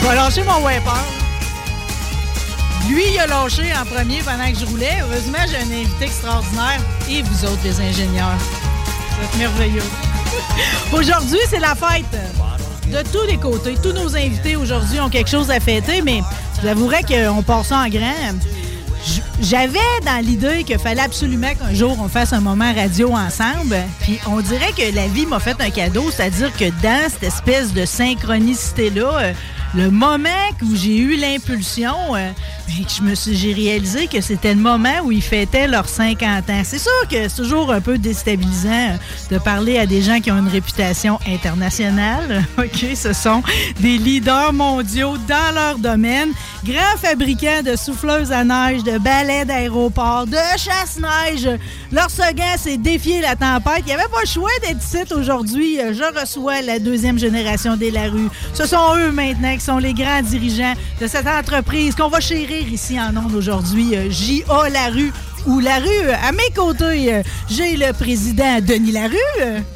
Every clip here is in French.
Je vais lâcher mon wiper. Lui, il a lâché en premier pendant que je roulais. Heureusement, j'ai un invité extraordinaire. Et vous autres, les ingénieurs. C'est merveilleux. Aujourd'hui, c'est la fête. De tous les côtés. Tous nos invités aujourd'hui ont quelque chose à fêter, mais j'avouerais qu'on part ça en grand. J'avais dans l'idée qu'il fallait absolument qu'un jour on fasse un moment radio ensemble. Puis on dirait que la vie m'a fait un cadeau, c'est-à-dire que dans cette espèce de synchronicité-là, euh, le moment où j'ai eu l'impulsion, euh, je me suis, j'ai réalisé que c'était le moment où ils fêtaient leurs 50 ans. C'est sûr que c'est toujours un peu déstabilisant euh, de parler à des gens qui ont une réputation internationale. OK, ce sont des leaders mondiaux dans leur domaine, grands fabricants de souffleuses à neige, de balais d'aéroport, de chasse-neige. Leur slogan, c'est défier la tempête. Il n'y avait pas le choix d'être ici aujourd'hui. Euh, Je reçois la deuxième génération des Larue. Ce sont eux maintenant qui sont les grands dirigeants de cette entreprise qu'on va chérir ici en ondes aujourd'hui. Euh, J.A. Larue ou Larue. À mes côtés, euh, j'ai le président Denis Larue.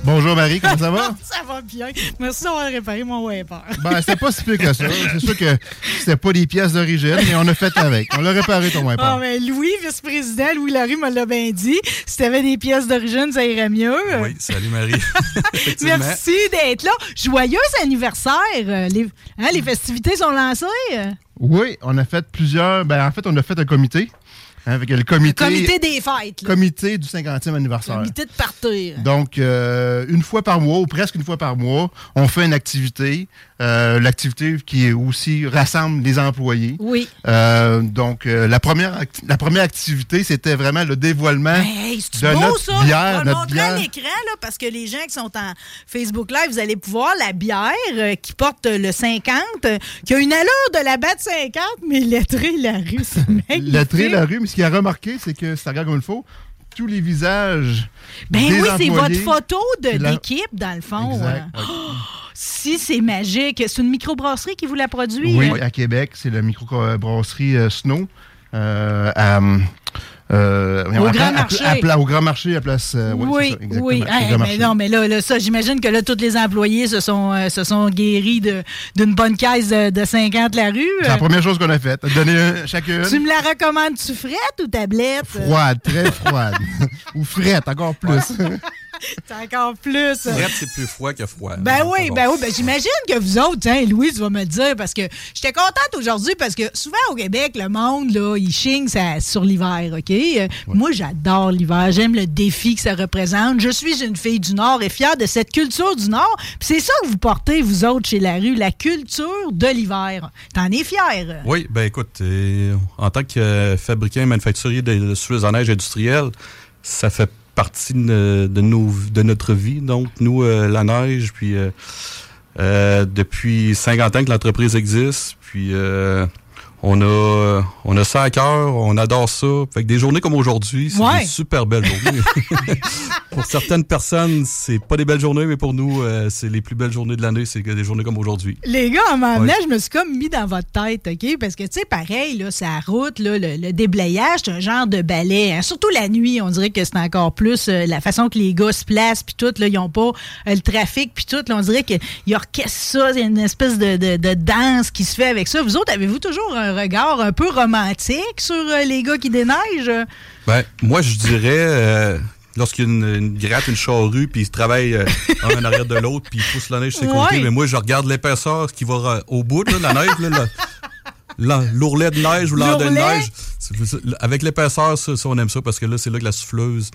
Bonjour Marie, comment ça va? ça va bien. Merci d'avoir réparé mon wiper. Ben, c'était pas si pire que ça. C'est sûr que c'était pas des pièces d'origine, mais on a fait avec. On l'a réparé ton wiper. Ah, mais Louis, vice-président, Louis Larue me l'a bien dit. Si t'avais des pièces d'origine, ça irait mieux. Oui, salut Marie. Merci d'être là. Joyeux anniversaire. Les, hein, les festivités sont lancées? Oui, on a fait plusieurs. Ben, en fait, on a fait un comité. Hein, avec le comité, Comité des fêtes. là. comité du 50e anniversaire. Comité de partir. Donc, euh, une fois par mois, ou presque une fois par mois, on fait une activité. Euh, L'activité qui est aussi rassemble les employés. Oui. Euh, donc, la, première la première activité, c'était vraiment le dévoilement Hey, c'est de beau notre ça? bière. On va le notre montrer à bière. l'écran là, parce que les gens qui sont en Facebook Live, vous allez pouvoir la bière qui porte le 50, euh, qui a une allure de la batte 50, mais lettré la rue, c'est magnifique. Lettré la rue, mais ce qu'il a remarqué, c'est que ça regarde comme il faut. Tous les visages. Ben des oui, c'est votre photo de la- l'équipe, dans le fond. Exact. hein. Si, c'est magique. C'est une microbrasserie qui vous la produit? Oui, hein? à Québec, c'est la microbrasserie euh, Snow. euh, à, euh, Au à- Grand Marché. à- au Grand Marché, à place. euh, ouais, oui, ça, exactement, oui. Hey, mais non, mais là, là ça, j'imagine que là, tous les employés se sont, euh, se sont guéris d'une bonne caisse de, de 50 la rue. C'est la première chose qu'on a faite. Donner un, chacune. Tu me la recommandes-tu frette ou tablette? Froide, très froide. Ou frette, encore plus. C'est encore plus. C'est plus froid que froid. Ben oui, bon. ben oui, ben j'imagine que vous autres, tiens, Louis, tu vas me le dire, parce que j'étais contente aujourd'hui parce que souvent au Québec, le monde, là, il chigne ça, sur l'hiver, OK? Euh, Moi, j'adore l'hiver. J'aime le défi que ça représente. Je suis une fille du Nord et fière de cette culture du Nord. Puis c'est ça que vous portez, vous autres, chez la rue, la culture de l'hiver. T'en es fier? Oui, ben écoute, euh, en tant que euh, fabricant et manufacturier de, de souffleuses à neige industrielle, ça fait partie de, notre vie. Donc, nous, euh, la neige, puis euh, euh, depuis 50 ans que l'entreprise existe, puis euh, On a, on a ça à cœur, on adore ça. Fait que des journées comme aujourd'hui, c'est Ouais. des super belles journées. pour certaines personnes, c'est pas des belles journées, mais pour nous, euh, c'est les plus belles journées de l'année, c'est des journées comme aujourd'hui. Les gars, en m'emmenant, Ouais. je me suis comme mis dans votre tête, OK? Parce que, tu sais, pareil, là, la route, là, le, le déblayage, c'est un genre de balai. hein. Surtout la nuit, on dirait que c'est encore plus euh, la façon que les gars se placent, puis tout, là, ils ont pas euh, le trafic, puis tout. là, on dirait qu'ils orchestrent ça, il y a une espèce de, de- de danse qui se fait avec ça. Vous autres, avez-vous toujours un regard un peu romantique sur euh, les gars qui déneigent? Ben, moi, je dirais, euh, lorsqu'il y a une, une gratte, une charrue, puis ils travaillent euh, un en arrière de l'autre, puis ils poussent la neige sur ses côtés, mais moi, je regarde l'épaisseur qui va euh, au bout, là, la neige, là, la- l'ourlet de neige ou l'andin de neige. Avec l'épaisseur, ça, ça, on aime ça, parce que là, c'est là que la souffleuse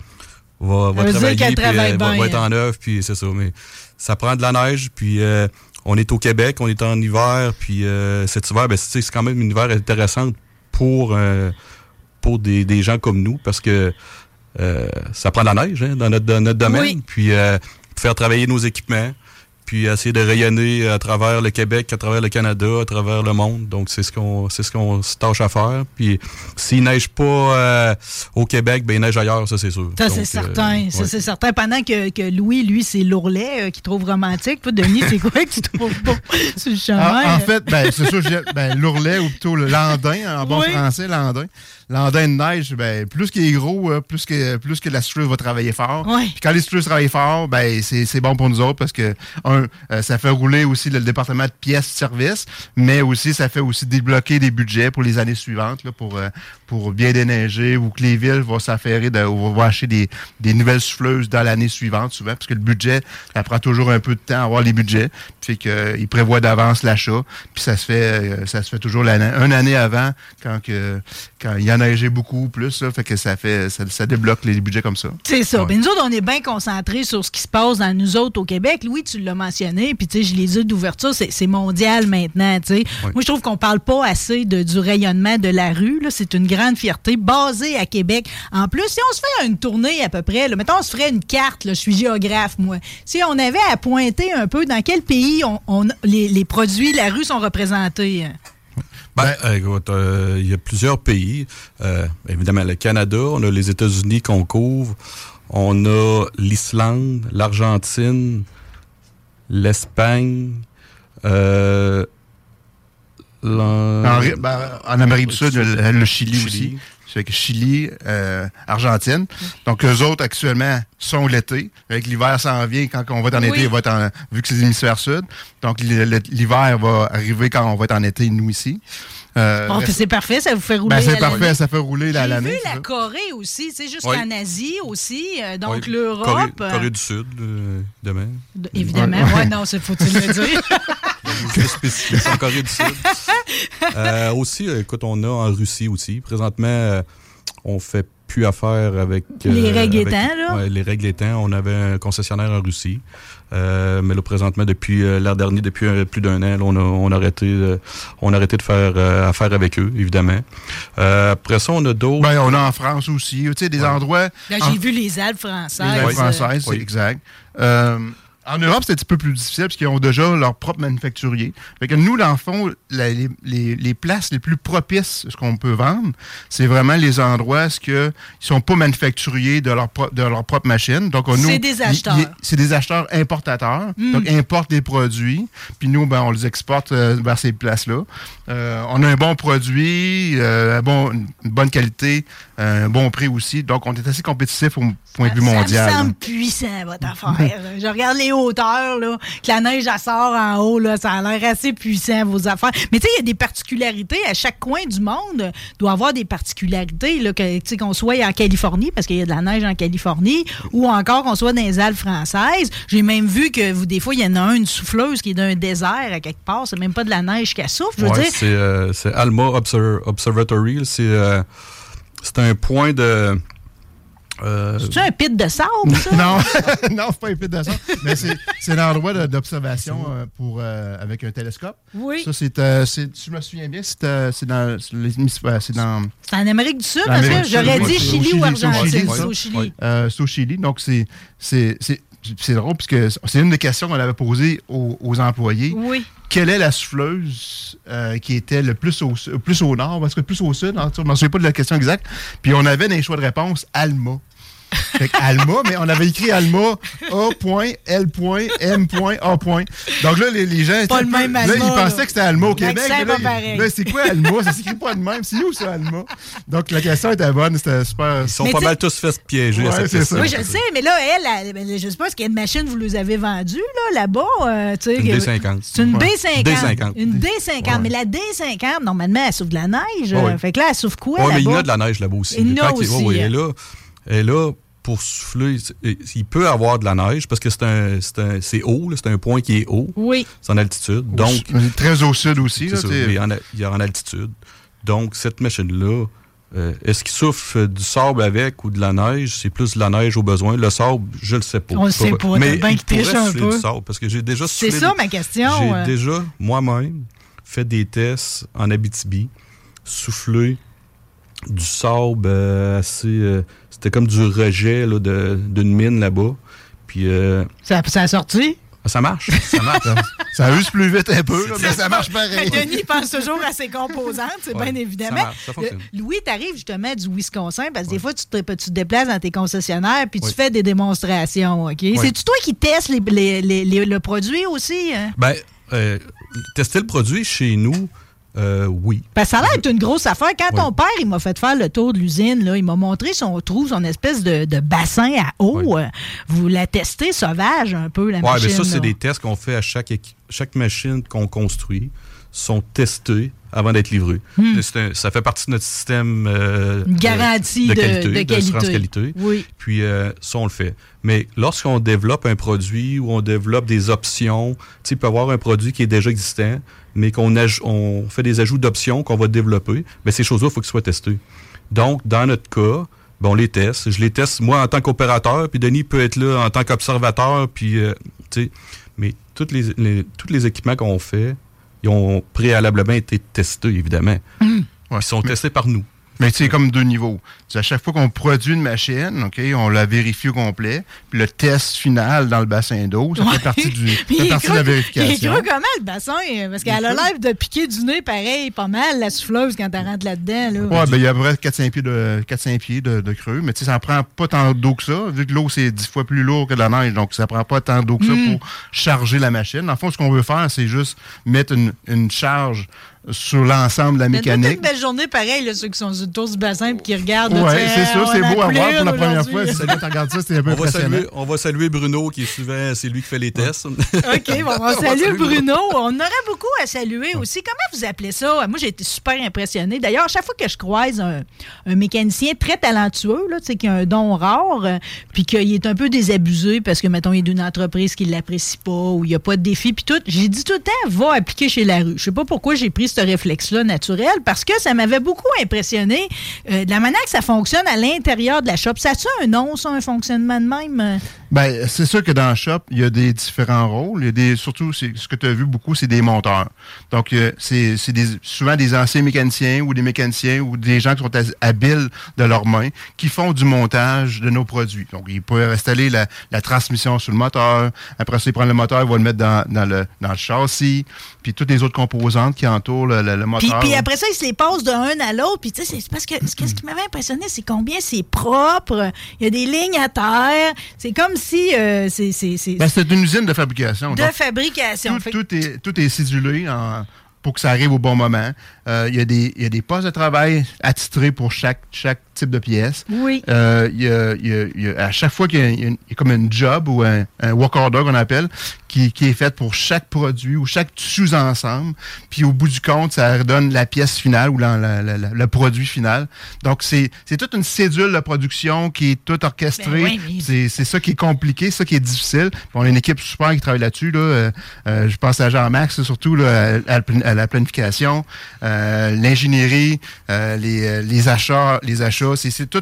va, travailler, puis travaille va, va être en œuvre, puis c'est ça. Mais ça prend de la neige, puis euh, on est au Québec, on est en hiver, puis euh, cet hiver, ben, c'est quand même une hiver intéressante pour, euh, pour des, des gens comme nous, parce que euh, ça prend de la neige hein, dans, notre, dans notre domaine, Oui. puis euh, faire travailler nos équipements, puis essayer de rayonner à travers le Québec, à travers le Canada, à travers le monde. Donc c'est ce qu'on c'est ce qu'on se tâche à faire. Puis s'il neige pas euh, au Québec, ben il neige ailleurs, ça c'est sûr. Ça, c'est euh, certain. Ça, ouais. c'est certain. Pendant que, que Louis, lui, c'est l'ourlet euh, qu'il trouve romantique. Toi, Denis, c'est quoi que tu trouves beau sur le chemin? En, en fait, ben, c'est sûr, ben, l'ourlet ou plutôt le landin, en bon Oui. français, landin. Landin de neige, ben, plus qu'il est gros, plus que, plus que la souffleuse va travailler fort. Oui. Puis quand les souffleuses travaillent fort, ben, c'est c'est bon pour nous autres parce que, un, euh, ça fait rouler aussi le, département de pièces de service, mais aussi, ça fait aussi débloquer des budgets pour les années suivantes, là, pour, euh, pour bien déneiger ou que les villes vont s'affairer, de, ou vont acheter des, des nouvelles souffleuses dans l'année suivante, souvent, parce que le budget, ça prend toujours un peu de temps à avoir les budgets. Puis qu'ils prévoient d'avance l'achat. Puis ça se fait euh, ça se fait toujours l'année, une année avant, quand, que, quand il y a neigé beaucoup plus. Là, fait que ça fait ça, ça débloque les budgets comme ça. C'est ça. Ouais. Ben, nous autres, on est bien concentrés sur ce qui se passe dans nous autres au Québec. Louis, tu l'as mentionné, puis tu sais, je les ai d'ouverture, c'est mondial maintenant. tu sais. Moi, je trouve qu'on parle pas assez de, du rayonnement de la rue. là. C'est une grande fierté basée à Québec. En plus, si on se fait une tournée à peu près, là, mettons, on se ferait une carte, là, je suis géographe, moi. Si on avait à pointer un peu dans quel pays on, on- les, les produits, la rue sont représentés. hein? Ben, euh, écoute, euh, il y a plusieurs pays. Euh, évidemment, le Canada, on a les États-Unis qu'on couvre, on a l'Islande, l'Argentine, l'Espagne, euh, En, ben, en Amérique du Sud, le, le Chili, Chili. aussi. C'est que Chili, euh, Argentine. Donc, eux autres, actuellement, sont l'été. Avec l'hiver s'en vient. Quand on va être en Oui. été, il va être en, vu que c'est l'hémisphère sud. Donc, l'hiver va arriver quand on va être en été, nous, ici. Euh, Bon, reste- c'est parfait, ça vous fait rouler ben, c'est l'année. parfait, ça fait rouler la- J'ai l'année. vu la ça. Corée aussi, c'est jusqu'en Oui. Asie aussi, euh, donc Oui, l'Europe. Corée, euh, Corée du Sud, euh, évidemment. d- évidemment, ouais, non, c'est faut-il le dire. C'est spécifique, c'est en Corée du Sud. Euh, aussi, euh, écoute, on a en Russie aussi. Présentement, euh, on fait plus affaire avec... euh, Les règles avec- étant, là? ouais, les règles étant, on avait un concessionnaire en Russie. Euh, mais là, présentement, depuis euh, l'an dernier, depuis euh, plus d'un an, là, on, a, on, a arrêté, euh, on a arrêté de faire euh, affaire avec eux, évidemment. Euh, après ça, on a d'autres... Ben, on a en France aussi. Tu sais, des endroits. Là, en- j'ai vu les Alpes françaises. Les Alpes euh, françaises, c'est Oui. exact. En Europe, c'est un petit peu plus difficile parce qu'ils ont déjà leur propre manufacturier. Fait que nous, dans le fond, la- les, les- places les plus propices, ce qu'on peut vendre, c'est vraiment les endroits où ils sont pas manufacturiers de leur, pro- de leur propre machine. Donc, on- nous, C'est des acheteurs. C'est des acheteurs importateurs. Mm. Donc, ils importent des produits. Puis nous, ben, on les exporte euh, vers ces places-là. Euh, on a un bon produit, euh, bon, une bonne qualité, un bon prix aussi. Donc, on est assez compétitif au point de vue mondial. Ça me semble puissant, votre affaire. Je regarde les hauteurs, là, que la neige, elle sort en haut, là, ça a l'air assez puissant, vos affaires. Mais tu sais, il y a des particularités. À chaque coin du monde doit avoir des particularités, là, que, tu sais, qu'on soit en Californie, parce qu'il y a de la neige en Californie, ou encore qu'on soit dans les Alpes françaises. J'ai même vu que, vous, des fois, il y en a un, une souffleuse qui est d'un désert à quelque part. C'est même pas de la neige qu'elle souffle. Je veux Ouais, dire, c'est euh, c'est Alma Obser- Observatory. C'est euh, c'est un point de... euh, c'est un pit de sable, ça? non, non, c'est pas un pit de sang, mais c'est c'est un endroit de- d'observation euh, pour euh, avec un télescope. Oui. Ça, c'est, euh, je me souviens bien, c'est euh, c'est dans c'est dans C'est en Amérique du Sud, parce que j'aurais dit Chili ou Argentine. C'est au Chili. C'est au Chili, donc c'est c'est drôle, puisque c'est une des questions qu'on avait posées aux, aux employés. Oui. Quelle est la souffleuse euh, qui était le plus au, plus au nord, parce que plus au sud, je m'en souviens pas de la question exacte. Puis on avait les choix de réponse Alma. Fait que Alma, mais on avait écrit Alma A.L.M.A. Donc là, les, les gens. Pas étaient le un peu- même là, Alma, ils là. pensaient que c'était Alma au Québec. Là, pas pareil. là, c'est quoi Alma? Ça s'écrit pas de même. C'est où ça, Alma? Donc la question était bonne, c'était super. Ils sont Mais pas mal tous fait se piéger à Ouais, cette ça. Oui, je le sais, mais là, elle, elle, ben, je sais pas, est-ce qu'il y a une machine que vous nous avez vendue, là, là-bas? euh, Une que- D50. C'est une Ouais. D50. D50. Une D50. Mais la D50, normalement, elle souffre de la neige. Ouais. Fait que là, elle souffre quoi, Oui, mais il y a de la neige là-bas aussi. Il y en a Quand aussi, est là, pour souffler. Il peut avoir de la neige parce que c'est un, c'est un- c'est haut, là, c'est un point qui est haut. Oui. C'est en altitude. Donc, très au sud aussi. c'est Là, ça, il est en, a- il est en altitude. Donc, cette machine-là, euh, est-ce qu'il souffle du sable avec ou de la neige? C'est plus de la neige au besoin. Le sable, je le sais pas. On le sait pas, Mais bien il pourrait un souffler peu. du sable parce que j'ai déjà C'est soufflé ça, ma question. J'ai euh. déjà, moi-même, fait des tests en Abitibi, soufflé du sable euh, assez... C'était comme du rejet là, de- d'une mine là-bas. Puis euh, Ça, ça a sorti? ça marche, ça marche. Ça use plus vite un peu, là, mais ça marche pareil. Denis pense toujours à ses composantes, c'est Ouais, bien évidemment. ça marche, ça fonctionne. Euh, Louis, tu arrives justement du Wisconsin parce que des fois, tu te, tu te déplaces dans tes concessionnaires puis tu fais des démonstrations. OK? C'est-tu toi qui testes les- les- les- les- le produit aussi? hein? ben, euh, tester le produit chez nous, euh, oui. Que ça a l'air d'être une grosse affaire. Quand Oui. ton père, il m'a fait faire le tour de l'usine, là, il m'a montré son trou, son espèce de, de bassin à eau. Oui. Euh, Vous la testez sauvage un peu, la Ouais, machine. ben ça, c'est des tests qu'on fait à chaque, chaque machine qu'on construit sont testés avant d'être livrés. Un- ça fait partie de notre système euh, Hmm. Une garantie de, de- qualité, de d'assurance qualité. qualité. Oui. Puis euh, ça, on le fait. Mais lorsqu'on développe un produit ou on développe des options, tu sais, il peut y avoir un produit qui est déjà existant, mais qu'on on fait des ajouts d'options qu'on va développer, mais ces choses-là, il faut qu'ils soient testés. Donc, dans notre cas, ben, on les teste. Je les teste, moi, en tant qu'opérateur, puis Denis peut être là en tant qu'observateur, puis, euh, tu sais, mais tous les, les- tous les équipements qu'on fait, ils ont préalablement été testés, évidemment. Ouais. Ils sont testés par nous. Mais tu sais, comme deux niveaux. À chaque fois qu'on produit une machine, OK, on la vérifie au complet. Puis le test final dans le bassin d'eau, ça fait partie, du, fait partie de croit- la Il est vérification. gros comment le bassin? Parce qu'elle a l'air de piquer du nez pareil, pas mal, la souffleuse, quand elle rentre là-dedans. Là. Ouais, ben, il y a à peu près 4-5 pieds, de, 4-5 pieds de, de creux, mais tu sais, ça prend pas tant d'eau que ça, vu que l'eau, c'est 10 fois plus lourd que de la neige, donc ça prend pas tant d'eau que ça Hmm. pour charger la machine. En fond, ce qu'on veut faire, c'est juste mettre une, une charge sur l'ensemble de la Mais mécanique. une belle journée pareil, là, ceux qui sont sur le tour du bassin et qui regardent. sais, c'est ça, c'est beau à voir pour la première fois. Si tu regardes ça, c'était un peu On va, saluer, on va saluer Bruno, qui est souvent, c'est lui qui fait les tests. OK, bon, on va salue saluer Bruno. On aurait beaucoup à saluer aussi. Comment vous appelez ça? Moi, j'ai été super impressionnée. D'ailleurs, à chaque fois que je croise un, un mécanicien très talentueux, là, tu sais, qui a un don rare, euh, puis qu'il est un peu désabusé parce que, mettons, il est d'une entreprise qui ne l'apprécie pas ou il n'y a pas de défi, puis tout, j'ai dit tout le temps, va appliquer chez la rue. Je sais pas pourquoi j'ai pris ce réflexe-là naturel, parce que ça m'avait beaucoup impressionné euh, de la manière que ça fonctionne à l'intérieur de la shop. Ça a-tu un nom, ça, un fonctionnement de même? Ben, c'est sûr que dans le shop, il y a des différents rôles. Il y a des, surtout, c'est- ce que tu as vu beaucoup, c'est des monteurs. Donc, euh, c'est c'est des- souvent des anciens mécaniciens ou des mécaniciens ou des gens qui sont habiles de leurs mains qui font du montage de nos produits. Donc, ils peuvent installer la, la transmission sur le moteur. Après ça, ils prennent le moteur, ils vont le mettre dans, dans le, dans le châssis, puis toutes les autres composantes qui entourent le, le- le Puis, moteur. puis après ça, ils se les passent d'un à l'autre. Puis tu sais, c'est parce que ce, que- ce qui m'avait impressionné, c'est combien c'est propre. Il y a des lignes à terre. C'est comme si euh, c'est c'est- c'est Ben, c'est une usine de fabrication. de fabrication. tout, Fait que- tout est, tout est cédulé en- pour que ça arrive au bon moment. Euh, Il y, a des- il y a des postes de travail attitrés pour chaque, chaque type de pièce. Oui. Euh, il y a- il y a- il y a- à chaque fois qu'il y a, une- il y a comme un job ou un, un work order qu'on appelle, qui, qui est fait pour chaque produit ou chaque sous-ensemble, puis au bout du compte, ça redonne la pièce finale ou la- la- la- la- le produit final. Donc, c'est c'est toute une cédule de production qui est toute orchestrée. Ben oui, mais- C'est c'est ça qui est compliqué, c'est ça qui est difficile. Puis on a une équipe super qui travaille là-dessus. Là. Euh, je pense à Jean-Max, surtout là, à, la plan- à la planification, euh, l'ingénierie, euh, les, euh, les achats, les achats. C'est tout.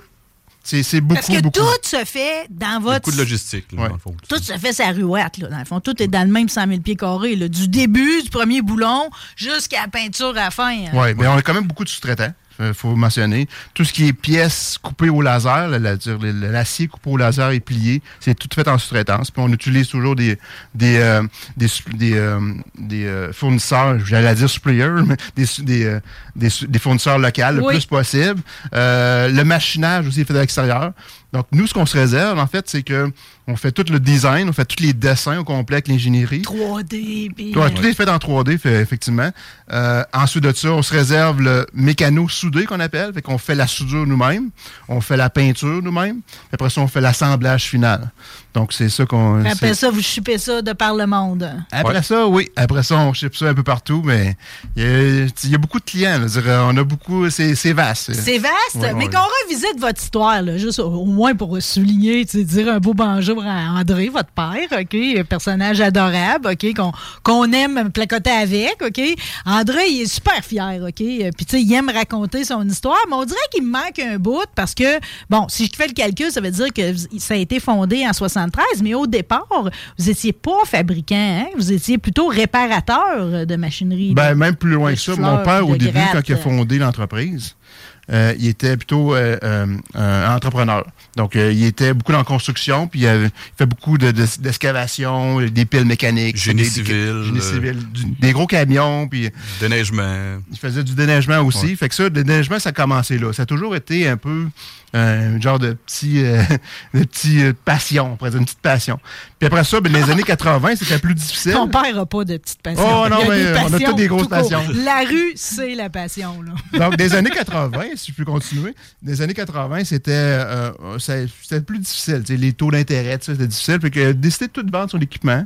C'est c'est beaucoup, Parce que beaucoup. tout se fait dans votre. Beaucoup de logistique, là, Ouais. dans le fond. Tout se fait sa ruette, là, dans le fond. Tout est dans le même 100 000 pieds carrés, là, du début, du premier boulon, jusqu'à la peinture à la fin. hein. Oui, mais on a quand même beaucoup de sous-traitants. Il faut mentionner. Tout ce qui est pièces coupées au laser, l'acier coupé au laser et plié, c'est tout fait en sous-traitance. Puis on utilise toujours des des euh, des, euh, des, euh, fournisseurs, j'allais dire suppliers, mais des, des, fournisseurs locaux le plus possible. Le machinage aussi est fait de l'extérieur. Donc nous, ce qu'on se réserve, en fait, c'est que on fait tout le design, on fait tous les dessins au complet avec l'ingénierie. 3D. puis- Ouais, Tout est fait en 3D, fait- effectivement. Euh, ensuite de ça, on se réserve le mécano soudé qu'on appelle. Fait qu'on fait la soudure nous-mêmes. On fait la peinture nous-mêmes. Puis Après ça, on fait l'assemblage final. Donc, c'est ça qu'on... Après ça, vous chupez ça de par le monde. Après Ouais. ça, oui. Après ça, on ship ça un peu partout, mais il y a, il y a beaucoup de clients. là. On a beaucoup... C'est vaste. C'est vaste, Ouais, mais ouais. qu'on revisite votre histoire, là, juste au, au moins pour souligner, tu sais, dire un beau bonjour à André, votre père, OK, un personnage adorable, OK, qu'on qu'on aime placoter avec, OK. André, il est super fier, OK, euh, puis tu sais, il aime raconter son histoire, mais on dirait qu'il me manque un bout parce que, bon, si je fais le calcul, ça veut dire que ça a été fondé en 73, mais au départ, vous étiez pas fabricant, hein? vous étiez plutôt réparateur de machinerie. Ben, de- même plus loin que ça. fleurs, Mon père, au début, gratte. quand il a fondé l'entreprise, euh, il était plutôt euh, euh, entrepreneur. Donc, euh, il était beaucoup dans la construction, puis il, avait- il fait beaucoup de- de- d'excavation, des piles mécaniques. Génie des, civil, génie civil, du- des gros camions, puis Déneigement. il faisait du déneigement aussi. Fait que ça, le déneigement, ça a commencé là. Ça a toujours été un peu un genre de petit, euh, de petit euh, passion, on pourrait dire une petite passion. Puis après ça, ben, les années 80, c'était plus difficile. Ton père n'a pas de petite passion. Oh, non, mais on a toutes des grosses tout passions. La rue, c'est la passion. Là. Donc, des années 80, si je peux continuer, des années 80, c'était euh, plus difficile. Les taux d'intérêt, c'était difficile. Fait qu'il a décidé de tout vendre son équipement,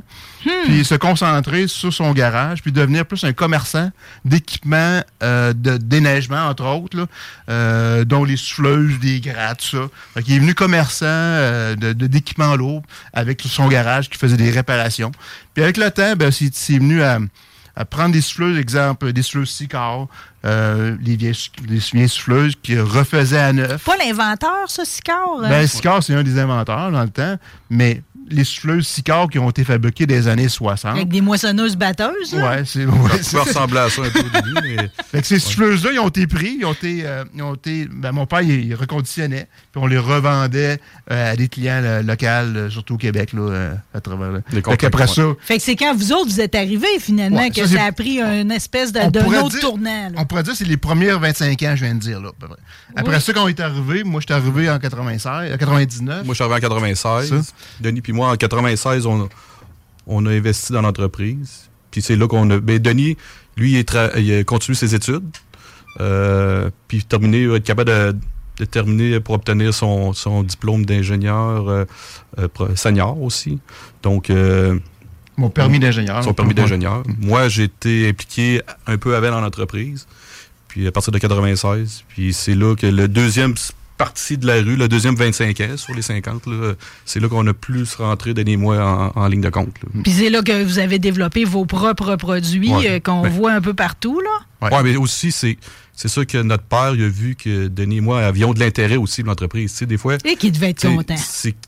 puis se concentrer sur son garage, puis devenir plus un commerçant d'équipements euh, de déneigement, entre autres, là, dont les souffleuses, des tout ça. Qu'il est venu commerçant euh, de- de- d'équipements lourds avec son garage qui faisait des réparations. Puis avec le temps, ben, c'est c'est venu à à prendre des souffleuses, exemple, des souffleuses Sicard, euh, les vieilles, les vieilles souffleuses qui refaisaient à neuf. Pas l'inventeur, ça, Sicard? Ben, Sicard, c'est un des inventeurs dans le temps, mais les souffleuses Sicard qui ont été fabriquées des années 60. avec des moissonneuses batteuses. là? Ouais, c'est ouais, Ça ressembler à ça un peu au début, mais Fait que ces souffleuses-là, ils ont été pris, ils ont été, euh, ils ont été ben, mon père, il, il reconditionnait, puis on les revendait euh, à des clients euh, locaux, euh, surtout au Québec, là, euh, à travers. là. Fait qu'après ça, Fait que c'est quand vous autres, vous êtes arrivés, finalement, Ouais, que ça, a pris une espèce de, pourrait autre dire- tournant. là. On pourrait dire que c'est les premiers 25 ans, je viens de dire. Là, à peu près. Après Oui. ça, quand on est arrivé, moi, j'étais arrivé en 96, euh, 99. moi, je suis arrivé en 96. Ça. Denis puis moi, en 96, on a, on a investi dans l'entreprise. Puis c'est là qu'on a. Ben, Denis, lui, il, tra- il a continué ses études. Euh, puis terminé, il va être capable de, de terminer pour obtenir son, son diplôme d'ingénieur euh, euh, senior aussi. Donc, Mon permis d'ingénieur. son permis d'ingénieur. Moi, j'ai été impliqué un peu avant dans l'entreprise. Puis à partir de 96. Puis c'est là que le deuxième partie de la rue, le deuxième 25 ans sur les 50, là, c'est là qu'on a plus rentré, Denis et moi, en, en ligne de compte. Puis c'est là que vous avez développé vos propres produits Ouais. euh, qu'on Ben- voit un peu partout. Ouais. Ouais, mais aussi, c'est, c'est ça que notre père, il a vu que Denis et moi avions de l'intérêt aussi de l'entreprise. Tu sais, des fois, Et qui devait être content.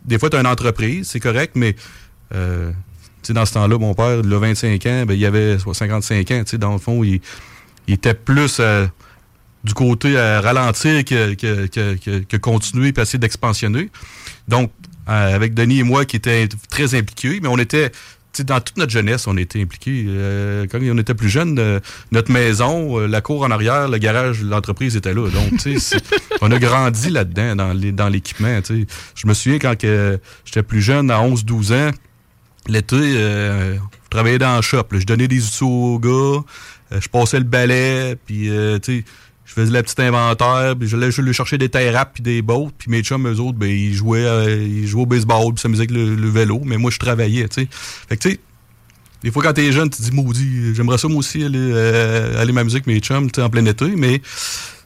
des fois, tu as une entreprise, c'est correct, mais euh, tu sais, dans ce temps-là, mon père, il a 25 ans, ben, il avait soit 55 ans. tu sais, Dans le fond, il, il était plus euh, du côté à ralentir que, que, que, que, que continuer et essayer d'expansionner. Donc, euh, avec Denis et moi qui étaient très impliqués, mais on était. tu sais, Dans toute notre jeunesse, on était impliqués. Euh, quand on était plus jeunes, euh, notre maison, euh, la cour en arrière, le garage, l'entreprise était là. Donc, tu sais, c'est- on a grandi là-dedans, dans l'équipement. tu sais. Je me souviens quand j'étais plus jeune, à 11-12 ans, l'été, euh, je travaillais dans le shop. là. Je donnais des outils aux gars, euh, je passais le balai, puis euh, tu sais, je faisais le petit inventaire, puis j'allais lui chercher des tailles rap puis des bottes, puis mes chums, eux autres, ben, ils jouaient, euh, ils jouaient au baseball, puis s'amusaient avec le, le vélo, mais moi, je travaillais, tu sais. Fait que, tu sais, des fois, quand t'es jeune, tu te dis, maudit, j'aimerais ça, moi aussi, aller, euh, aller m'amuser avec mes chums, tu sais, en plein été, mais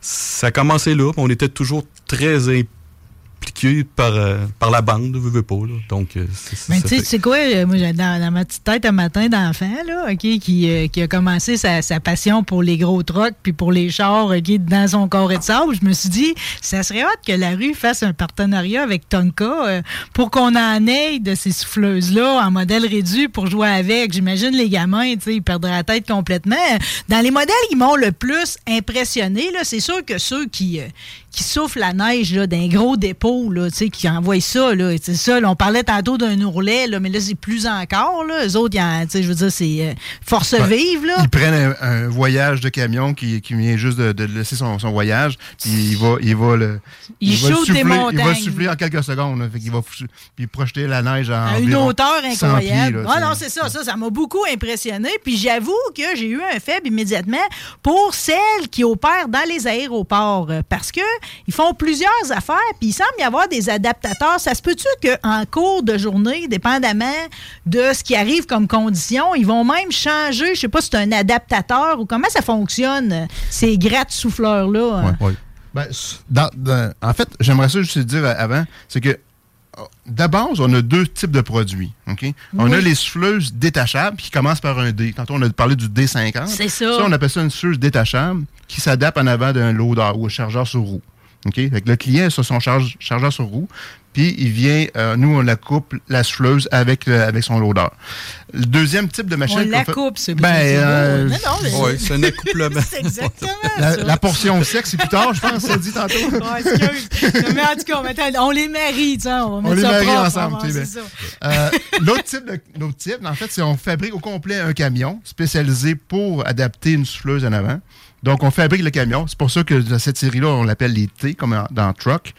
ça a commencé là, on était toujours très par, euh, par la bande, veux, veux pas. là. Donc, euh, Mais tu sais, quoi, euh, moi, dans, dans ma petite tête un matin d'enfant, là, OK, qui, euh, qui a commencé sa, sa passion pour les gros trucks puis pour les chars, OK, dans son corps de sable, je me suis dit, ça serait hâte que la rue fasse un partenariat avec Tonka euh, pour qu'on en ait de ces souffleuses-là en modèle réduit pour jouer avec. J'imagine les gamins, tu sais, ils perdraient la tête complètement. Dans les modèles qui m'ont le plus impressionné, là, c'est sûr que ceux qui, euh, qui soufflent la neige d'un gros dépôt, là, tu sais, qui envoient ça. Là, c'est ça là, on parlait tantôt d'un ourlet, là, mais là, c'est plus encore. Là. Eux autres, en- je veux dire, c'est euh, force Ben, vive. Là. Ils prennent un, un voyage de camion qui, qui vient juste de, de laisser son, son voyage, puis il va, il va le, Il va le des souffler, il va montagnes. le souffler en quelques secondes. Là, fait qu'il va puis projeter la neige à, à une hauteur 100 incroyable. pieds, ah non, c'est ça, ça, ça m'a beaucoup impressionné. Puis j'avoue que j'ai eu un faible immédiatement pour celles qui opèrent dans les aéroports euh, parce que ils font plusieurs affaires. Puis il semble y avoir des adaptateurs. Ça se peut-tu qu'en cours de journée, dépendamment de ce qui arrive comme condition, ils vont même changer. Je sais pas si c'est un adaptateur ou comment ça fonctionne ces gratte souffleurs là. hein? Ouais. Ben, dans- dans- en fait, j'aimerais ça juste te dire avant, c'est que de base, on a deux types de produits. On a les souffleuses détachables qui commencent par un D. Tantôt, on a parlé du D50. C'est ça. Ça, on appelle ça une souffleuse détachable qui s'adapte en avant d'un loader ou un chargeur sur roue. Ok? Fait que le client a son charge- chargeur sur roue, puis il vient, euh, nous, on la coupe, la souffleuse, avec, le- avec son loader. Le deuxième type de machine... On la fait- coupe, c'est Ben, euh, Non, non, mais- Ouais, c'est un accouplement. C'est exactement la, ça. la portion sexe, c'est plus tard, je pense, ça dit tantôt. Ouais, excuse. mais en tout cas, on, on les marie, tu sais, on va mettre les ça marie propre, ensemble, on c'est ben. Euh, L'autre type, de- type, en fait, c'est on fabrique au complet un camion spécialisé pour adapter une souffleuse en avant. Donc, on fabrique le camion. C'est pour ça que dans cette série-là, on l'appelle les T, comme dans Truck.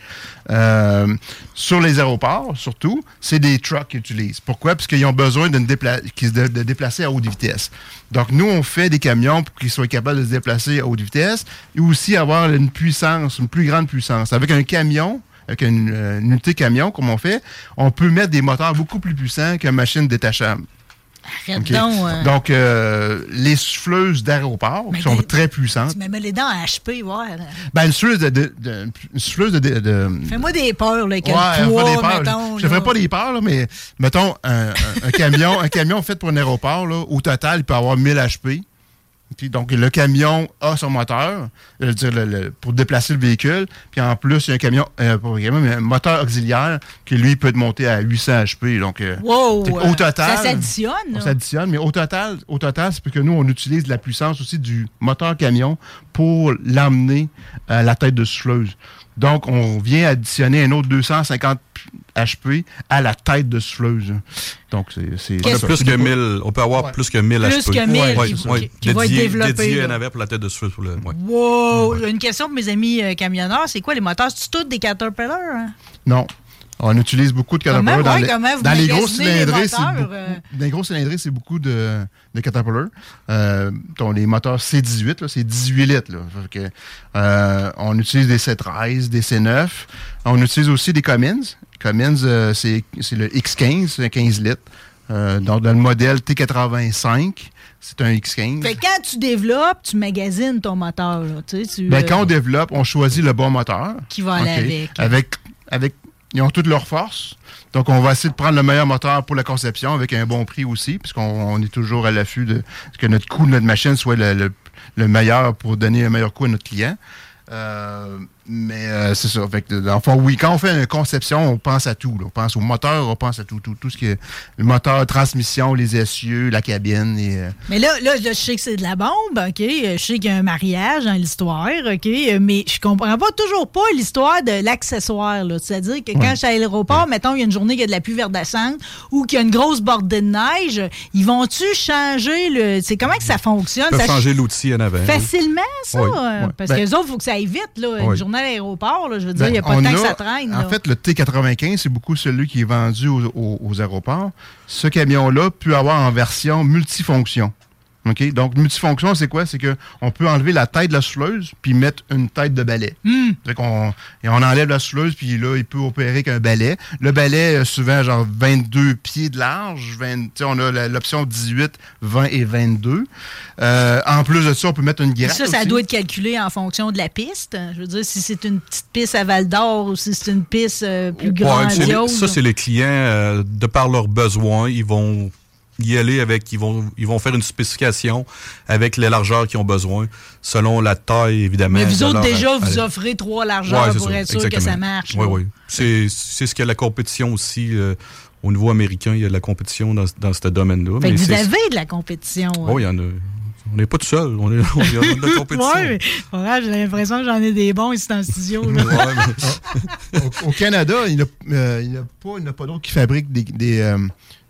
Euh, sur les aéroports, surtout, c'est des trucks qu'ils utilisent. Pourquoi? Parce qu'ils ont besoin d'une dépla- de, de déplacer à haute vitesse. Donc, nous, on fait des camions pour qu'ils soient capables de se déplacer à haute vitesse et aussi avoir une puissance, une plus grande puissance. Avec un camion, avec une, euh, une unité camion, comme on fait, on peut mettre des moteurs beaucoup plus puissants qu'une machine détachable. Arrête donc. euh, Donc, euh, les souffleuses d'aéroport, qui sont très puissantes. Tu me mets les dents à HP, là. Ben, une souffleuse de... de- de- une souffleuse de... Fais-moi des peurs, là, avec Ouais, poids, des peurs. mettons. je ne ferai pas des peurs, là, mais mettons un, un- un camion, un camion fait pour un aéroport, là, au total, il peut avoir 1000 HP. Donc, le camion a son moteur je veux dire, le- le- pour déplacer le véhicule. Puis en plus, il y a un camion, euh, pas un camion, mais un moteur auxiliaire qui, lui, peut monter à 800 HP. Donc, euh, Wow! c'est- euh, au total, Ça s'additionne, on là. s'additionne, mais au total, au total, c'est parce que nous, on utilise la puissance aussi du moteur camion pour l'emmener à la tête de souffleuse. Donc, on vient additionner un autre 250 HP à la tête de souffleuse. Donc, c'est... Qu'est-ce- plus que beaucoup- 1000. On peut avoir Ouais. plus que 1000 Plus HP. que 1000 Ouais, qui- ouais. qui- qui va être Dédié- développé, Dédié avant pour la tête de souffle. ouais. Wow! Une question pour mes amis euh, camionneurs, c'est quoi les moteurs? C'est tous des Caterpillar? hein? Non. On utilise beaucoup de Caterpillar. dans ouais, les, dans gros cylindrés, beaucoup, euh? dans les gros cylindrés, c'est beaucoup de, de Caterpillar. Euh, dont les moteurs C18, là, c'est 18 litres. Là. Fait que, euh, on utilise des C13, des C9. On utilise aussi des Cummins. Cummins, euh, c'est c'est le X15, c'est un 15 litres. Euh, donc, dans le modèle T85, c'est un X15. Fait quand tu développes, tu magasines ton moteur. Là, tu sais, tu, Ben, euh, quand on développe, on choisit le bon moteur. Qui va aller OK. avec. avec. Avec. Ils ont toutes leurs forces. Donc, on va essayer de prendre le meilleur moteur pour la conception avec un bon prix aussi, puisqu'on on est toujours à l'affût de que notre coût de notre machine soit le meilleur pour donner un meilleur coût à notre client. Euh, mais euh, c'est ça. Fait que, fond, oui, quand on fait une conception, on pense à tout. là. On pense au moteur, on pense à tout, tout, tout ce qui est le moteur, transmission, les essieux, la cabine. Et, euh, Mais là, là, je sais que c'est de la bombe, OK? Je sais qu'il y a un mariage dans l'histoire, OK? Mais je comprends pas toujours pas l'histoire de l'accessoire. C'est-à-dire que quand je suis à l'aéroport, mettons, il y a une journée qu'il y a de la pluie verdissante ou qu'il y a une grosse bordée de neige, ils vont-tu changer le... C'est comment que ça fonctionne? On peut Ça changer l'outil en avant. Facilement, ça? Oui, euh, oui. Parce Ben- que les autres, il faut que ça aille vite, là. Une Oui. journée à l'aéroport, je veux dire, il Ben, n'y a pas de temps que ça traîne. En là. fait, le T95, c'est beaucoup celui qui est vendu aux, aux- aux aéroports. Ce camion-là peut avoir en version multifonction. OK? Donc, multifonction, c'est quoi? C'est qu'on peut enlever la tête de la souleuse puis mettre une tête de balai. Hmm. Fait qu'on et on enlève la souleuse puis là, il peut opérer avec un balai. Le balai, a souvent, genre 22 pieds de large. 20 tu sais, on a l'option 18, 20 et 22. Euh, en plus de ça, on peut mettre une gratte Ça, ça aussi. doit être calculé en fonction de la piste. Je veux dire, si c'est une petite piste à Val d'Or ou si c'est une piste euh, plus Ouais, grandiose. ça, c'est les clients, euh, de par leurs besoins, ils vont y aller avec, ils vont, ils vont faire une spécification avec les largeurs qu'ils ont besoin, selon la taille, évidemment. Mais vous autres, déjà, vous offrez trois largeurs Ouais, pour ça, être sûr que ça marche. Oui, là. oui. C'est c'est ce que la compétition aussi, euh, au niveau américain, il y a de la compétition dans, dans ce domaine-là. Mais vous avez de la compétition. hein. Oh, il y en a. On n'est pas tout seul, on est, on est de la compétition. Ouais, mais pour vrai, j'ai l'impression que j'en ai des bons ici dans le studio. là. Ouais, mais- Au, au Canada, il n'y en a, euh, a pas, pas d'autres qui fabriquent des, des, euh,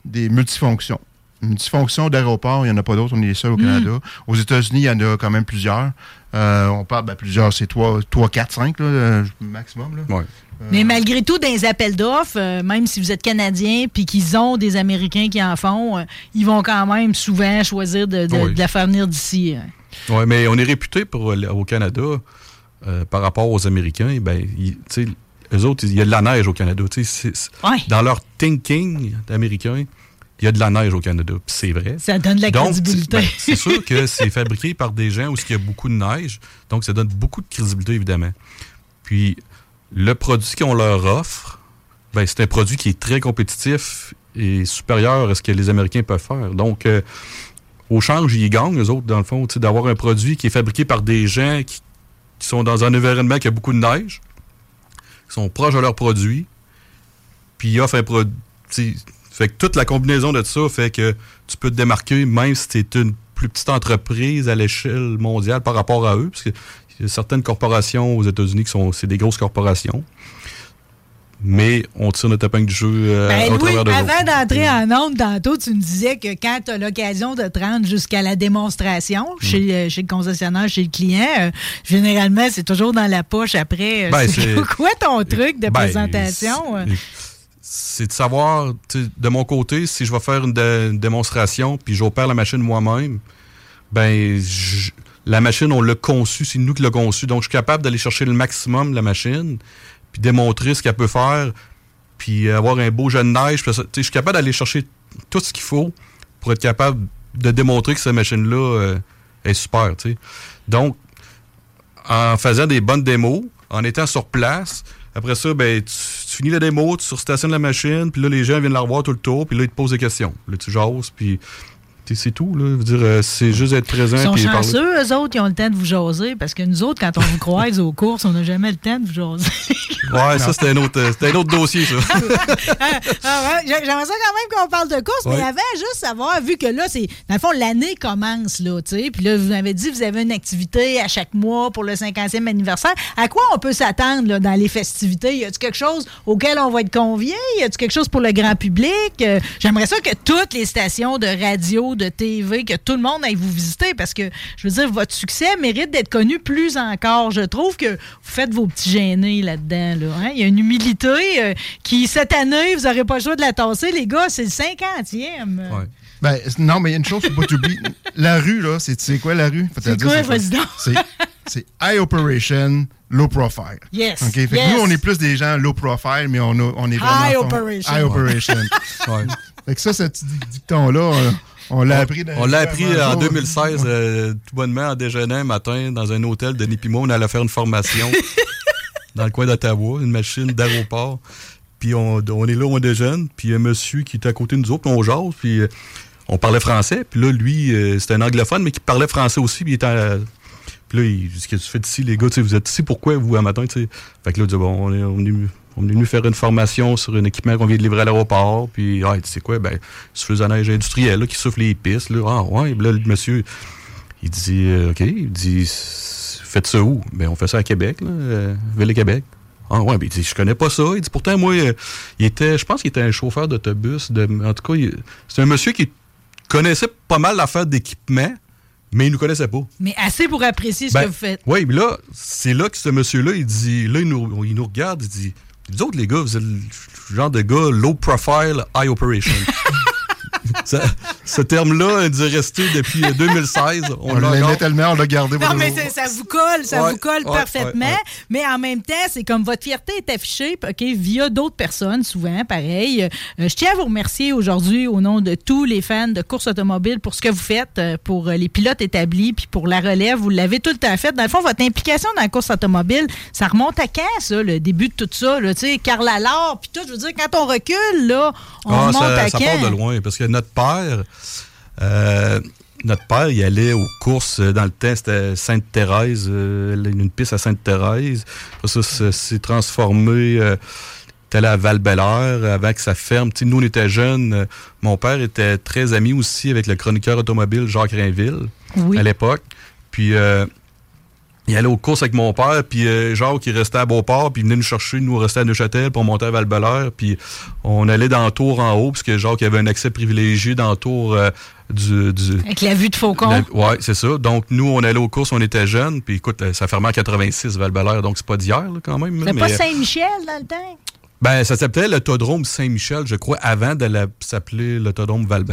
des multifonctions. Multifonctions d'aéroport, il n'y en a pas d'autres, on est les seuls au Canada. Aux États-Unis, il y en a quand même plusieurs. Euh, on parle, ben, plusieurs, c'est 3, 3 4, 5 là, euh, maximum. Là. ouais. Mais malgré tout, dans les appels d'offres, euh, même si vous êtes Canadien puis qu'ils ont des Américains qui en font, euh, ils vont quand même souvent choisir de, de- Oui. de la faire venir d'ici. hein. Oui, mais on est réputé pour, euh, au Canada euh, par rapport aux Américains. Ben, ils- tu sais, eux autres, il y a de la neige au Canada. Ouais. Dans leur thinking américain, il y a de la neige au Canada. Puis c'est vrai. Ça donne de la Donc, crédibilité. ben, c'est sûr que c'est fabriqué par des gens où il y a beaucoup de neige. Donc, ça donne beaucoup de crédibilité, évidemment. Puis, le produit qu'on leur offre, ben, c'est un produit qui est très compétitif et supérieur à ce que les Américains peuvent faire. Donc, euh, au change, ils gagnent, eux autres, dans le fond, d'avoir un produit qui est fabriqué par des gens qui, qui sont dans un environnement qui a beaucoup de neige, qui sont proches de leurs produits, puis ils offrent un produit. Fait que toute la combinaison de ça fait que tu peux te démarquer, même si tu es une plus petite entreprise à l'échelle mondiale par rapport à eux, parce qu'il y a certaines corporations aux États-Unis qui sont c'est des grosses corporations. Mais on tire notre épingle du jeu euh, Ben, au Louis, travers de avant d'entrer en onde tantôt, tu me disais que quand tu as l'occasion de te rendre jusqu'à la démonstration Mm. chez, euh, chez le concessionnaire, chez le client, euh, généralement, c'est toujours dans la poche après. euh, Ben, c'est- quoi ton truc de Ben, présentation? C'est- de savoir, de mon côté, si je vais faire une, dé- une démonstration puis j'opère la machine moi-même, ben la machine, on l'a conçue, c'est nous qui l'a conçue. Donc, je suis capable d'aller chercher le maximum de la machine puis démontrer ce qu'elle peut faire puis avoir un beau jet de neige. je suis capable d'aller chercher tout ce qu'il faut pour être capable de démontrer que cette machine-là euh, est super. Donc, en faisant des bonnes démos, en étant sur place. Après ça, ben, tu finis la démo, tu surstationnes la machine, puis là, les gens viennent la revoir tout le tour, puis là, ils te posent des questions. Là, tu jases, puis c'est tout. Là. Dire, euh, c'est juste être présent. Ils sont puis parler. chanceux, eux autres, ils ont le temps de vous jaser, parce que nous autres, quand on vous croise aux courses, on n'a jamais le temps de vous jaser. Ouais, ça, c'était un, autre, euh, un autre dossier, ça. Ah ouais, j'a- J'aimerais ça quand même qu'on parle de course, mais Ouais. avant, juste savoir, vu que là, c'est. Dans le fond, l'année commence, là, tu sais. Puis là, vous m'avez dit, vous avez une activité à chaque mois pour le 50e anniversaire. À quoi on peut s'attendre, dans les festivités? Y a-tu quelque chose auquel on va être convié? Y a-tu quelque chose pour le grand public? Euh, J'aimerais ça que toutes les stations de radio, de TV, que tout le monde aille vous visiter parce que, je veux dire, votre succès mérite d'être connu plus encore. Je trouve que vous faites vos petits gênés là-dedans, là. hein. Il y a une humilité euh, qui, cette année, vous n'aurez pas le choix de la tasser, les gars. C'est le 50e. Ouais. Ben, non, mais il y a une chose faut pas t'oublier. La rue, là, c'est tu sais quoi, la rue? C'est quoi, donc? C'est- high operation, low profile. Yes? Fait que nous, on est plus des gens low profile, mais on, a- on est vraiment. High operation. High operation. Ouais. fait que ça, ce petit dic- dicton-là, on, l'a appris dans On l'a appris avant- en 2016, euh, tout bonnement, en déjeunant un matin, dans un hôtel de Nipimo. On allait faire une formation dans le coin d'Ottawa, une machine d'aéroport. Puis on, on est là, on déjeune. Puis un monsieur qui était à côté de nous autres, puis on jase. Puis euh, on parlait français. Puis là, lui, euh, c'était un anglophone, mais qui parlait français aussi. Puis il était à- Puis là, il dit, ce que tu fais ici, les gars, vous êtes ici pourquoi, vous, un matin, tu sais? Fait que là, il dit, bon, on est, on est on est venu faire une formation sur un équipement qu'on vient de livrer à l'aéroport. Puis, ah, tu sais quoi, ben, souffleuse à neige industrielle, là, qui souffle les pistes, là. Ah, ouais. Là, le monsieur, il dit, euh, OK, il dit, faites ça où? Ben, on fait ça à Québec, là, euh, Ville-Québec. Ah ouais, ben, il dit, je connais pas ça. Il dit, pourtant, moi, euh, il était, je pense qu'il était un chauffeur d'autobus. De, en tout cas, c'est un monsieur qui connaissait pas mal l'affaire d'équipement, mais il nous connaissait pas. Mais assez pour apprécier ce Ben, que vous faites. Oui, mais là, c'est là que ce monsieur-là, il dit, là, il nous, il nous regarde, il dit, vous autres, les gars, vous êtes le genre de gars low profile, high operation. ça, ce terme-là est resté depuis 2016. On, l'a l'aimait encore. tellement, on l'a gardé pour Non, mais ça vous colle, ça Ouais, vous colle ouais, parfaitement. ouais, ouais. Mais en même temps, c'est comme votre fierté est affichée ok, via d'autres personnes, souvent, pareil. Euh, je tiens à vous remercier aujourd'hui au nom de tous les fans de course automobile pour ce que vous faites, euh, pour euh, les pilotes établis, puis pour la relève. Vous l'avez tout le temps fait. Dans le fond, votre implication dans la course automobile, ça remonte à quand, ça, le début de tout ça? là? Tu sais, Karl Allard, puis tout, je veux dire, quand on recule, là, on Ah, remonte ça, à ça quand? part de loin, parce que notre père, euh, notre père, il allait aux courses euh, dans le temps, c'était Sainte-Thérèse, euh, une piste à Sainte-Thérèse. Ça, s'est transformé. Euh, allé à val avant que ça ferme. Nous, on était jeunes. Mon père était très ami aussi avec le chroniqueur automobile Jacques Rainville Oui. à l'époque. Puis euh, il allait aux courses avec mon père, puis euh, Jacques, il restait à Beauport, puis il venait nous chercher, nous on restait à Neuchâtel, on montait à val puis on allait dans le tour en haut, parce que Jacques avait un accès privilégié dans le tour euh, du... du Avec la vue de Faucon. ouais, c'est ça. Donc, nous, on allait aux courses, on était jeunes, puis écoute, euh, ça fermait en 86, val donc c'est pas d'hier, quand même. C'est pas euh, Saint-Michel dans le temps? ben, ça s'appelait l'autodrome Saint-Michel, je crois, avant de s'appeler l'autodrome val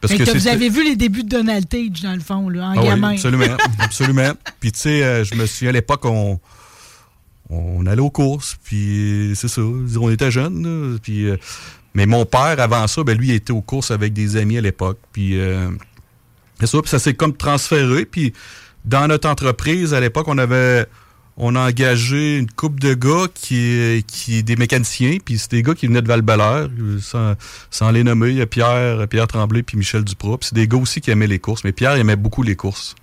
Parce que, vous avez vu les débuts de Donald Tage, dans le fond, là, en ah oui, gamin. absolument, absolument. Puis tu sais, euh, je me souviens à l'époque, on, on allait aux courses, puis c'est ça, on était jeunes, là, puis... euh, mais mon père, avant ça, ben lui, il était aux courses avec des amis à l'époque, puis... euh, c'est ça, puis ça s'est comme transféré, puis dans notre entreprise, à l'époque, on avait... On a engagé une couple de gars qui, qui des mécaniciens, puis c'est des gars qui venaient de val sans, sans les nommer, il y a Pierre, Pierre Tremblay puis Michel Duprat. Puis c'est des gars aussi qui aimaient les courses, mais Pierre aimait beaucoup les courses.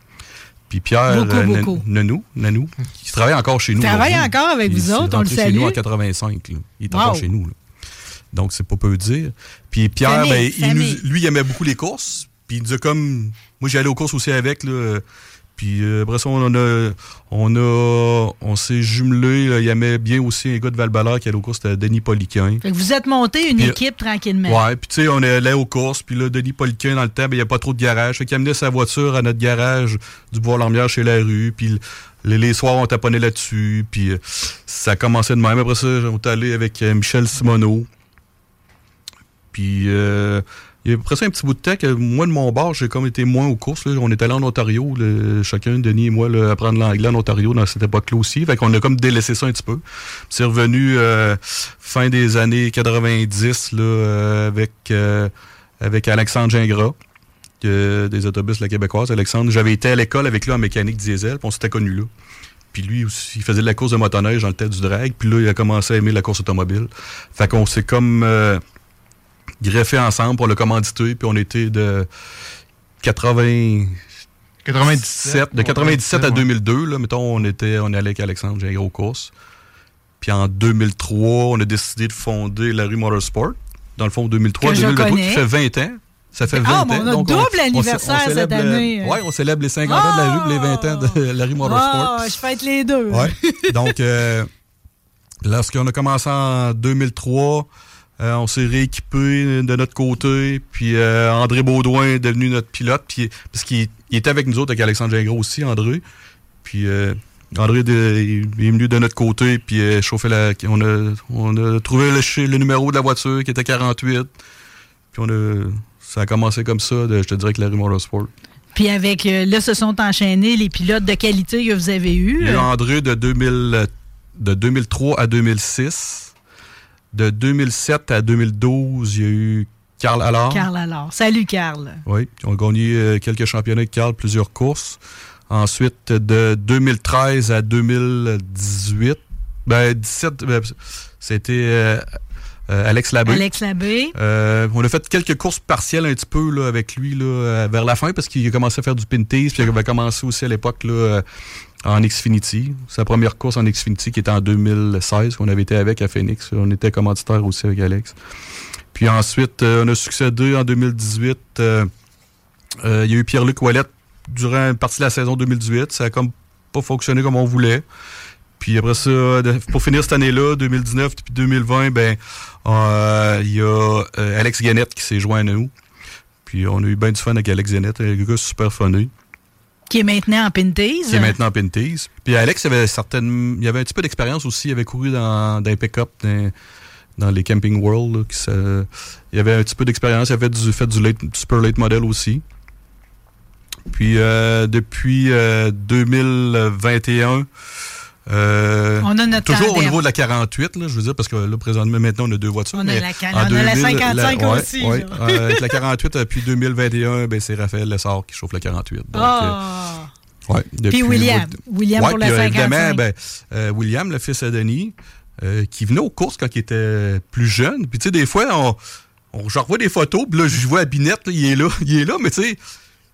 Puis Pierre Beaucoup, euh, beaucoup. Nanou, Nanou, qui travaille encore chez nous. Travaille aujourd'hui. encore avec Il vous autres, on le rentré chez nous salue. en 85. là. Il est Wow. encore chez nous. là. Donc, c'est pas peu dire. Puis Pierre, Famille, ben, il nous- lui, il aimait beaucoup les courses. Puis il nous a comme... Moi, j'allais aux courses aussi avec. Là. Puis euh, après ça, on a... On, a, on s'est jumelé. là. Il aimait bien aussi un gars de val qui allait aux courses, c'était Denis Poliquin. Fait que vous êtes monté une Puis, équipe tranquillement. Ouais, puis tu sais, on allait aux courses, puis là, Denis Poliquin, dans le temps, ben, il n'y a pas trop de garage. Fait qu'il amenait sa voiture à notre garage du bois Lormière chez la rue, puis les, les soirs, on taponnait là-dessus, puis euh, ça commençait de même. Après ça, on est allé avec euh, Michel Simoneau. Puis, euh, il y a ça un petit bout de temps que moi, de mon bord, j'ai comme été moins aux courses. là. On est allé en Ontario, chacun, Denis et moi, là, apprendre l'anglais en Ontario dans cette époque-là aussi. Fait qu'on a comme délaissé ça un petit peu. C'est revenu euh, fin des années 90 là, euh, avec, euh, avec Alexandre Gingras, des autobus la québécoise. Alexandre, j'avais été à l'école avec lui en mécanique diesel, puis on s'était connus là. Puis lui aussi, il faisait de la course de motoneige dans le tête du drag. Puis là, il a commencé à aimer la course automobile. Fait qu'on s'est comme euh, greffé ensemble pour le commanditer. Puis on était de 80... 97. de 97 à ouais. 2002, là, mettons, on était, on allait avec Alexandre, j'ai gros course. Puis en 2003, on a décidé de fonder la rue Motorsport. Dans le fond, 2003, Que je 2023, connais. qui fait 20 ans. Ça fait 20 Ah, ans. on a Donc, double on- anniversaire on cette année. Ouais, on célèbre les 50 ans de la rue, puis les 20 ans de la rue Motorsport. Ah, je fête les deux. Ouais. Donc, euh, lorsqu'on a commencé en 2003, euh, on s'est rééquipé de notre côté. Puis euh, André Baudouin est devenu notre pilote. Puis, parce qu'il il était avec nous autres, avec Alexandre Gingras aussi, André. Puis euh, André de- il est venu de notre côté. Puis euh, chauffait la. On a, on a trouvé le, numéro de la voiture qui était 48. Puis on a. Ça a commencé comme ça, de, je te dirais, que la rue Motorsport. Puis avec, là, se sont enchaînés les pilotes de qualité que vous avez eus. Il y a eu André de, 2000, de 2003 à 2006. De 2007 à 2012, il y a eu Carl Allard. Carl alors. Salut, Carl. Oui, ils ont gagné euh, quelques championnats avec Carl, plusieurs courses. Ensuite, de 2013 à 2018, ben 17, ben, c'était euh, euh, Alex Labbé. Alex Labbé. Euh, on a fait quelques courses partielles un petit peu là, avec lui là, vers la fin parce qu'il a commencé à faire du pinties puis il avait commencé aussi à l'époque en Xfinity. Sa première course en Xfinity qui était en 2016 qu'on avait été avec à Phoenix. On était commanditaire aussi avec Alex. Puis ensuite, euh, on a succédé en 2018. euh, euh, il y a eu Pierre-Luc Ouellette durant une partie de la saison 2018. Ça a comme pas fonctionné comme on voulait. Puis après ça, pour finir cette année-là, 2019 puis 2020, ben il y a Alex Guénette qui s'est joint à nous. Puis on a eu bien du fun avec Alex Guénette, un gars super funny, Qui est maintenant en Pinties. qui est maintenant en Pinties. Puis Alex avait certaines, il avait un petit peu d'expérience aussi, il avait couru dans, dans pick-up, dans, les Camping World. là, qui il avait un petit peu d'expérience. Il avait du, fait du late- super late model aussi. Puis euh, depuis euh, 2021, euh, On a notre toujours au niveau de la 48, là, je veux dire, parce que là, présentement, maintenant, on a deux voitures. On a la can- en on a la 2000, 55 ouais, aussi, ouais. Euh, avec la 48, depuis 2021, ben, c'est Raphaël Lessard qui chauffe la 48. Donc, euh, ouais, depuis- William. William pour la puis, euh, 55. évidemment, ben, euh, William, le fils à Denis, euh, qui venait aux courses quand il était plus jeune. Puis, tu sais, des fois, on, on, je revois des photos, puis là, je vois à Binette, là, il est là, il est là, mais tu sais,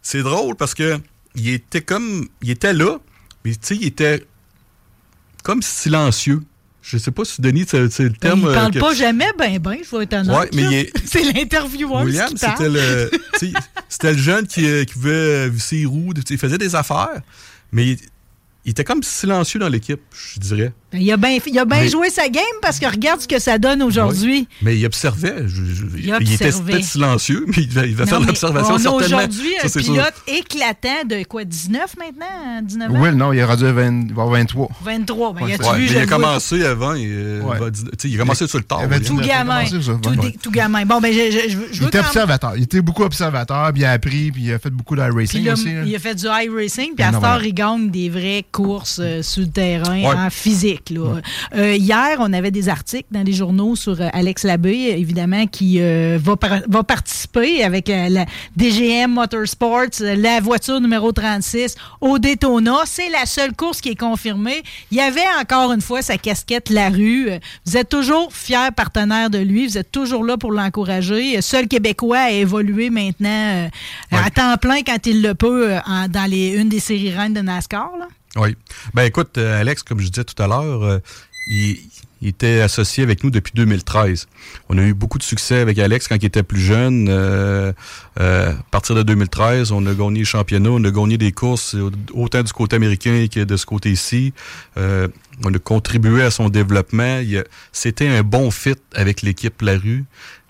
c'est drôle parce que il était comme, il était là, mais tu sais, il était comme silencieux. Je sais pas si Denis, c'est le Ben, terme. il euh, parle que- pas jamais, ben ben, je vais être honnête. Ouais, mais là. il est- C'est l'intervieweur William, qui parle. c'était le, c'était le jeune qui, euh, qui pouvait euh, visser les roues, il faisait des affaires, mais il, il était comme silencieux dans l'équipe, je dirais. Ben, Il a bien il a bien Mais- joué sa game parce que regarde ce que ça donne aujourd'hui. Mais il observait. je- je- Il il était peut-être silencieux, mais il devait, il devait Non, faire l'observation certainement. aujourd'hui un sûr. pilote éclatant de quoi, 19 maintenant? 19 ans? Oui, non, il est rendu à 20 il va avoir 23. 23. Ben, Ouais, y a-tu Ouais, vu, mais je il a commencé avant. Il, euh, Ouais. va il a commencé sur le tard. Il avait William. Tout 19, il a gamin. Tout, gamin. Bon, ben, je, je, je, je Il veux était observateur. Il était beaucoup observateur, puis il a appris, puis il a fait beaucoup Puis d'iRacing là, aussi. il a fait du high racing, puis à Non, ce il gagne des vraies courses euh, sur le terrain en physique. Là. Euh, hier, on avait des articles dans les journaux sur euh, Alex Labbé, évidemment, qui euh, va, par- va participer avec la DGM Motorsports, la voiture numéro 36 au Daytona. C'est la seule course qui est confirmée. Il y avait encore une fois sa casquette La Rue. Vous êtes toujours fier partenaire de lui. Vous êtes toujours là pour l'encourager. Seul Québécois à évoluer maintenant à temps plein quand il le peut en- dans les, une des séries reines de NASCAR. Là. Oui. Ben écoute, euh, Alex, comme je disais tout à l'heure, euh, il, il était associé avec nous depuis 2013. On a eu beaucoup de succès avec Alex quand il était plus jeune. Euh, euh, à partir de 2013, on a gagné le championnat, on a gagné des courses autant du côté américain que de ce côté-ci. Euh, on a contribué à son développement. C'était un bon fit avec l'équipe La Rue.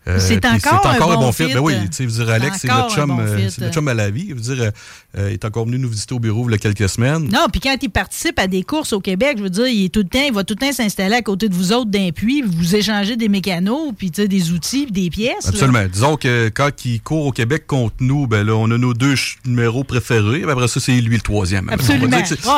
Euh, C'est encore un bon fit. Ben oui, tu sais, je veux dire, Alex, c'est notre un chum, bon euh, c'est notre chum à la vie. Je veux dire, euh, il est encore venu nous visiter au bureau il y a quelques semaines. Non, puis quand il participe à des courses au Québec, je veux dire, il est tout le temps, il va tout le temps s'installer à côté de vous autres d'un puits, vous échangez des mécanos, puis tu sais, des outils, puis des pièces. là. Absolument. Disons que quand il court au Québec contre nous, ben là, on a nos deux ch- numéros préférés. Ben après ça, c'est lui le troisième. Absolument.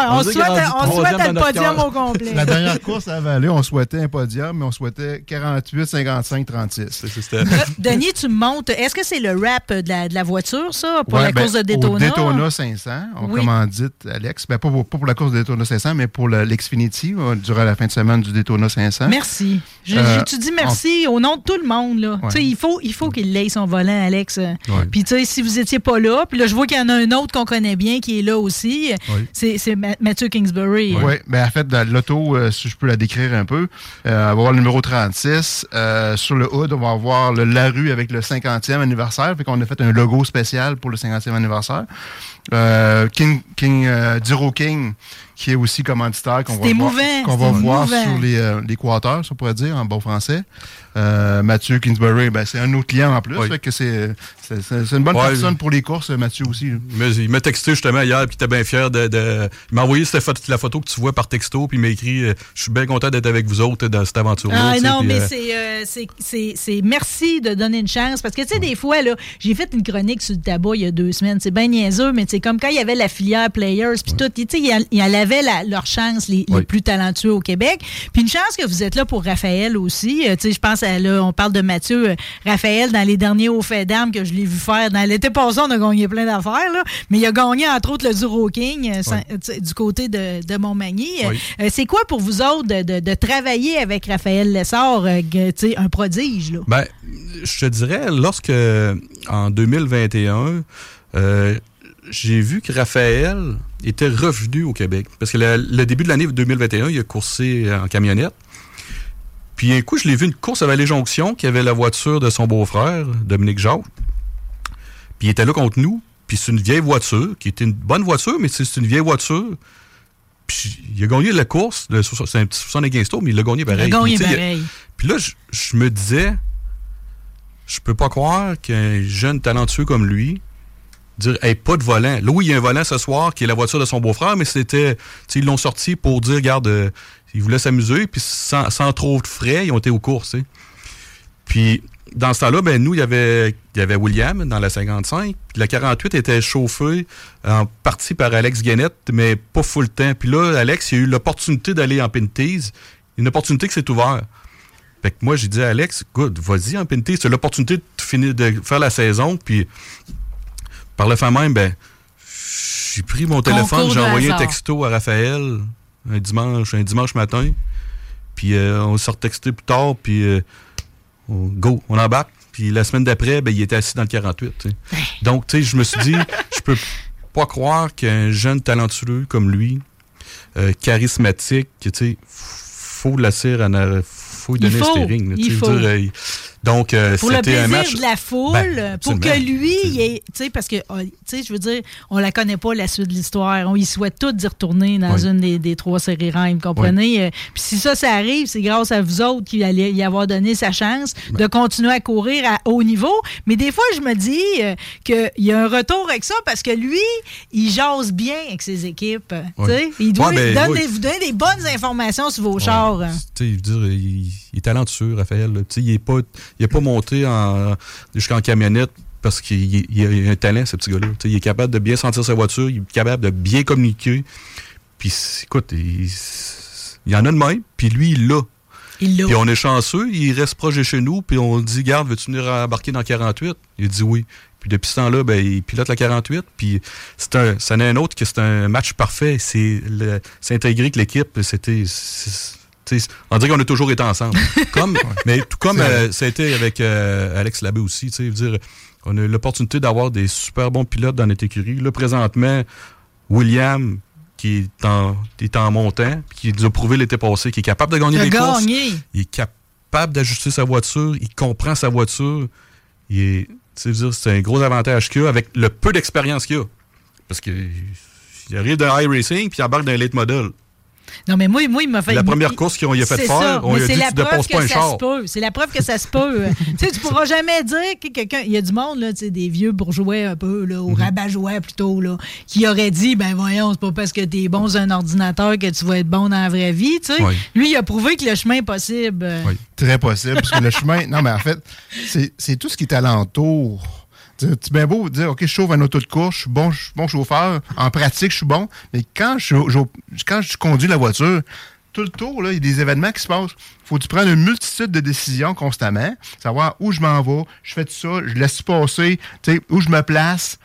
On souhaite, notre podium au complet. La dernière course à Vallée, on souhaitait un podium, mais on souhaitait 48, 55, 36. C'est- c'était- Denis, tu me montes. Est-ce que c'est le rap de la, de la voiture, ça, pour Ouais, la ben, course de Au Daytona? Daytona 500, on Oui. commandite Alex. Ben, pas, pour, pas pour la course de Daytona 500, mais pour l'Xfinity, euh, durant la fin de semaine du Daytona 500. Merci. Je- Euh, J'ai-tu dit merci au nom de tout le monde, là. Ouais. Tu sais, Il faut, il faut qu'il laisse son volant, Alex. Ouais. Puis, tu sais, si vous étiez pas là, puis là, je vois qu'il y en a un autre qu'on connaît bien qui est là aussi. C'est c'est Ma- Mathieu Kingsbury. Oui, ben en fait, l'auto, euh, si je peux la décrire un peu, euh, on va avoir le numéro 36. Euh, sur le hood, on va avoir le Larue avec le 50e anniversaire. Fait qu'on a fait un logo spécial pour le 50e anniversaire. Euh, King, King euh, Duro King, qui est aussi commanditaire, qu'on va voir, qu'on va sur les, euh, les quarters, ça pourrait dire, en bon français. Euh, Mathieu Kingsbury, ben, c'est un autre client en plus. Oui. Fait que c'est, c'est, c'est- c'est une bonne Ouais. personne pour les courses, Mathieu aussi. Mais il m'a texté justement hier, puis il était bien fier de. de- il m'a envoyé cette photo- la photo que tu vois par texto, puis il m'a écrit euh, Je suis bien content d'être avec vous autres dans cette aventure-là. Ah non, mais euh, c'est, euh, c'est, c'est, c'est merci de donner une chance. Parce que, tu sais, des fois, là, j'ai fait une chronique sur le tabac il y a deux semaines. C'est bien niaiseux, mais c'est comme quand il y avait la filière Players, puis tout, tu sais, il y avait la- leur chance, les, plus talentueux au Québec. Puis une chance que vous êtes là pour Raphaël aussi. Euh, tu sais, je pense, à, là, on parle de Mathieu. euh, Raphaël, dans les derniers hauts faits d'armes que je l'ai vu faire, dans l'été passé, on a gagné plein d'affaires, là. Mais il a gagné, entre autres, le Duro King euh, sans- du côté de, de Montmagny. Oui. c'est quoi pour vous autres de, de- de travailler avec Raphaël Lessard, sais, un prodige, là? Ben, je te dirais, lorsque, en 2021, euh, j'ai vu que Raphaël était revenu au Québec. Parce que le, le début de l'année 2021, il a coursé en camionnette. Puis un coup, je l'ai vu une course à Vallée-Jonction qui avait la voiture de son beau-frère, Dominique Jacques. Puis il était là contre nous. Puis c'est une vieille voiture, qui était une bonne voiture, mais c'est une vieille voiture. Puis il a gagné la course. C'est un petit 75 tours, mais il l'a gagné Il pareil. a gagné Puis, il a- pareil. puis là, je, je me disais, je peux pas croire qu'un jeune talentueux comme lui, dire, hey, pas de volant. Là, oui, il y a un volant ce soir qui est la voiture de son beau-frère, mais c'était, ils l'ont sorti pour dire, regarde, euh, ils voulaient s'amuser, puis sans, trop de frais, ils ont été aux courses. Puis, dans ce temps-là, ben, nous, il y avait, y avait William dans la 55. Puis la 48 était chauffée en partie par Alex Guénette, mais pas full temps. Puis là, Alex, il a eu l'opportunité d'aller en Pinties. Une opportunité qui s'est ouverte. Fait que moi, j'ai dit à Alex, good, vas-y en Pinties. C'est l'opportunité de finir de faire la saison. Puis, par le fait même, ben, j'ai pris mon téléphone, j'ai envoyé un texto à Raphaël un dimanche, un dimanche matin. Puis euh, on s'est retexté plus tard, puis euh, on, go, on embarque. Puis la semaine d'après, ben, il était assis dans le 48. tu sais. Donc, tu sais, je me suis dit, je peux pas croire qu'un jeune talentueux comme lui, euh, charismatique, tu sais, faut la cire à na- faut lui Il donner faut, un steering. là, tu il sais, faut. dire, il- donc, euh, Pour le plaisir un match. de la foule, Ben, pour que lui, il ait- tu sais, parce que, oh, tu sais, je veux dire, on la connaît pas, la suite de l'histoire. On y souhaite tous d'y retourner dans Oui. une des, des trois séries reines, comprenez? Euh, Puis si ça, ça arrive, c'est grâce à vous autres qui allez y avoir donné sa chance Ben. de continuer à courir à haut niveau. Mais des fois, je me dis euh, qu'il y a un retour avec ça parce que lui, il jase bien avec ses équipes. tu Oui. sais. Il doit Ouais, ben, il donne oui. des, vous donner des bonnes informations sur vos chars. Tu sais, je veux dire, il, il est talentueux, Raphaël. il n'est pas, il est pas monté en, jusqu'en camionnette parce qu'il il a un talent, ce petit gars-là. Tu sais, il est capable de bien sentir sa voiture, il est capable de bien communiquer. Puis, écoute, il, il y en a de même, puis lui, il l'a. Puis on est chanceux, il reste proche de chez nous, puis on dit, garde, veux-tu venir embarquer dans 48? Il dit oui. Puis depuis ce temps-là, ben, il pilote la 48, puis c'est un, ça n'est un autre que c'est un match parfait. C'est intégré que l'équipe, c'était... c'est- tu sais, on dirait qu'on a toujours été ensemble. Comme, mais tout comme euh, ça a été avec euh, Alex Labbé aussi. tu dire, on a eu l'opportunité d'avoir des super bons pilotes dans notre écurie. Là, présentement, William, qui est en, est en montant, puis qui nous a prouvé l'été passé, qui est capable de gagner des courses. Il est capable d'ajuster sa voiture, il comprend sa voiture. Il est, dire, c'est un gros avantage qu'il a avec le peu d'expérience qu'il a. Parce que il arrive de iRacing puis il embarque dans un late model. Non, mais moi, moi il m'a fait. La il- première course qu'on lui a fait C'est faire, ça, on lui a c'est dit la tu preuve dépasses que pas un ça char. se peut. C'est la preuve que ça se peut. tu sais, tu pourras jamais dire que quelqu'un. Il y a du monde, là, tu sais, des vieux bourgeois un peu, là, ou Mhm. rabat-joueurs plutôt, là, qui auraient dit ben voyons, c'est pas parce que t'es bon sur un ordinateur que tu vas être bon dans la vraie vie. Tu sais. Oui. Lui, il a prouvé que le chemin est possible. Oui. Très possible, parce que le chemin. Non, mais en fait, c'est c'est tout ce qui est alentour. Tu tu bien beau dire, OK, je chauffe un auto de course, je suis bon, je suis bon chauffeur, en pratique, je suis bon, mais quand je, je- quand je conduis la voiture, tout le tour, là, il y a des événements qui se passent. faut que tu prennes une multitude de décisions constamment, savoir où je m'en vais, je fais tout ça, je laisse passer, où je me place.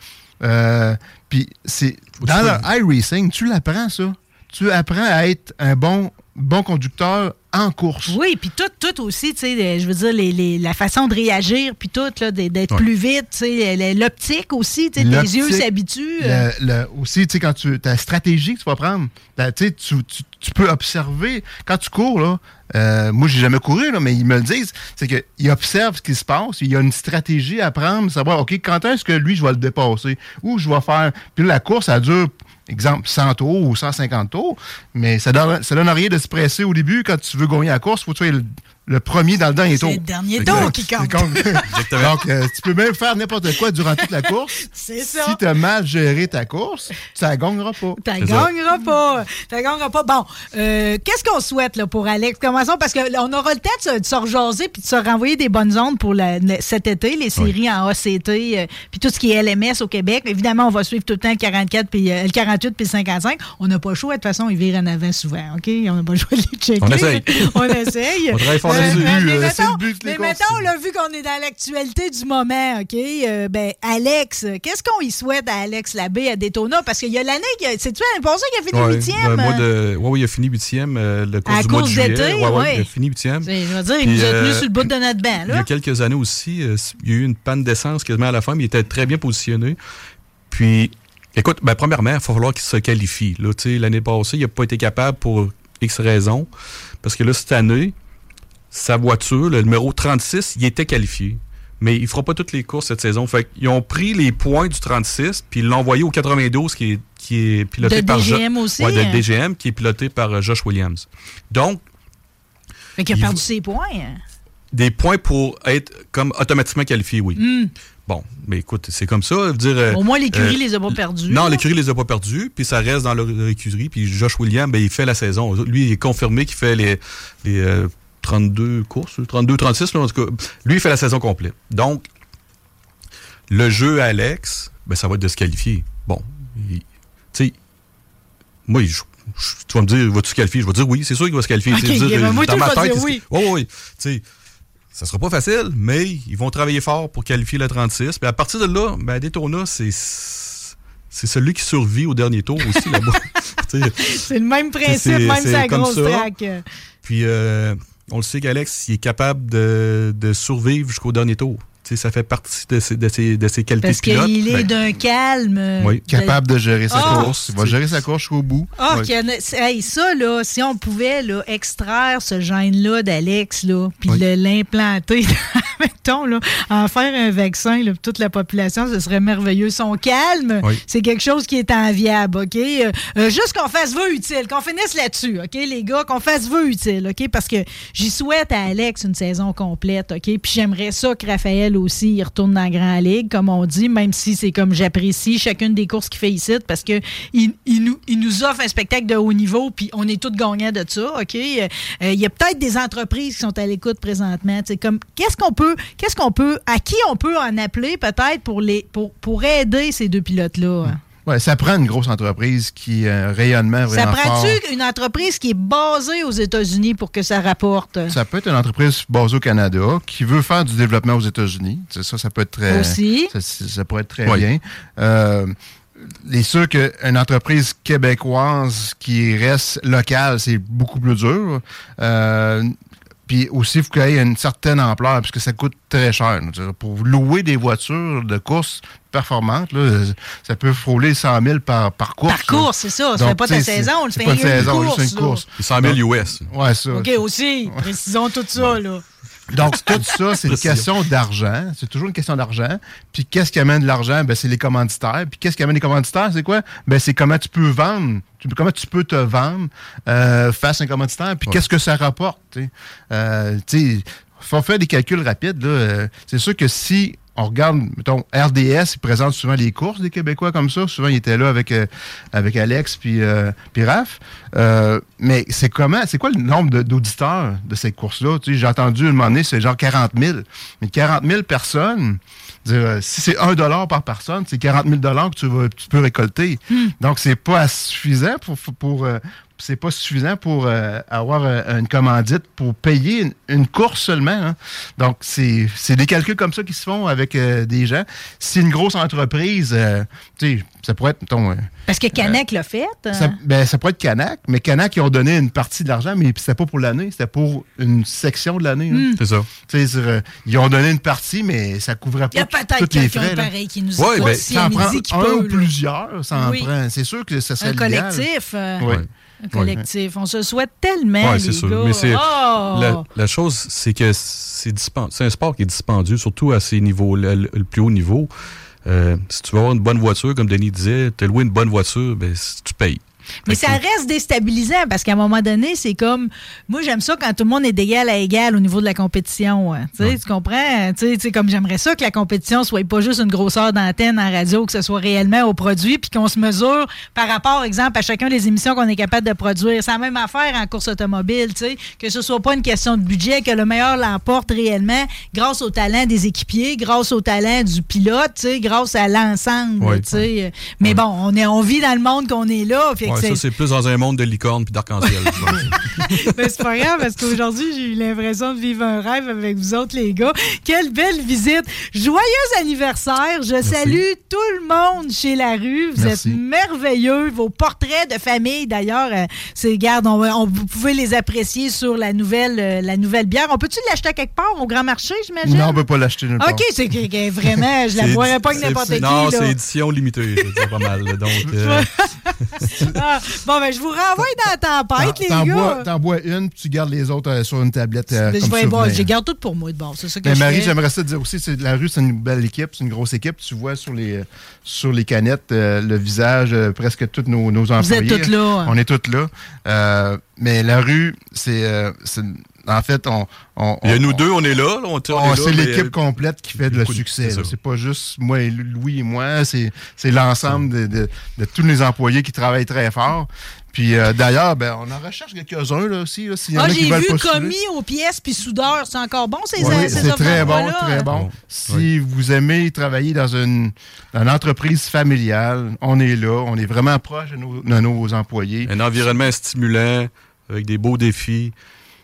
Euh, Puis c'est dans le iRacing, tu l'apprends ça. Tu apprends à être un bon, bon conducteur en course. Oui, puis tout, tout aussi, tu sais, je veux dire, les, les- la façon de réagir, puis tout, d'être Ouais. plus vite, tu sais, l'optique aussi, tu sais, tes yeux s'habituent. euh, Le- le- aussi, tu sais, quand tu. Ta stratégie que tu vas prendre, ta- tu, sais, tu, peux observer. Quand tu cours, là, euh, moi, j'ai jamais couru, là, mais ils me le disent, c'est qu'ils observent ce qui se passe. Il y a une stratégie à prendre, savoir, OK, quand est-ce que lui, je vais le dépasser? Ou je vais faire. Puis là, la course, ça dure. Exemple, 100 tours ou 150 tours, mais ça donne, ça donne rien de se presser au début. Quand tu veux gagner la course, faut que tu le, le premier dans le dernier c'est tour. le dernier C'est tour exact. qui C'est compte. Donc, euh, tu peux même faire n'importe quoi durant toute la course. C'est ça. Si tu as mal géré ta course, tu ne gagneras pas. C'est ça. gagneras pas. T'as gagneras pas. Bon, euh, qu'est-ce qu'on souhaite là, pour Alex? Commençons parce qu'on aura le temps de se, rejaser puis de se renvoyer des bonnes ondes pour la- cet été, les séries en ACT, euh, puis tout ce qui est LMS au Québec. Évidemment, on va suivre tout le temps le 44 puis euh, le 48 puis le 55. On n'a pas le choix. De toute façon, ils virent en avant souvent, OK? On n'a pas le choix de les checker. On essaye. on essaye. On travaille fort là-dessus. Mais mettons, là, vu qu'on est dans l'actualité du moment, OK? euh, ben, Alex, qu'est-ce qu'on y souhaite à Alex Labbé à Daytona? Parce qu'il y a l'année, c'est-tu l'année passée qu'il a fini huitième? mois euh? ouais, ouais, il a fini huitième, euh, le course À du mois de juillet. ouais, ouais, il a fini huitième. Je veux dire, il nous a tenu euh, sur le bout de notre banc, Il y a quelques années aussi, il y a eu une panne d'essence quasiment à la fin, mais il était très bien positionné. Puis, écoute, ben, premièrement, il va falloir qu'il se qualifie. L'année passée, il n'a pas été capable pour X raisons. Parce que là, cette année, sa voiture, le numéro 36, il était qualifié. Mais il ne fera pas toutes les courses cette saison. Fait qu'ils ont pris les points du 36, puis ils l'ont envoyé au 92, qui est, qui est piloté De par Jo- DGM aussi, Ouais, de hein? DGM, qui est piloté par euh, Josh Williams. Donc, Fait qu'il a perdu ses points. hein? des points pour être comme automatiquement qualifié, oui. Hmm. Bon, mais écoute, c'est comme ça. Dire, euh, Au moins, l'écurie euh, les a pas perdus. Non, l'écurie les a pas perdus, puis ça reste dans leur, leur écurie. Puis Josh Williams, ben, il fait la saison. Lui, il est confirmé qu'il fait les, les, euh, 32 courses, 32, 36, là, en tout cas. Lui, il fait la saison complète. Donc, le jeu Alex, ben, ça va être de se qualifier. Bon, tu sais, moi, je- je- tu vas me dire, vas-tu se qualifier? Je vais dire oui, c'est sûr qu'il va se qualifier. Dire, dans ma tête, dire oui. oui, oui. Tu sais, ça sera pas facile, mais ils vont travailler fort pour qualifier le 36. Puis à partir de là, ben, Daytona, c'est c'est celui qui survit au dernier tour aussi là-bas. C'est le même principe, même sa grosse track. Puis euh, on le sait qu'Alex, il est capable de, de survivre jusqu'au dernier tour. Ça fait partie de ses, de ses, de ses qualités Parce qu'il est Ben, d'un calme. Oui. Capable de gérer sa Ah! course. Il va gérer sa course jusqu'au bout. Ah, Ouais. qu'il y en a- c'est- hey, ça, là, si on pouvait là, extraire ce gène-là d'Alex, là, puis Oui. le- l'implanter, mettons, là, en faire un vaccin là, pour toute la population, ce serait merveilleux. Son calme, Oui. c'est quelque chose qui est enviable, OK? Euh, euh, juste qu'on fasse vœu utile, qu'on finisse là-dessus, OK, les gars, qu'on fasse vœu utile, OK? Parce que j'y souhaite à Alex une saison complète, OK? Puis j'aimerais ça que Raphaël aussi il retourne dans la Grand Ligue, comme on dit, même si c'est comme j'apprécie chacune des courses qu'il fait ici, parce que il, il nous, il nous offre un spectacle de haut niveau, puis on est tous gagnants de ça, OK? Euh, Il y a peut-être des entreprises qui sont à l'écoute présentement. Comme qu'est-ce qu'on peut, qu'est-ce qu'on peut, à qui on peut en appeler peut-être pour les pour, pour aider ces deux pilotes-là? Ouais, ça prend une grosse entreprise qui a un rayonnement Ça vraiment fort. prend-tu une entreprise qui est basée aux États-Unis pour que ça rapporte? Ça peut être une entreprise basée au Canada qui veut faire du développement aux États-Unis. C'est Ça, ça peut être très. Aussi. Ça, ça- ça pourrait être très Oui. bien. Euh, il est sûr qu'une entreprise québécoise qui reste locale, c'est beaucoup plus dur. Euh, puis aussi, il faut qu'il y ait une certaine ampleur, puisque ça coûte très cher. Pour louer des voitures de course performantes, là, ça peut frôler 100 000 par, par course. Par course, c'est ça. Ça Donc, fait pas sais, saison, on le c'est fait pas une une saison, course, juste une course. c'est 100 000 US. Ouais, ça. OK, aussi. Précisons tout ça, là. Donc, tout ça, c'est une question d'argent. C'est toujours une question d'argent. Puis, qu'est-ce qui amène de l'argent? Ben, c'est les commanditaires. Puis, qu'est-ce qui amène les commanditaires? C'est quoi? Ben, c'est comment tu peux vendre. Tu- Comment tu peux te vendre euh, face à un commanditaire? Puis, qu'est-ce que ça rapporte? tu sais? Euh, faut faire des calculs rapides. là. Euh, C'est sûr que si on regarde, mettons, RDS, il présente souvent les courses des Québécois comme ça. Souvent, il était là avec, euh, avec Alex puis, euh, puis Raph. Euh, mais c'est comment, c'est quoi le nombre d'auditeurs de? Tu sais, J'ai entendu un moment donné, c'est genre 40 000. Mais 40 000 personnes, dire, si c'est 1 dollar par personne, c'est 40 000 dollars que tu, vas, tu peux récolter. Donc, c'est pas suffisant pour, pour, c'est pas suffisant pour euh, avoir euh, une commandite pour payer une, une course seulement. hein. Donc, c'est c'est des calculs comme ça qui se font avec euh, des gens. Si une grosse entreprise, euh, tu sais, ça pourrait être, mettons, euh, Parce que Canac l'a fait. hein. ça, ben, ça pourrait être Canac, mais Canac, ils ont donné une partie de l'argent, mais c'était pas pour l'année, c'était pour une section de l'année. hein. C'est ça. Tu sais, c'est, euh, ils ont donné une partie, mais ça couvrait Il y a pas peut-être tous les quelqu'un frais. là. pareil qui nous Ouais, ben, si Ça en prend un peut, ou là. plusieurs, ça en Oui. prend. C'est sûr que ça serait Un collectif. euh, Oui. Collectif. On se souhaite tellement, les c'est sûr. gars. Mais c'est Oh! la, la chose, c'est que c'est c'est un sport qui est dispendieux, surtout à ces niveaux, le, le- plus haut niveau. Euh, si tu veux avoir une bonne voiture, comme Denis disait, te louer une bonne voiture, ben, tu payes. Mais ça reste déstabilisant parce qu'à un moment donné, c'est comme. Moi, j'aime ça quand tout le monde est d'égal à égal au niveau de la compétition. hein. Tu sais, Tu comprends? Tu sais, tu sais, comme j'aimerais ça que la compétition soit pas juste une grosseur d'antenne en radio, que ce soit réellement au produit, puis qu'on se mesure par rapport, exemple, à chacun des émissions qu'on est capable de produire. C'est la même affaire en course automobile, tu sais, que ce soit pas une question de budget, que le meilleur l'emporte réellement grâce au talent des équipiers, grâce au talent du pilote, tu sais, grâce à l'ensemble. Oui. tu sais. Mais bon, on, est, on vit dans le monde qu'on est là. fait que Ouais, ça, c'est plus dans un monde de licorne puis d'arc-en-ciel. mais c'est pas grave parce qu'aujourd'hui, j'ai eu l'impression de vivre un rêve avec vous autres, les gars. Quelle belle visite. Joyeux anniversaire. Je salue tout le monde chez La Rue. Vous Merci. êtes merveilleux. Vos portraits de famille, d'ailleurs, euh, c'est, garde, on, on- vous pouvez les apprécier sur la nouvelle, euh, la nouvelle bière. On peut-tu l'acheter quelque part au grand marché, j'imagine? Non, on peut pas l'acheter nulle part. OK, c'est que, que vraiment, je la C'est- boirais pas avec c'est- n'importe c'est- qui. Non, c'est édition limitée, dire, pas mal. Donc, euh, Ah, bon, ben, je vous renvoie dans la tempête, les gars. t'en bois une, puis tu gardes les autres euh, sur une tablette. euh, Ben, je comme vais boire, souvenir. je les garde toutes pour moi de bord. C'est ça que Mais je Marie, j'aimerais ça te dire aussi, c'est la rue, c'est une belle équipe, c'est une grosse équipe. Tu vois sur les sur les canettes euh, le visage, presque tous nos, nos Vous employés. êtes toutes là. hein. On est toutes là. Mais la rue, c'est en fait, on, on- Il y a on- nous deux, on est là. là, on, on est là, c'est l'équipe euh, complète qui fait le de- succès. c'est pas juste moi et Louis et moi, c'est l'ensemble de, de- de tous les employés qui travaillent très fort. Puis euh, d'ailleurs, ben, on en recherche quelques-uns là, aussi. là, y Ah, j'ai vu postuler. commis aux pièces puis soudeur. C'est encore bon, ces, Oui, ces c'est très bon, très bon. Si vous aimez travailler dans une, dans une entreprise familiale, on est là, on est vraiment proche de nos, de nos employés. Un environnement stimulant, avec des beaux défis.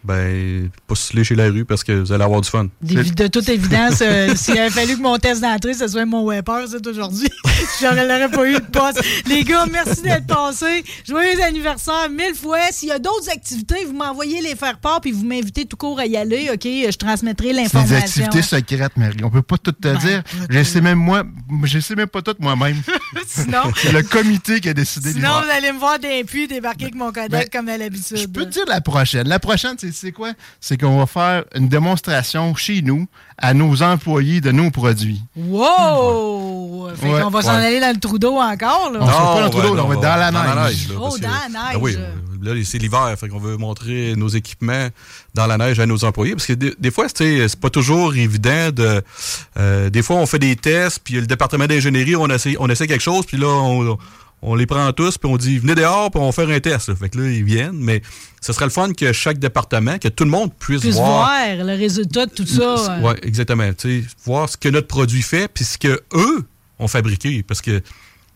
Ben, pas se lécher la rue parce que vous allez avoir du fun. De toute évidence, euh, s'il avait fallu que mon test d'entrée, ce soit mon Weber, c'est aujourd'hui, j'aurais pas eu de poste. Les gars, merci d'être passés. Joyeux anniversaire mille fois. S'il y a d'autres activités, vous m'envoyez les faire part puis vous m'invitez tout court à y aller, OK? Je transmettrai C'est l'information. des activités secrètes, Marie. On peut pas tout te Ben, dire. Je sais même moi, je sais même pas tout moi-même. Sinon, C'est le comité qui a décidé de sinon vous allez me voir d'un puits débarquer avec mon Kodak Ben, comme à l'habitude. Je peux te dire la prochaine. La prochaine, c'est c'est quoi? C'est qu'on va faire une démonstration chez nous à nos employés de nos produits. Wow! Fait Ouais, qu'on va s'en ouais. aller dans le trou d'eau encore, là. On sera pas dans le trou ben d'eau, non, on va être dans la neige. là, Oh, dans la neige. Ah oui, là, c'est l'hiver, fait qu'on veut montrer nos équipements dans la neige à nos employés. Parce que des, des fois, c'est pas toujours évident de. euh, des fois, on fait des tests, puis le département d'ingénierie, on essaie, on essaie quelque chose, puis là, on, on les prend tous, puis on dit venez dehors, puis on va faire un test. là. Fait que là, ils viennent, mais ce serait le fun que chaque département, que tout le monde puisse, Puisse voir. voir le résultat de tout ça. Oui, exactement. Voir ce que notre produit fait, puis ce que eux ont fabriqué. Parce que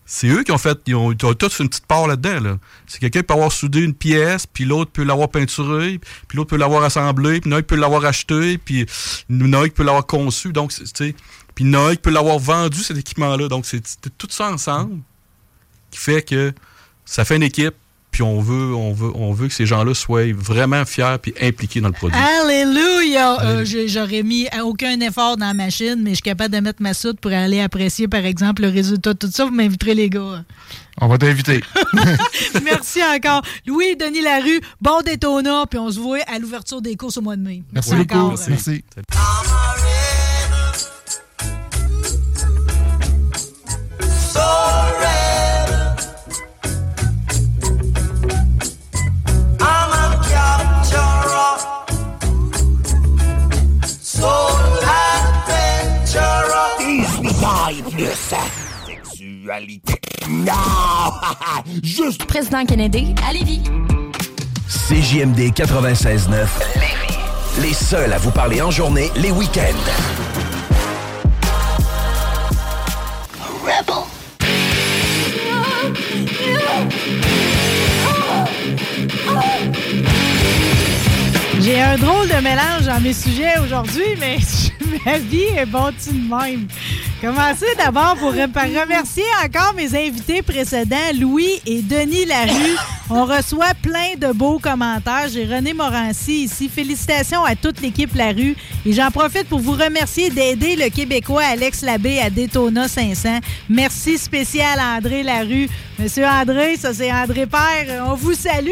c'est eux qui ont fait, ils ont, ils ont tous une petite part là-dedans. Là. C'est quelqu'un qui peut avoir soudé une pièce, puis l'autre peut l'avoir peinturée, puis l'autre peut l'avoir assemblée, puis Noël peut l'avoir acheté, puis Noël peut l'avoir conçu. Donc, tu sais, puis Noël peut l'avoir vendu, cet équipement-là. Donc, c'est tout ça ensemble qui fait que ça fait une équipe, puis on veut, on veut, on veut que ces gens-là soient vraiment fiers puis impliqués dans le produit. Alléluia! Euh, J'aurais mis aucun effort dans la machine, mais je suis capable de mettre ma soude pour aller apprécier, par exemple, le résultat de tout ça. Vous m'inviterez, les gars. On va t'inviter. Merci encore. Louis, Denis Larue, bon Daytona, puis on se voit à l'ouverture des courses au mois de mai. Merci, Merci beaucoup. encore. Merci. Président Kennedy, à Lévis. CJMD 96.9. Les seuls à vous parler en journée, les week-ends. J'ai un drôle de mélange dans mes sujets aujourd'hui, mais ma vie est bonne de même. Commencez d'abord pour remercier encore mes invités précédents, Louis et Denis Larue. On reçoit plein de beaux commentaires. J'ai René Morancy ici. Félicitations à toute l'équipe Larue. Et j'en profite pour vous remercier d'aider le Québécois Alex Labbé à Daytona 500. Merci spécial à André Larue. Monsieur André, ça c'est André Père. On vous salue.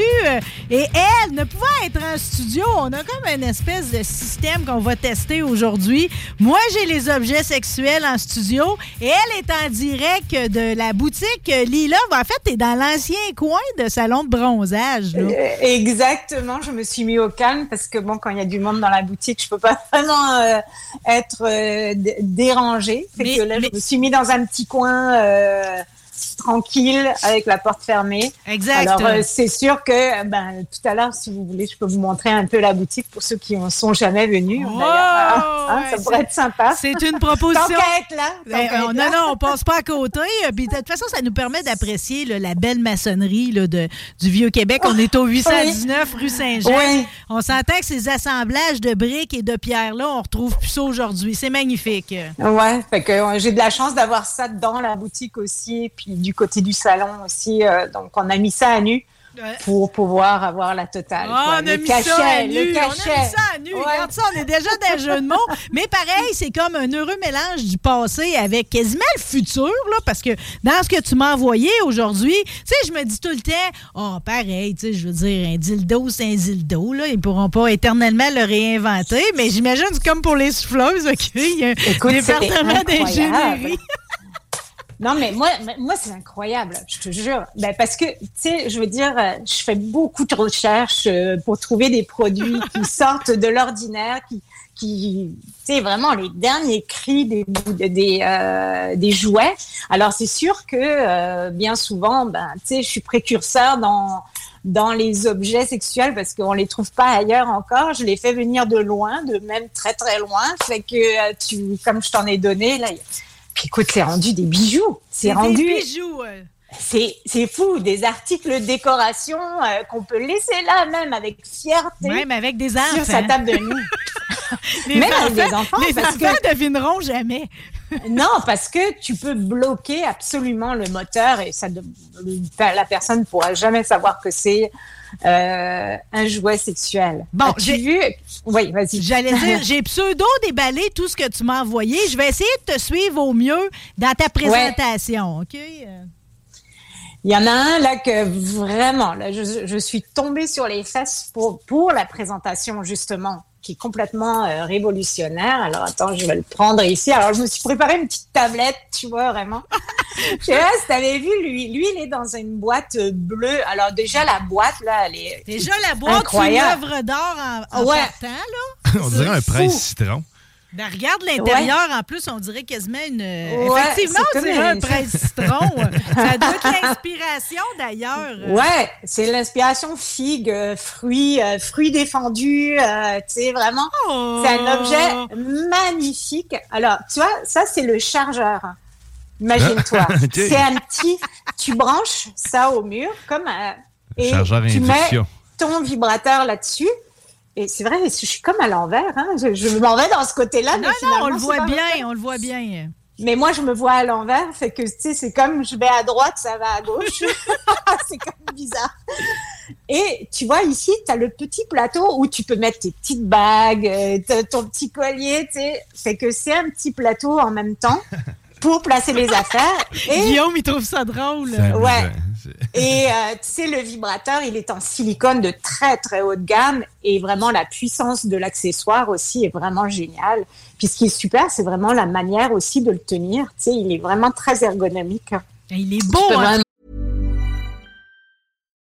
Et elle, ne pouvant être en studio, on a comme une espèce de système qu'on va tester aujourd'hui. Moi, j'ai les objets sexuels en studio et elle est en direct de la boutique Lila. En fait, t'es dans l'ancien coin de salon de bronzage. là. Euh, Exactement, je me suis mis au calme parce que bon, quand il y a du monde dans la boutique, je peux pas vraiment euh, être euh, dérangée. Fait Mais- que là, mais- je me suis mis dans un petit coin euh, tranquille avec la porte fermée. Exact. Alors, euh, c'est sûr que ben, tout à l'heure, si vous voulez, je peux vous montrer un peu la boutique pour ceux qui en sont jamais venus. Oh, D'ailleurs, hein, ouais, ça pourrait être sympa. C'est une Tant proposition. être là. tant Ben, non, là. non, on passe pas à côté. Puis de toute façon, ça nous permet d'apprécier la belle maçonnerie là, de, du Vieux-Québec. On est au 819 rue Saint-Jean. Oui. On s'entend que ces assemblages de briques et de pierres-là, on retrouve plus ça aujourd'hui. C'est magnifique. Ouais, fait que j'ai de la chance d'avoir ça dans la boutique aussi, puis du côté du salon aussi. euh, donc, on a mis ça à nu Ouais. pour pouvoir avoir la totale. Ah, quoi. on a le cachet, ça à nu. le On a cachet. mis ça à nu. Ouais. Regarde ça, on est déjà dans le jeu de mots. Mais pareil, c'est comme un heureux mélange du passé avec quasiment le futur, là, parce que dans ce que tu m'as envoyé aujourd'hui, tu sais, je me dis tout le temps, oh, pareil, tu sais, je veux dire, un dildo, c'est un dildo, là. Ils pourront pas éternellement le réinventer, mais j'imagine que c'est comme pour les souffleuses, OK? Il y a un Écoute, département d'ingénierie. Non, mais moi, moi c'est incroyable, je te jure. Ben, parce que, tu sais, je veux dire, euh, je fais beaucoup de recherches euh, pour trouver des produits qui sortent de l'ordinaire, qui, qui, tu sais, vraiment les derniers cris des, des, euh, des jouets. Alors, c'est sûr que bien souvent, ben, tu sais, je suis précurseur dans, dans les objets sexuels parce qu'on les trouve pas ailleurs encore. Je les fais venir de loin, de même très très loin. Fait que tu, comme je t'en ai donné, là, puis écoute, c'est rendu des bijoux. C'est rendu. Des bijoux. C'est, c'est fou, des articles de décoration euh, qu'on peut laisser là, même avec fierté. Même avec des enfants. Sur sa table de nuit. les même enfants, avec des enfants. Les enfants que... devineront jamais. non, parce que tu peux bloquer absolument le moteur et ça, la personne ne pourra jamais savoir que c'est euh, un jouet sexuel. Bon, j'ai vu? Oui, vas-y. J'allais dire, j'ai pseudo déballé tout ce que tu m'as envoyé. Je vais essayer de te suivre au mieux dans ta présentation, OK? Il y en a un là que vraiment, là, je, je suis tombée sur les fesses pour, pour la présentation justement qui est complètement euh, révolutionnaire. Alors attends, je vais le prendre ici. Alors je me suis préparé une petite tablette, tu vois vraiment. je sais pas si t'avais vu lui, lui il est dans une boîte bleue. Alors déjà la boîte là, elle est déjà la boîte, c'est une œuvre d'or en, en ouais. là. On dirait un presse citron. Ben, regarde l'intérieur, en plus, on dirait quasiment une. Effectivement, on dirait un presse citron. ça doit être l'inspiration, d'ailleurs. Ouais, c'est l'inspiration figue, euh, fruits, euh, fruits défendus. Euh, tu sais, vraiment. Oh. C'est un objet magnifique. Alors, tu vois, ça, c'est le chargeur. Imagine-toi. Okay. C'est un petit. Tu branches ça au mur, comme un. Et Chargeur tu mets ton vibrateur là-dessus. Et c'est vrai, je suis comme à l'envers. Hein. Je, je m'en vais dans ce côté-là. Non, mais non, on le voit bien, vrai. on le voit bien. Mais moi, je me vois à l'envers. Fait que, tu sais, c'est comme je vais à droite, ça va à gauche. c'est comme bizarre. Et tu vois, ici, tu as le petit plateau où tu peux mettre tes petites bagues, euh, ton petit collier, tu sais. Fait que c'est un petit plateau en même temps pour placer les affaires. Et Guillaume, il trouve ça drôle. Ouais. Et euh, tu sais, le vibrateur, il est en silicone de très très haute gamme et vraiment la puissance de l'accessoire aussi est vraiment géniale. Puis ce qui est super, c'est vraiment la manière aussi de le tenir. Tu sais, il est vraiment très ergonomique. Il est beau, hein?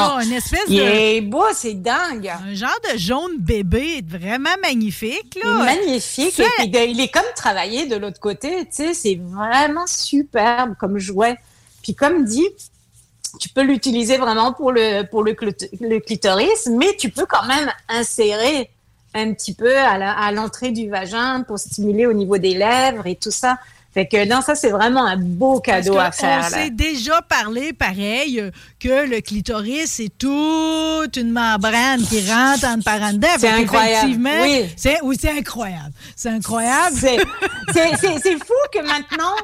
Oh, une espèce Il de. est beau, c'est dingue. Un genre de jaune bébé vraiment magnifique, Il est là. magnifique. Ça- Et puis, de- il est comme travaillé de l'autre côté. Tu sais, c'est vraiment superbe comme jouet. Puis comme dit, tu peux l'utiliser vraiment pour le pour le, clit- le clitoris, mais tu peux quand même insérer un petit peu à l'entrée du vagin pour stimuler au niveau des lèvres et tout ça. Fait que non, ça c'est vraiment un beau cadeau à Parce que faire. On s'est déjà parlé, pareil, que le clitoris, c'est toute une membrane qui rentre en par en dedans. C'est incroyable, oui. C'est, oui, c'est incroyable. C'est incroyable. C'est c'est- c'est- c'est fou que maintenant.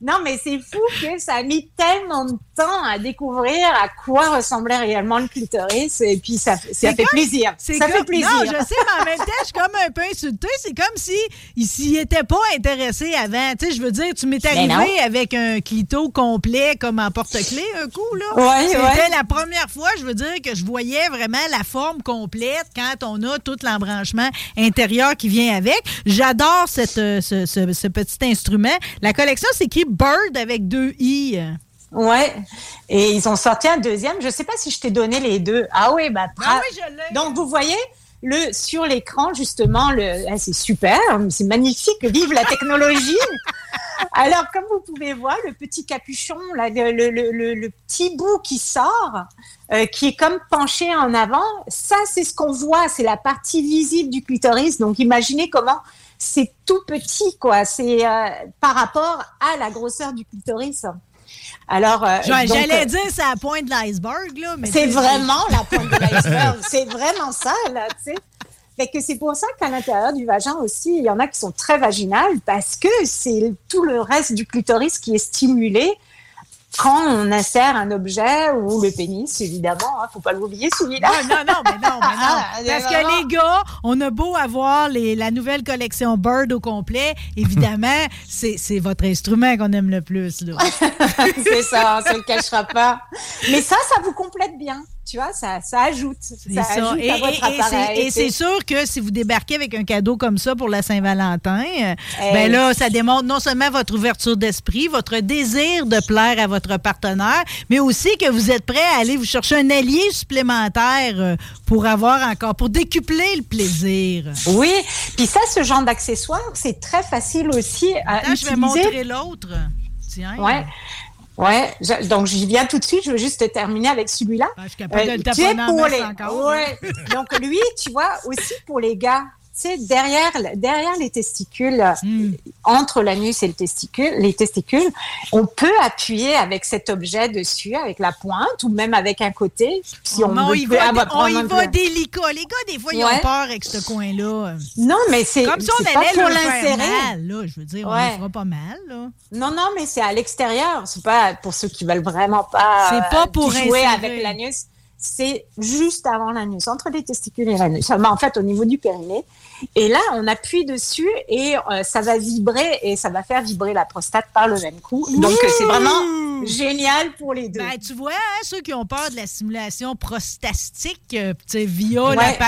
Non, mais c'est fou que ça a mis tellement de temps à découvrir à quoi ressemblait réellement le clitoris. Et puis, ça, ça fait comme- plaisir. C'est Ça comme- fait plaisir. Non, je sais, mais en même temps, je suis comme un peu insultée. C'est comme si il s'y était pas intéressé avant. Tu sais, je veux dire, tu m'es Mais arrivé avec un clito complet comme en porte-clés un coup, là. Ouais, C'était ouais. la première fois, je veux dire, que je voyais vraiment la forme complète quand on a tout l'embranchement intérieur qui vient avec. J'adore cette, euh, ce, ce- ce petit instrument. La collection, c'est écrit Bird avec deux I. Ouais. Et ils ont sorti un deuxième. Je sais pas si je t'ai donné les deux. Ah oui, bah, Ah oui, je. Donc, vous voyez, le sur l'écran justement le ah, c'est super, c'est magnifique, vive la technologie. Alors comme vous pouvez voir le petit capuchon là, le, le, le, le petit bout qui sort euh, qui est comme penché en avant, ça c'est ce qu'on voit, c'est la partie visible du clitoris. Donc imaginez comment c'est tout petit quoi, c'est euh, par rapport à la grosseur du clitoris. Alors, euh, j'allais dire c'est la pointe de l'iceberg là, mais c'est vraiment la pointe de l'iceberg. c'est vraiment ça là, tu sais. Fait que c'est pour ça qu'à l'intérieur du vagin aussi, il y en a qui sont très vaginales parce que c'est tout le reste du clitoris qui est stimulé quand on insère un objet ou le pénis, évidemment, hein, faut pas l'oublier celui-là. Non, non, non, mais non, mais non. Ah, Parce que les gars, on a beau avoir les, la nouvelle collection Bird au complet, évidemment, c'est votre instrument qu'on aime le plus. c'est ça, on se le cachera pas. Mais ça, ça vous complète bien tu vois, ça, ça ajoute. Ça, ajoute et, à votre appareil. Et c'est sûr que si vous débarquez avec un cadeau comme ça pour la Saint-Valentin, euh, ben là, ça démontre non seulement votre ouverture d'esprit, votre désir de plaire à votre partenaire, mais aussi que vous êtes prêt à aller vous chercher un allié supplémentaire euh, pour avoir encore, pour décupler le plaisir. Oui, puis ça, ce genre d'accessoire, c'est très facile aussi à utiliser. je vais montrer l'autre. Tiens. Ouais. Ouais, donc j'y viens tout de suite. Je veux juste terminer avec celui-là. Ah, je suis capable de le euh, pour les... encore. Ouais. donc lui, tu vois, aussi pour les gars, sais, derrière, derrière les testicules, hmm. entre l'anus et le testicule, les testicules, on peut appuyer avec cet objet dessus, avec la pointe ou même avec un côté. Si on, on, y va, on y va délicat. Les gars, des fois, ils ont peur avec ce coin-là. Non, mais c'est comme si on allait pour l'insérer. Là, je veux dire, on le fera pas mal. Là. Non, non, mais c'est à l'extérieur. C'est pas pour ceux qui veulent vraiment pas. Pas pour jouer avec l'anus c'est juste avant l'anus, entre les testicules et l'anus. En fait, au niveau du périnée. Et là, on appuie dessus et euh, ça va vibrer et ça va faire vibrer la prostate par le même coup. Donc, c'est vraiment génial pour les deux. Ben, tu vois, hein, ceux qui ont peur de la stimulation prostatique euh, via,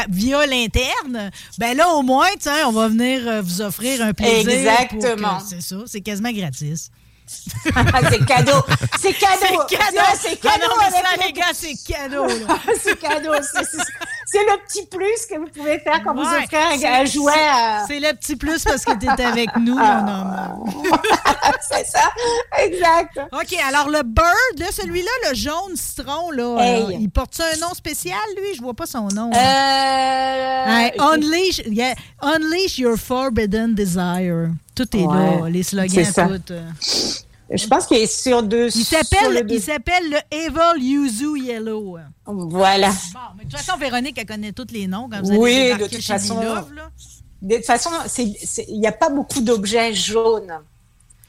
via l'interne, ben là, au moins, on va venir euh, vous offrir un plaisir. Exactement. C'est ça, c'est quasiment gratis. c'est cadeau. C'est cadeau. C'est cadeau. C'est cadeau. Non, ça, les gars, c'est cadeau. c'est cadeau. C'est le petit plus que vous pouvez faire quand vous offrez un, jouet. C'est le petit plus parce que tu es avec nous, mon homme. c'est ça. Exact. OK, alors le bird, là, celui-là, le jaune citron, là, euh, il porte un nom spécial, lui? Je vois pas son nom. Euh... unleash, unleash your forbidden desire. Tout est là, les slogans, tout. Je pense qu'il est sur deux. Il s'appelle, il s'appelle le Evil Yuzu Yellow. Voilà. Bon, mais de toute façon, Véronique, elle connaît tous les noms. Oui, de toute façon. de toute façon, il n'y a pas beaucoup d'objets jaunes.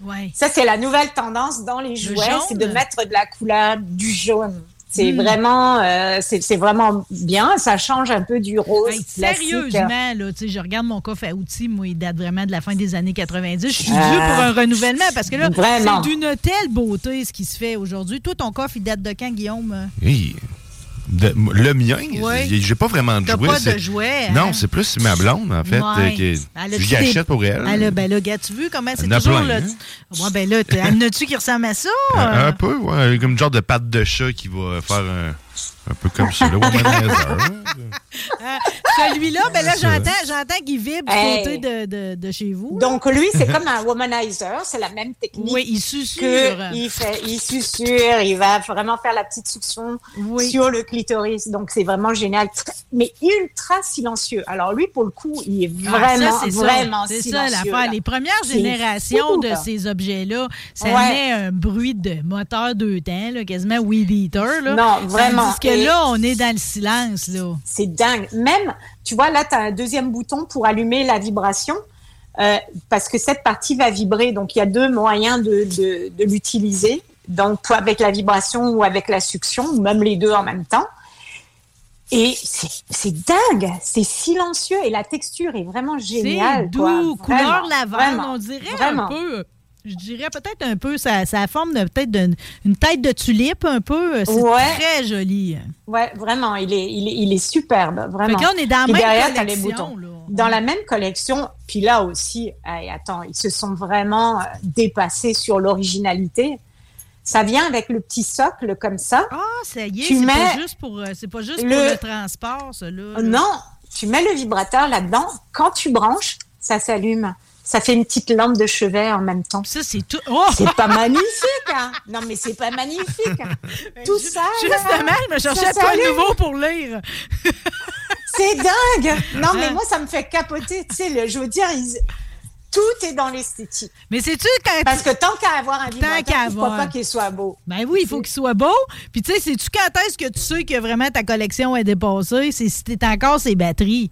Ouais. Ça, c'est la nouvelle tendance dans les jouets, c'est de mettre de la couleur du jaune. C'est hmm. vraiment, euh, c'est vraiment bien. Ça change un peu du rose. sérieusement, là, je regarde mon coffre à outils. Moi, il date vraiment de la fin des années 90. Je suis due ah. pour un renouvellement parce que là, c'est d'une telle beauté ce qui se fait aujourd'hui. Toi, ton coffre, il date de quand, Guillaume? Oui le mien, j'ai pas vraiment de jouets. pas de jouets. Non, hein? c'est plus ma blonde, en fait, ouais. que j'achète pour elle. Elle ben là, as-tu vu comment? C'est toujours le. Hein? Ouais, ben là, as-tu qui ressemble à ça? Un, un peu, ouais. Comme une genre de patte de chat qui va faire un. Un peu comme ça, womanizer. Euh, celui-là, ben là, j'entends, j'entends qu'il vibre du côté de, de, de, chez vous. Donc, lui, c'est comme un womanizer. C'est la même technique. Oui, il susurre. il, fait, il susurre. Il va vraiment faire la petite succion sur le clitoris. Donc, c'est vraiment génial. Mais ultra silencieux. Alors, lui, pour le coup, il est ah, vraiment, vraiment C'est ça, l'affaire. Les premières générations de ces objets-là, ça met un bruit de moteur deux temps, là, quasiment weed eater. Là. Non, vraiment. Parce que là, on est dans le silence. là. C'est dingue. Même, tu vois, là, tu as un deuxième bouton pour allumer la vibration. Euh, parce que cette partie va vibrer. Donc, il y a deux moyens de, de, l'utiliser. Donc, avec la vibration ou avec la succion, ou même les deux en même temps. Et c'est dingue, c'est silencieux et la texture est vraiment géniale. C'est doux, couleur lavande, on dirait un peu je dirais peut-être un peu, ça, ça forme peut-être une tête de tulipe un peu. C'est très joli. Oui, vraiment, il est, il est, il est superbe, vraiment. Fait on est dans la même collection. Dans la même collection, puis là aussi, attends, ils se sont vraiment euh, dépassés sur l'originalité. Ça vient avec le petit socle comme ça. Ah, ça y est, c'est pas juste pour, euh, pas juste pour le transport, ça, là. Non, tu mets le vibrateur là-dedans. Quand tu branches, ça s'allume. Ça fait une petite lampe de chevet en même temps. Ça, c'est tout. Oh! C'est pas magnifique, hein? Non, mais c'est pas magnifique. hein. Tout ça. là, Justement, je me cherchais ça pas de nouveau pour lire. C'est dingue! Non, mais Hein? moi, ça me fait capoter. Tu sais, le- je veux dire, ils- tout est dans l'esthétique. Mais c'est-tu quand. Parce que tant qu'à avoir un vibrateur, qu'à pourquoi avoir. pas qu'il soit beau? Ben oui, il faut qu'il soit beau. Puis tu sais, sais-tu quand est-ce que tu sais que vraiment ta collection est dépassée? C'est si t'es encore ses batteries.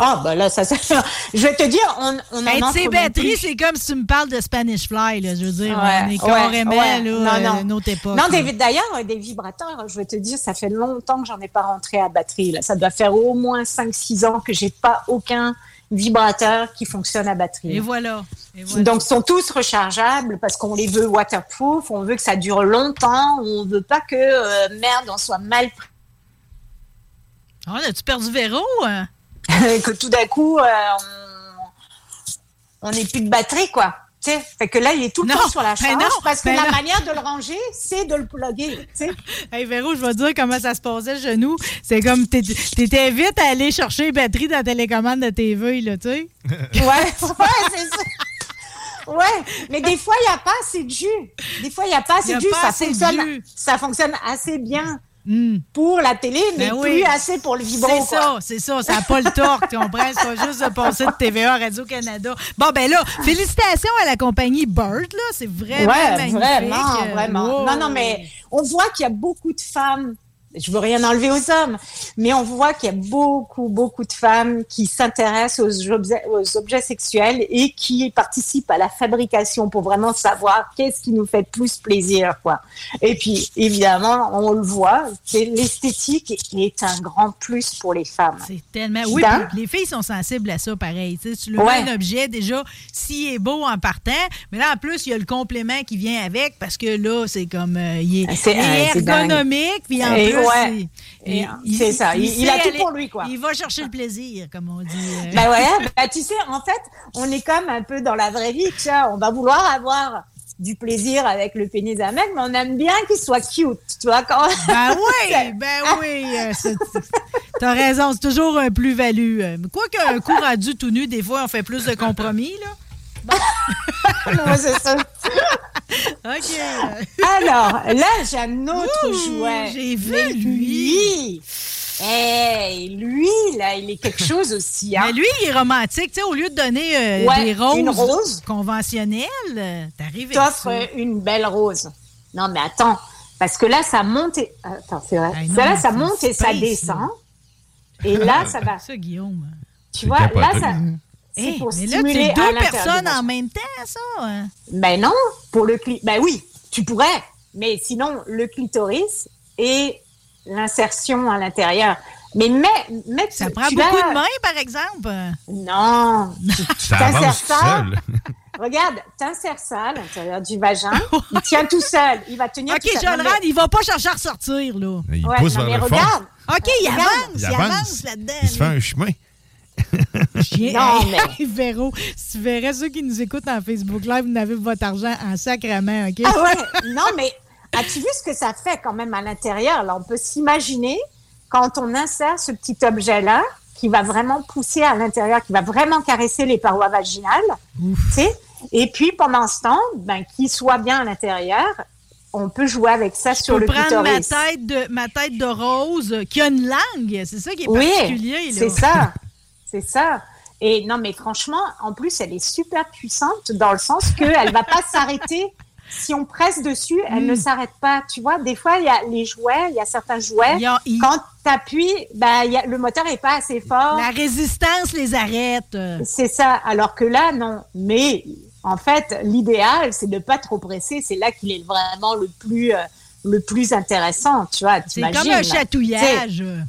Ah, ben là, ça, ça- je vais te dire, on, on en Ben, entre ses même batteries, plus. c'est comme si tu me parles de Spanish Fly, là. Je veux dire, Ouais, on est carrément, ouais. là, Non, euh, non. autre époque. Non, d'ailleurs, euh, des vibrateurs, je vais te dire, ça fait longtemps que j'en ai pas rentré à batterie. Là. Ça doit faire au moins 5-6 ans que j'ai pas aucun vibrateur qui fonctionne à batterie. Et voilà. Et voilà. Donc, ils sont tous rechargeables parce qu'on les veut waterproof, on veut que ça dure longtemps, on veut pas que, euh, merde, on soit mal pris. Ah, as-tu perdu Véro? hein? que tout d'un coup, euh, on n'est plus de batterie, quoi. Tu sais, fait que là, il est tout le Non, temps sur la charge non, parce que la non. manière de le ranger, c'est de le plugger. Tu sais. Hey Véro, je vais te dire comment ça se passait chez nous. C'est comme t'é- t'étais vite à aller chercher les batteries dans la télécommande de TV, là, tu sais. Ouais, ouais, c'est ça. Ouais, mais des fois, il n'y a pas assez de jus. Des fois, il n'y a pas assez de jus. Ça fonctionne, jus. ça fonctionne assez bien pour la télé, mais Ben plus assez pour le vibro. C'est ça, c'est ça. Ça n'a pas le torque, tu comprends? C'est pas juste de passer de TVA à Radio-Canada. Bon, ben là, félicitations à la compagnie Bird, là. C'est vraiment ouais, magnifique. vraiment, Euh, vraiment. wow. Non, non, mais on voit qu'il y a beaucoup de femmes. Je veux rien enlever aux hommes, mais on voit qu'il y a beaucoup, beaucoup de femmes qui s'intéressent aux objets, aux objets sexuels et qui participent à la fabrication pour vraiment savoir qu'est-ce qui nous fait plus plaisir, quoi. Et puis, évidemment, on le voit, c'est l'esthétique est un grand plus pour les femmes. C'est tellement. Oui, les filles sont sensibles à ça, pareil. Tu leur Ouais. mets un objet, déjà, s'il est beau en partant, mais là, en plus, il y a le complément qui vient avec parce que là, c'est comme. euh, il est, est dingue. ergonomique, puis en plus. Ouais. c'est ça, il, a tout aller- pour lui, quoi. Il va chercher le plaisir, comme on dit. Ben ouais, ben tu sais, en fait, on est comme un peu dans la vraie vie, tu vois, on va vouloir avoir du plaisir avec le pénis d'un mec, mais on aime bien qu'il soit cute, tu vois, quand Ben oui, ben oui. euh, c'est- T'as raison, c'est toujours un plus-value. Euh, Quoi qu'un coup rendu tout nu, des fois, on fait plus de compromis, là. Ouais, c'est ça. OK. Alors, là, j'ai un autre Ouh, jouet. j'ai vu Mais lui. Hey, lui, là, il est quelque chose aussi, hein. Mais lui, il est romantique. Tu sais, au lieu de donner euh, Ouais, des roses, une rose. conventionnelles, euh, t'arrives avec t'offre ça. une belle rose. Non, mais attends, parce que là, ça monte et... Attends, c'est vrai. Ben non, là, ça monte et ça descend. Et là, ça va... Ça, Guillaume. Tu vois, là, ça... C'est Hey, pour mais là, à deux l'intérieur personnes en même temps, ça. hein? Ben non, pour le cli... Ben oui, tu pourrais, mais sinon, le clitoris et l'insertion à l'intérieur. Mais mets, mets Ça tu- prend tu beaucoup de mains, par exemple? Non, tu Ça t'insères ça. seul. Regarde, t'insères ça à l'intérieur du vagin. il tient tout seul. Il va tenir OK, tout seul. Mais- Rand, il va pas chercher à ressortir, là. Il Ouais, pousse non, mais fond. regarde. OK, il avance, Il avance. avance là-dedans. Il se fait un chemin. Non, Hey, Véro, si tu verrais ceux qui nous écoutent en Facebook Live, vous n'avez votre argent en sacrament, OK? Ah ouais, non, mais as-tu vu ce que ça fait quand même à l'intérieur? Là, on peut s'imaginer quand on insère ce petit objet-là qui va vraiment pousser à l'intérieur, qui va vraiment caresser les parois vaginales, tu sais? Et puis, pendant ce temps, ben, qu'il soit bien à l'intérieur, on peut jouer avec ça Je sur peux le prendre ma tête, de, ma tête de rose qui a une langue. C'est ça qui est Oui, particulier. là. c'est ça. C'est ça. Et non, mais franchement, en plus, elle est super puissante dans le sens qu'elle va pas s'arrêter. Si on presse dessus, elle Hmm. ne s'arrête pas. Tu vois, des fois, il y a les jouets, il y a certains jouets. A- Quand tu appuies, ben, y a- le moteur est pas assez fort. La résistance les arrête. C'est ça. Alors que là, non. Mais en fait, l'idéal, c'est de pas trop presser. C'est là qu'il est vraiment le plus, euh, le plus intéressant. Tu vois, C'est comme un. Tu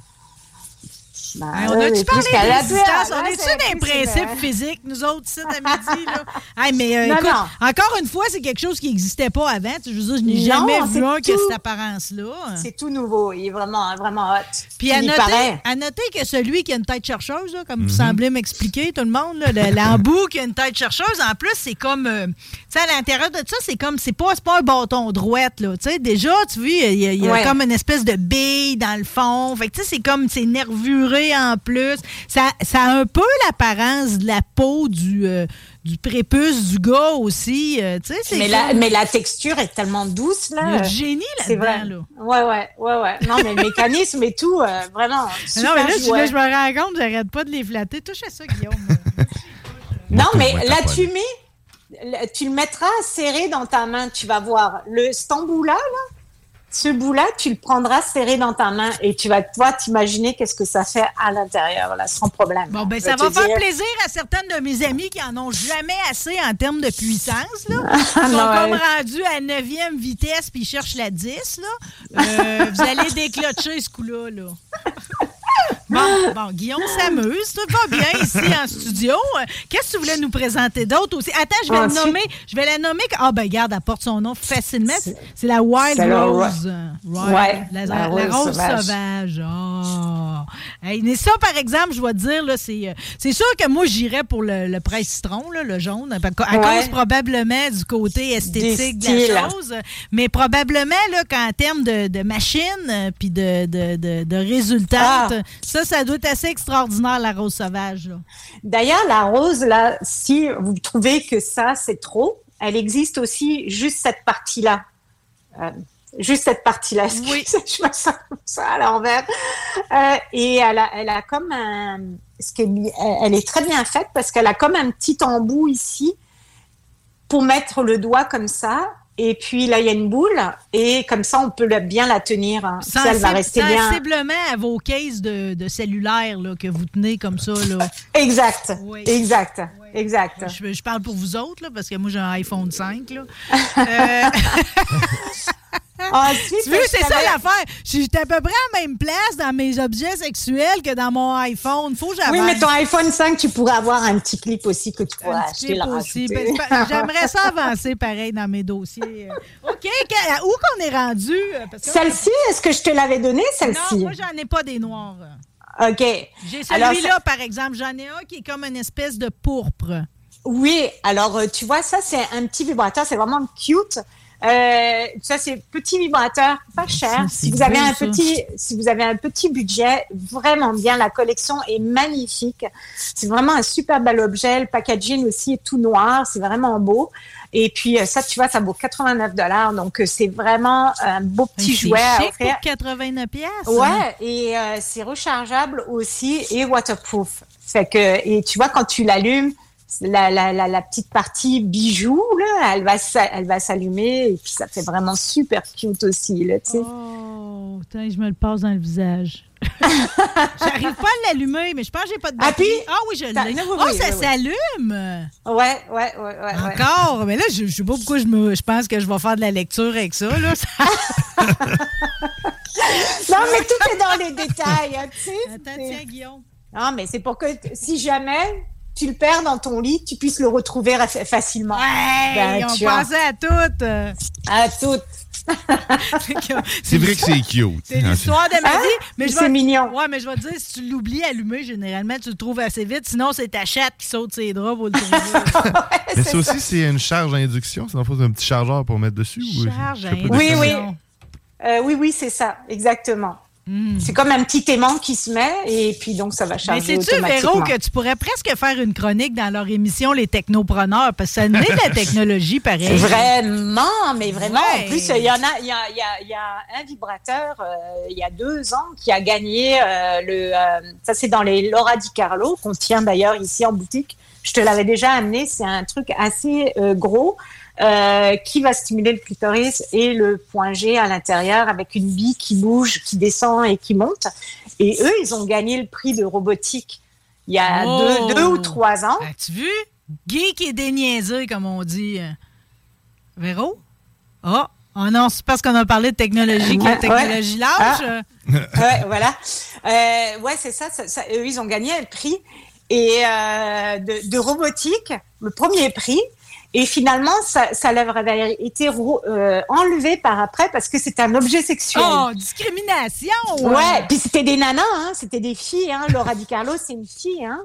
ben, on a-tu parlé de la tuile, On est-tu principes euh, physiques, nous autres, ici, à midi? Là? Hey, mais euh, Non, écoute, non. encore une fois, c'est quelque chose qui n'existait pas avant. Je veux dire, je n'ai jamais vu un qui a cette apparence-là. C'est tout nouveau. Il est vraiment, vraiment hot. Puis à il noter, paraît. à noter que celui qui a une tête chercheuse, là, comme Mhm. vous semblez m'expliquer, tout le monde, là, le- l'embout qui a une tête chercheuse, en plus, c'est comme. euh, tu sais, à l'intérieur de ça, c'est comme. C'est pas, c'est pas un bâton droite, là. Tu sais, déjà, tu vois, il y a, il y a Ouais. comme une espèce de bille dans le fond. Fait que, tu sais, c'est comme. C'est nervuré en plus. Ça, ça a un peu l'apparence de la peau du, euh, du prépuce du gars aussi. euh, tu sais, c'est Mais la, mais la texture est tellement douce, là. Du génie C'est vrai. là-dedans, là. Ouais, ouais, ouais, ouais. Non, mais le mécanisme et tout, euh, vraiment. non, mais là, là, je me rends compte, j'arrête pas de les flatter. Touche à ça, Guillaume. Non, mais là, t'as pas tu mets, là, tu le mettras serré dans ta main. Tu vas voir le cet embout-là, là, ce bout-là, tu le prendras serré dans ta main et tu vas toi t'imaginer qu'est-ce que ça fait à l'intérieur, là, sans problème. Bon, ben, ça va faire plaisir à certaines de mes amies qui en ont jamais assez en termes de puissance, là. Ils sont non, comme ouais. rendus à 9e vitesse puis ils cherchent la 10, là. Euh, vous allez déclocher ce coup-là, là. Bon, bon, Guillaume s'amuse, tout va bien ici en studio. Qu'est-ce que tu voulais nous présenter d'autre aussi? Attends, je vais le nommer. Je vais la nommer. Ah, ben, regarde, elle porte son nom facilement. C'est la Wild la Rose. Ouais, la, la la rose sauvage. sauvage. Hey, mais ça, par exemple, je vais te dire, c'est, euh, c'est sûr que moi, j'irais pour le, le presse citron, là, le jaune, à Ouais. cause probablement du côté esthétique Des de la chose. Mais probablement qu'en termes de, de machine euh, puis de, de, de, de résultats, Ah. Ça, ça doit être assez extraordinaire, la rose sauvage. D'ailleurs, la rose, là, si vous trouvez que ça, c'est trop, elle existe aussi juste cette partie-là. Euh, juste cette partie-là. Oui. je me sens comme ça à l'envers? Euh, et elle a, elle a comme un. Ce qui est bi- elle- elle est très bien faite parce qu'elle a comme un petit embout ici pour mettre le doigt comme ça. Et puis là, il y a une boule. Et comme ça, on peut bien la tenir. hein. Si elle va rester bien. Sensiblement à vos cases de, de cellulaire là, que vous tenez comme ça. Là. Exact. Exact. Exact. Je, je parle pour vous autres, là, parce que moi, j'ai un iPhone 5. Là. Euh, Ah, tu veux, c'est ça l'affaire. J'étais à peu près à la même place dans mes objets sexuels que dans mon iPhone. Faut que Oui, mais ton iPhone 5, tu pourrais avoir un petit clip aussi que tu pourrais Un acheter clip aussi. Ben, J'aimerais ça avancer pareil dans mes dossiers. OK, que- où qu'on est rendu? Euh, Celle-ci, est-ce que je te l'avais donnée, celle-ci? Non, moi, j'en ai pas des noirs. OK. J'ai Alors, celui-là, ça- par exemple. J'en ai un qui est comme une espèce de pourpre. Oui, alors euh, tu vois, ça, c'est un petit vibrateur, c'est vraiment cute. Euh, ça, c'est petit vibrateur, pas cher. Si vous avez un petit, si vous avez un petit budget, vraiment bien. La collection est magnifique. C'est vraiment un super bel objet. Le packaging aussi est tout noir. C'est vraiment beau. Et puis euh, ça, tu vois, ça vaut 89 dollars. Donc euh, c'est vraiment un beau petit jouet à chic offrir. pour 89 pièces. Ouais, et euh, c'est rechargeable aussi et waterproof. Fait que et tu vois quand tu l'allumes, la, la, la, la petite partie bijou là, elle va elle va s'allumer et puis ça fait vraiment super cute aussi là, tu sais. Oh, putain, je me le passe dans le visage. J'arrive pas à l'allumer, mais je pense que j'ai pas de Ah, batterie. puis? Ah oui, je l'ai. oui, Oh, oui, ça oui, oui. s'allume! Ouais, ouais, ouais, ouais. ouais. Encore? Mais là, je, je sais pas pourquoi je, me, je pense que je vais faire de la lecture avec ça. Là. Non, mais tout est dans les détails, hein, tu sais. Attends, c'est- tiens, Guillaume. Non, mais c'est pour que si jamais tu le perds dans ton lit, tu puisses le retrouver facilement. Hey, Ben, on pensait à toutes. À toutes. C'est vrai que c'est cute. C'est l'histoire de ma Hein? vie. Mais je C'est mignon. Ouais, mais je vais te dire, si tu l'oublies allumé, généralement, tu le trouves assez vite. Sinon, c'est ta chatte qui saute ses draps pour le trouver. Mais ça aussi, c'est une charge à induction. C'est c'est un petit chargeur pour mettre dessus. ou- Charge à sais pas Oui, oui. Euh, oui, oui, c'est ça, exactement. C'est comme un petit aimant qui se met et puis donc ça va Hmm. Mais sais-tu. Véro, que tu pourrais presque faire une chronique dans leur émission Les Technopreneurs, parce que ça naît de la technologie, pareil. Vraiment, mais vraiment. Ouais. En plus, il y en a, il y a, il y a- il y a un vibrateur euh, il y a deux ans qui a gagné euh, le. euh, ça, c'est dans les Laura Di Carlo qu'on tient d'ailleurs ici en boutique. Je te l'avais déjà amené. C'est un truc assez gros. Euh, qui va stimuler le clitoris et le point G à l'intérieur avec une bille qui bouge, qui descend et qui monte. Et eux, ils ont gagné le prix de robotique il y a Oh. deux, deux ou trois ans. As-tu vu? Geek et déniaiseux, comme on dit. Véro? Ah, oh, non, c'est parce qu'on a parlé de technologie que la technologie ouais. lâche. Ah. ouais, voilà. Euh, ouais, c'est ça, ça, ça- Eux, ils ont gagné un prix et euh, de, de robotique, le premier prix. Et finalement, ça, ça leur avait été euh, enlevé par après parce que c'était un objet sexuel. Oh, discrimination! Ouais, puis c'était des nanas, hein, c'était des filles. Hein. Laura Di Carlo, c'est une fille. Hein.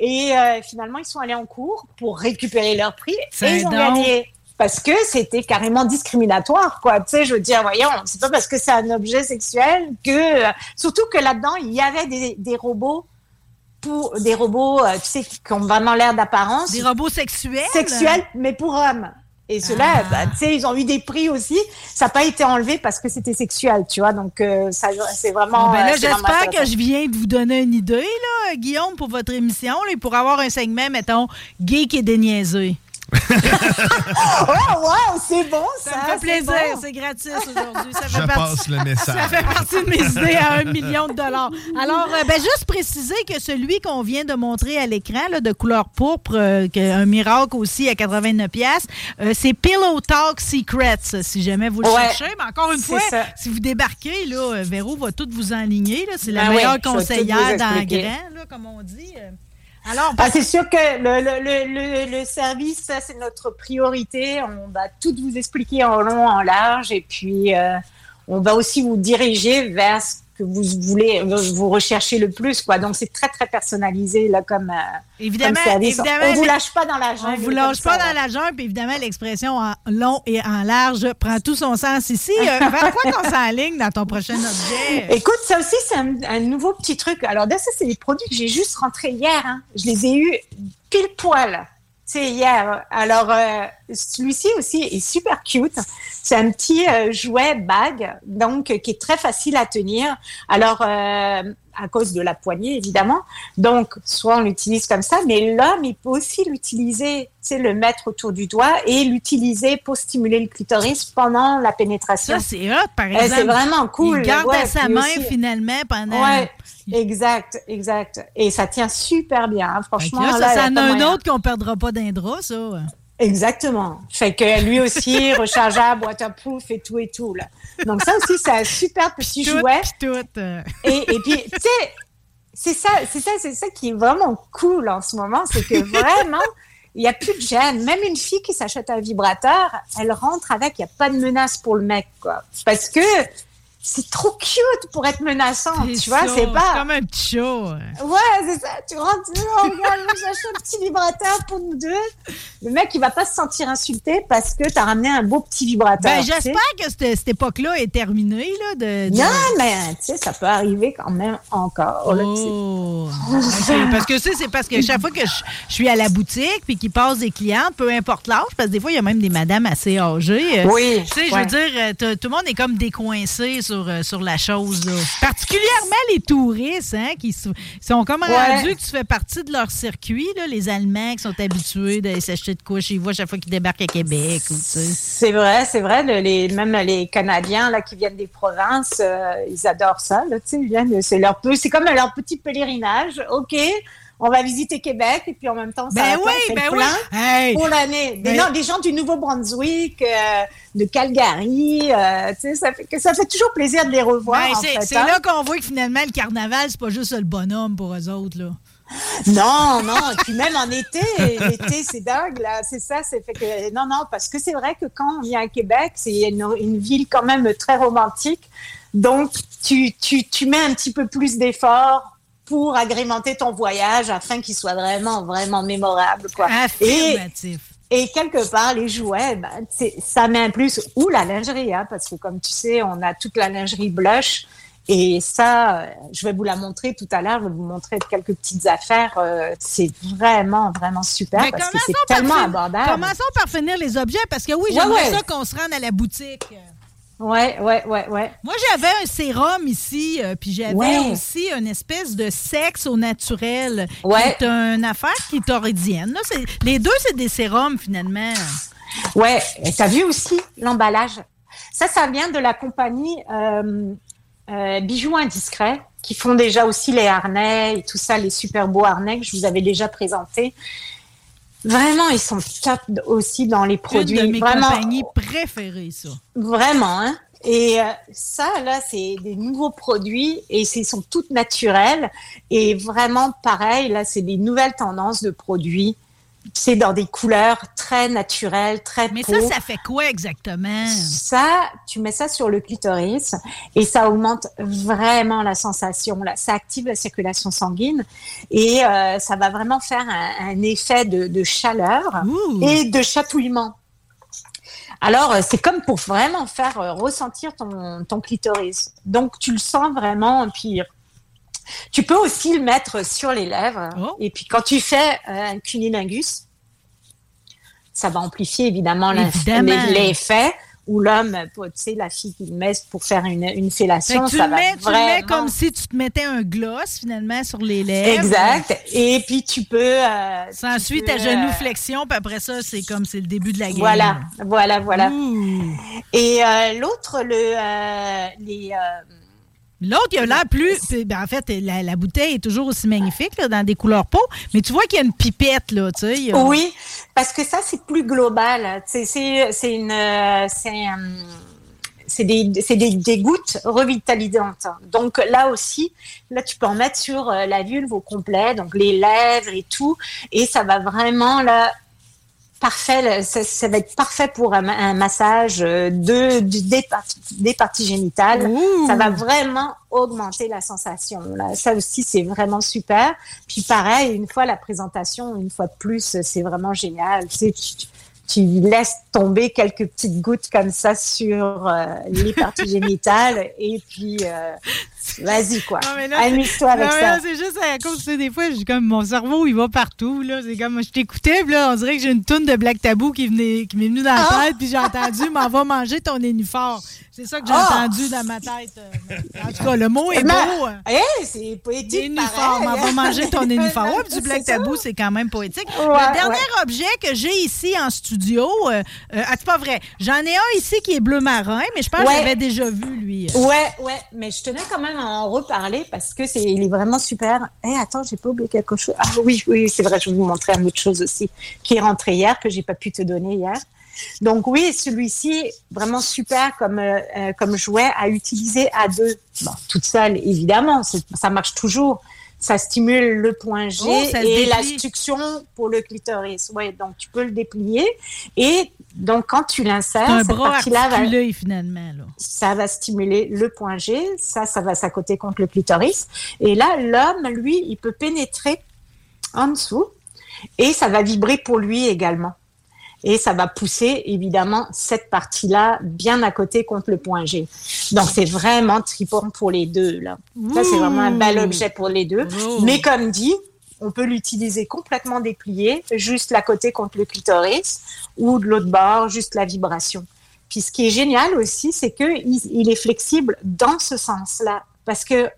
Et euh, finalement, ils sont allés en cours pour récupérer leur prix et ils ont gagné. parce que c'était carrément discriminatoire, quoi. Tu sais, je veux dire, voyons, c'est pas parce que c'est un objet sexuel que, surtout que là-dedans, il y avait des, des robots pour des robots, euh, tu sais, qui ont vraiment l'air d'apparence. Des robots sexuels? Sexuels, mais pour hommes. Et ceux-là, Ah. bah, tu sais, ils ont eu des prix aussi. Ça n'a pas été enlevé parce que c'était sexuel, tu vois. Donc, euh, ça, c'est vraiment. Bon, ben là, euh, j'espère que je viens de vous donner une idée, là, Guillaume, pour votre émission, là, pour avoir un segment, mettons, geek et déniaisé. Oh, wow, c'est bon, ça. Ça me fait c'est plaisir, bon. c'est gratis aujourd'hui. Ça Je fait partie- passe le message. Ça fait partie de mes idées à un million de dollars. Alors, euh, ben, juste préciser que celui qu'on vient de montrer à l'écran, là, de couleur pourpre, euh, que- un miracle aussi à 89 pièces, c'est Pillow Talk Secrets, si jamais vous le Ouais, cherchez. Mais encore une fois, ça. si vous débarquez, là, euh, Véro va tout vous enligner. là. C'est la Ben meilleure conseillère dans le grand, là, comme on dit. Alors, Ah, c'est sûr que le, le, le, le, le service, ça, c'est notre priorité. On va tout vous expliquer en long, en large. Et puis, euh, on va aussi vous diriger vers ce que vous voulez, vous recherchez le plus. Quoi. Donc, c'est très, très personnalisé là, comme, euh, Évidemment, comme service. évidemment, on vous lâche pas dans la On jungle. vous lâche pas ça, dans là. la jungle, évidemment, l'expression en long et en large prend tout son sens ici. Euh, vers quoi qu'on s'enligne dans ton prochain objet? Écoute, ça aussi, c'est un, un nouveau petit truc. Alors, là, ça, c'est des produits que j'ai juste rentrés hier. hein. Je les ai eus pile poil. C'est hier. Alors, euh, celui-ci aussi est super cute. C'est un petit euh, jouet bag, donc qui est très facile à tenir. Alors, euh, à cause de la poignée, évidemment. Donc, soit on l'utilise comme ça, mais l'homme, il peut aussi l'utiliser, sais, le mettre autour du doigt et l'utiliser pour stimuler le clitoris pendant la pénétration. Ça, c'est hot, par Eh, exemple. c'est vraiment cool. Il garde Ouais, à sa main, aussi- finalement, pendant... Ouais, exact, exact. Et ça tient super bien, hein, franchement. là, là, ça, en a un moyen. autre qu'on perdra pas d'un drap, ça. Exactement. Fait que lui aussi, rechargeable, waterproof et tout et tout. Là. Donc ça aussi, c'est un super petit jouet. Et, et puis, tu sais, c'est ça, c'est ça, c'est ça qui est vraiment cool en ce moment, c'est que vraiment, il n'y a plus de gêne. Même une fille qui s'achète un vibrateur, elle rentre avec, il n'y a pas de menace pour le mec, quoi. Parce que c'est trop cute pour être menaçant, tu vois, c'est pas... comme un petit chat. ouais. C'est ça. Tu rentres, tu dis, oh, regarde, j'achète un petit vibrateur pour nous deux. Le mec, il va pas se sentir insulté parce que t'as ramené un beau petit vibrateur. Ben, j'espère que cette, cette époque-là est terminée, là, de... de- Non, mais tu sais, ça peut arriver quand même encore. là, tu sais. Oh. Parce que ça, c'est parce que chaque fois que je, je suis à la boutique puis qu'il passe des clientes, peu importe l'âge, parce que des fois, il y a même des madames assez âgées. euh, Oui, Tu sais, je veux dire, euh, tout le monde est comme décoincé sur, euh, sur la chose. là. Particulièrement les touristes, hein, qui sont comme Ouais. rendus que tu fais partie de leur circuit, là, les Allemands qui sont habitués d'aller s'acheter de quoi chez vous à chaque fois qu'ils débarquent à Québec. ou, tu sais. C'est vrai, c'est vrai. le- les, même les Canadiens là, qui viennent des provinces, euh, ils adorent ça. Là, ils viennent, c'est leur peu, c'est comme leur petit pèlerinage. Ok, on va visiter Québec et puis en même temps, ça Ben va oui, faire ben le oui. Hey. pour l'année. Des, Ben- non, des gens du Nouveau-Brunswick, euh, de Calgary, euh, tu sais, ça fait que ça fait toujours plaisir de les revoir. Ben, en c'est hein. là qu'on voit que finalement, le carnaval, c'est pas juste le bonhomme pour eux autres. Là. Non, non, et puis même en été, l'été, c'est dingue, là, c'est ça, c'est fait que, non, non, parce que c'est vrai que quand on vient à Québec, c'est une, une ville quand même très romantique, donc tu, tu, tu mets un petit peu plus d'efforts pour agrémenter ton voyage afin qu'il soit vraiment, vraiment mémorable, quoi. Et, Affirmatif. et quelque part, les jouets, ben, ça met un plus, ou la lingerie, hein, parce que comme tu sais, on a toute la lingerie blush. Et ça, euh, je vais vous la montrer tout à l'heure. Je vais vous montrer quelques petites affaires. euh, c'est vraiment, vraiment super Mais parce que c'est tellement abordable. Commençons par finir les objets, parce que oui, Ouais, j'aimerais ouais. ça qu'on se rende à la boutique. Ouais, ouais, ouais, ouais. Moi, j'avais un sérum ici, euh, puis j'avais Ouais. aussi une espèce de sexe au naturel, Ouais. qui est une affaire qui est oridienne. là. C'est- Les deux, c'est des sérums, finalement. Ouais, et t'as vu aussi l'emballage? Ça, ça vient de la compagnie euh, euh, Bijoux Indiscrets, qui font déjà aussi les harnais et tout ça, les super beaux harnais que je vous avais déjà présentés. Vraiment, ils sont top aussi dans les produits. Une de mes Vraiment, compagnies préférées, ça. Vraiment, hein? Et euh, ça, là, c'est des nouveaux produits et ils sont toutes naturels. Et vraiment, pareil, là, c'est des nouvelles tendances de produits. C'est dans des couleurs très naturelles, très Mais ça, ça fait quoi exactement? Ça, tu mets ça sur le clitoris et ça augmente vraiment la sensation. Là. Ça active la circulation sanguine et euh, ça va vraiment faire un, un effet de, de chaleur Ouh. et de chatouillement. Alors, euh, c'est comme pour vraiment faire euh, ressentir ton, ton clitoris. Donc, tu le sens vraiment. Puis, tu peux aussi le mettre sur les lèvres. Oh. Et puis, quand tu fais euh, un cunilingus, ça va amplifier évidemment l'effet. Ou l'homme, tu sais, la fille qui le met pour faire une, une fellation, tu ça le va mets, tu le mets comme si tu te mettais un gloss finalement sur les lèvres. Exact. Et puis, tu peux... euh, Ça tu ensuite peux, ta euh, genuflexion, puis après ça, c'est comme c'est le début de la game. Voilà, voilà, voilà. Ouh. Et euh, l'autre, le, euh, les, euh, L'autre, il a l'air plus. ben, en fait, la, la bouteille est toujours aussi magnifique, là, dans des couleurs peau, mais tu vois qu'il y a une pipette, là, tu sais. a- Oui, parce que ça, c'est plus global. C'est c'est- c'est une, euh, c'est euh, c'est des, des, des gouttes revitalisantes. Donc là aussi, là, tu peux en mettre sur euh, la vulve au complet, donc les lèvres et tout, et ça va vraiment là. Parfait, ça, ça va être parfait pour un, un massage euh, de, du- des, parties, des parties génitales. Ça va vraiment augmenter la sensation. Là. Ça aussi, c'est vraiment super. Puis pareil, une fois la présentation, une fois de plus, c'est vraiment génial. Tu, sais, tu, tu laisses tomber quelques petites gouttes comme ça sur euh, les parties génitales et puis euh, vas-y quoi. Là, Amuse-toi avec Non, mais ça. C'est juste à cause, tu sais, des fois, j'ai comme mon cerveau, il va partout, là. C'est comme, je t'écoutais, puis là, on dirait que j'ai une toune de Black Tabou qui, venait, qui m'est venue dans la Ah! tête, puis j'ai entendu, m'en va manger ton nénuphar. C'est ça que j'ai Ah! entendu dans ma tête. euh, En tout cas, le mot est Ma- beau. hein. Hey, c'est poétique. M'en va manger ton. Ouais, puis du C'est Black ça. Tabou, c'est quand même poétique. Ouais, le dernier ouais. objet que j'ai ici en studio, euh, euh, ah, c'est pas vrai. J'en ai un ici qui est bleu marin, mais je pense que j'avais déjà vu, lui. Ouais, ouais, mais je tenais quand même à en reparler parce que c'est, il est vraiment super. Eh, attends, j'ai pas oublié quelque chose. Ah oui, oui, c'est vrai, je vais vous montrer une autre chose aussi qui est rentré hier que j'ai pas pu te donner hier. Donc oui, celui-ci vraiment super comme euh, euh, comme jouet à utiliser à deux. Bon, toute seule évidemment, ça marche toujours. Ça stimule le point G Oh, et la succion pour le clitoris. Ouais, donc tu peux le déplier et donc quand tu l'insères, C'est un cette bras partie-là va, articulé, finalement. Là. ça va stimuler le point G, ça, ça va s'accoter contre le clitoris. Et là, l'homme, lui, il peut pénétrer en dessous et ça va vibrer pour lui également. Et ça va pousser, évidemment, cette partie-là bien à côté contre le point G. Donc, c'est vraiment tripant pour les deux, là. Ça, c'est vraiment un bel objet pour les deux. Oh. Mais comme dit, on peut l'utiliser complètement déplié, juste la côté contre le clitoris, ou de l'autre bord, juste la vibration. Puis ce qui est génial aussi, c'est que il, il est flexible dans ce sens-là, parce que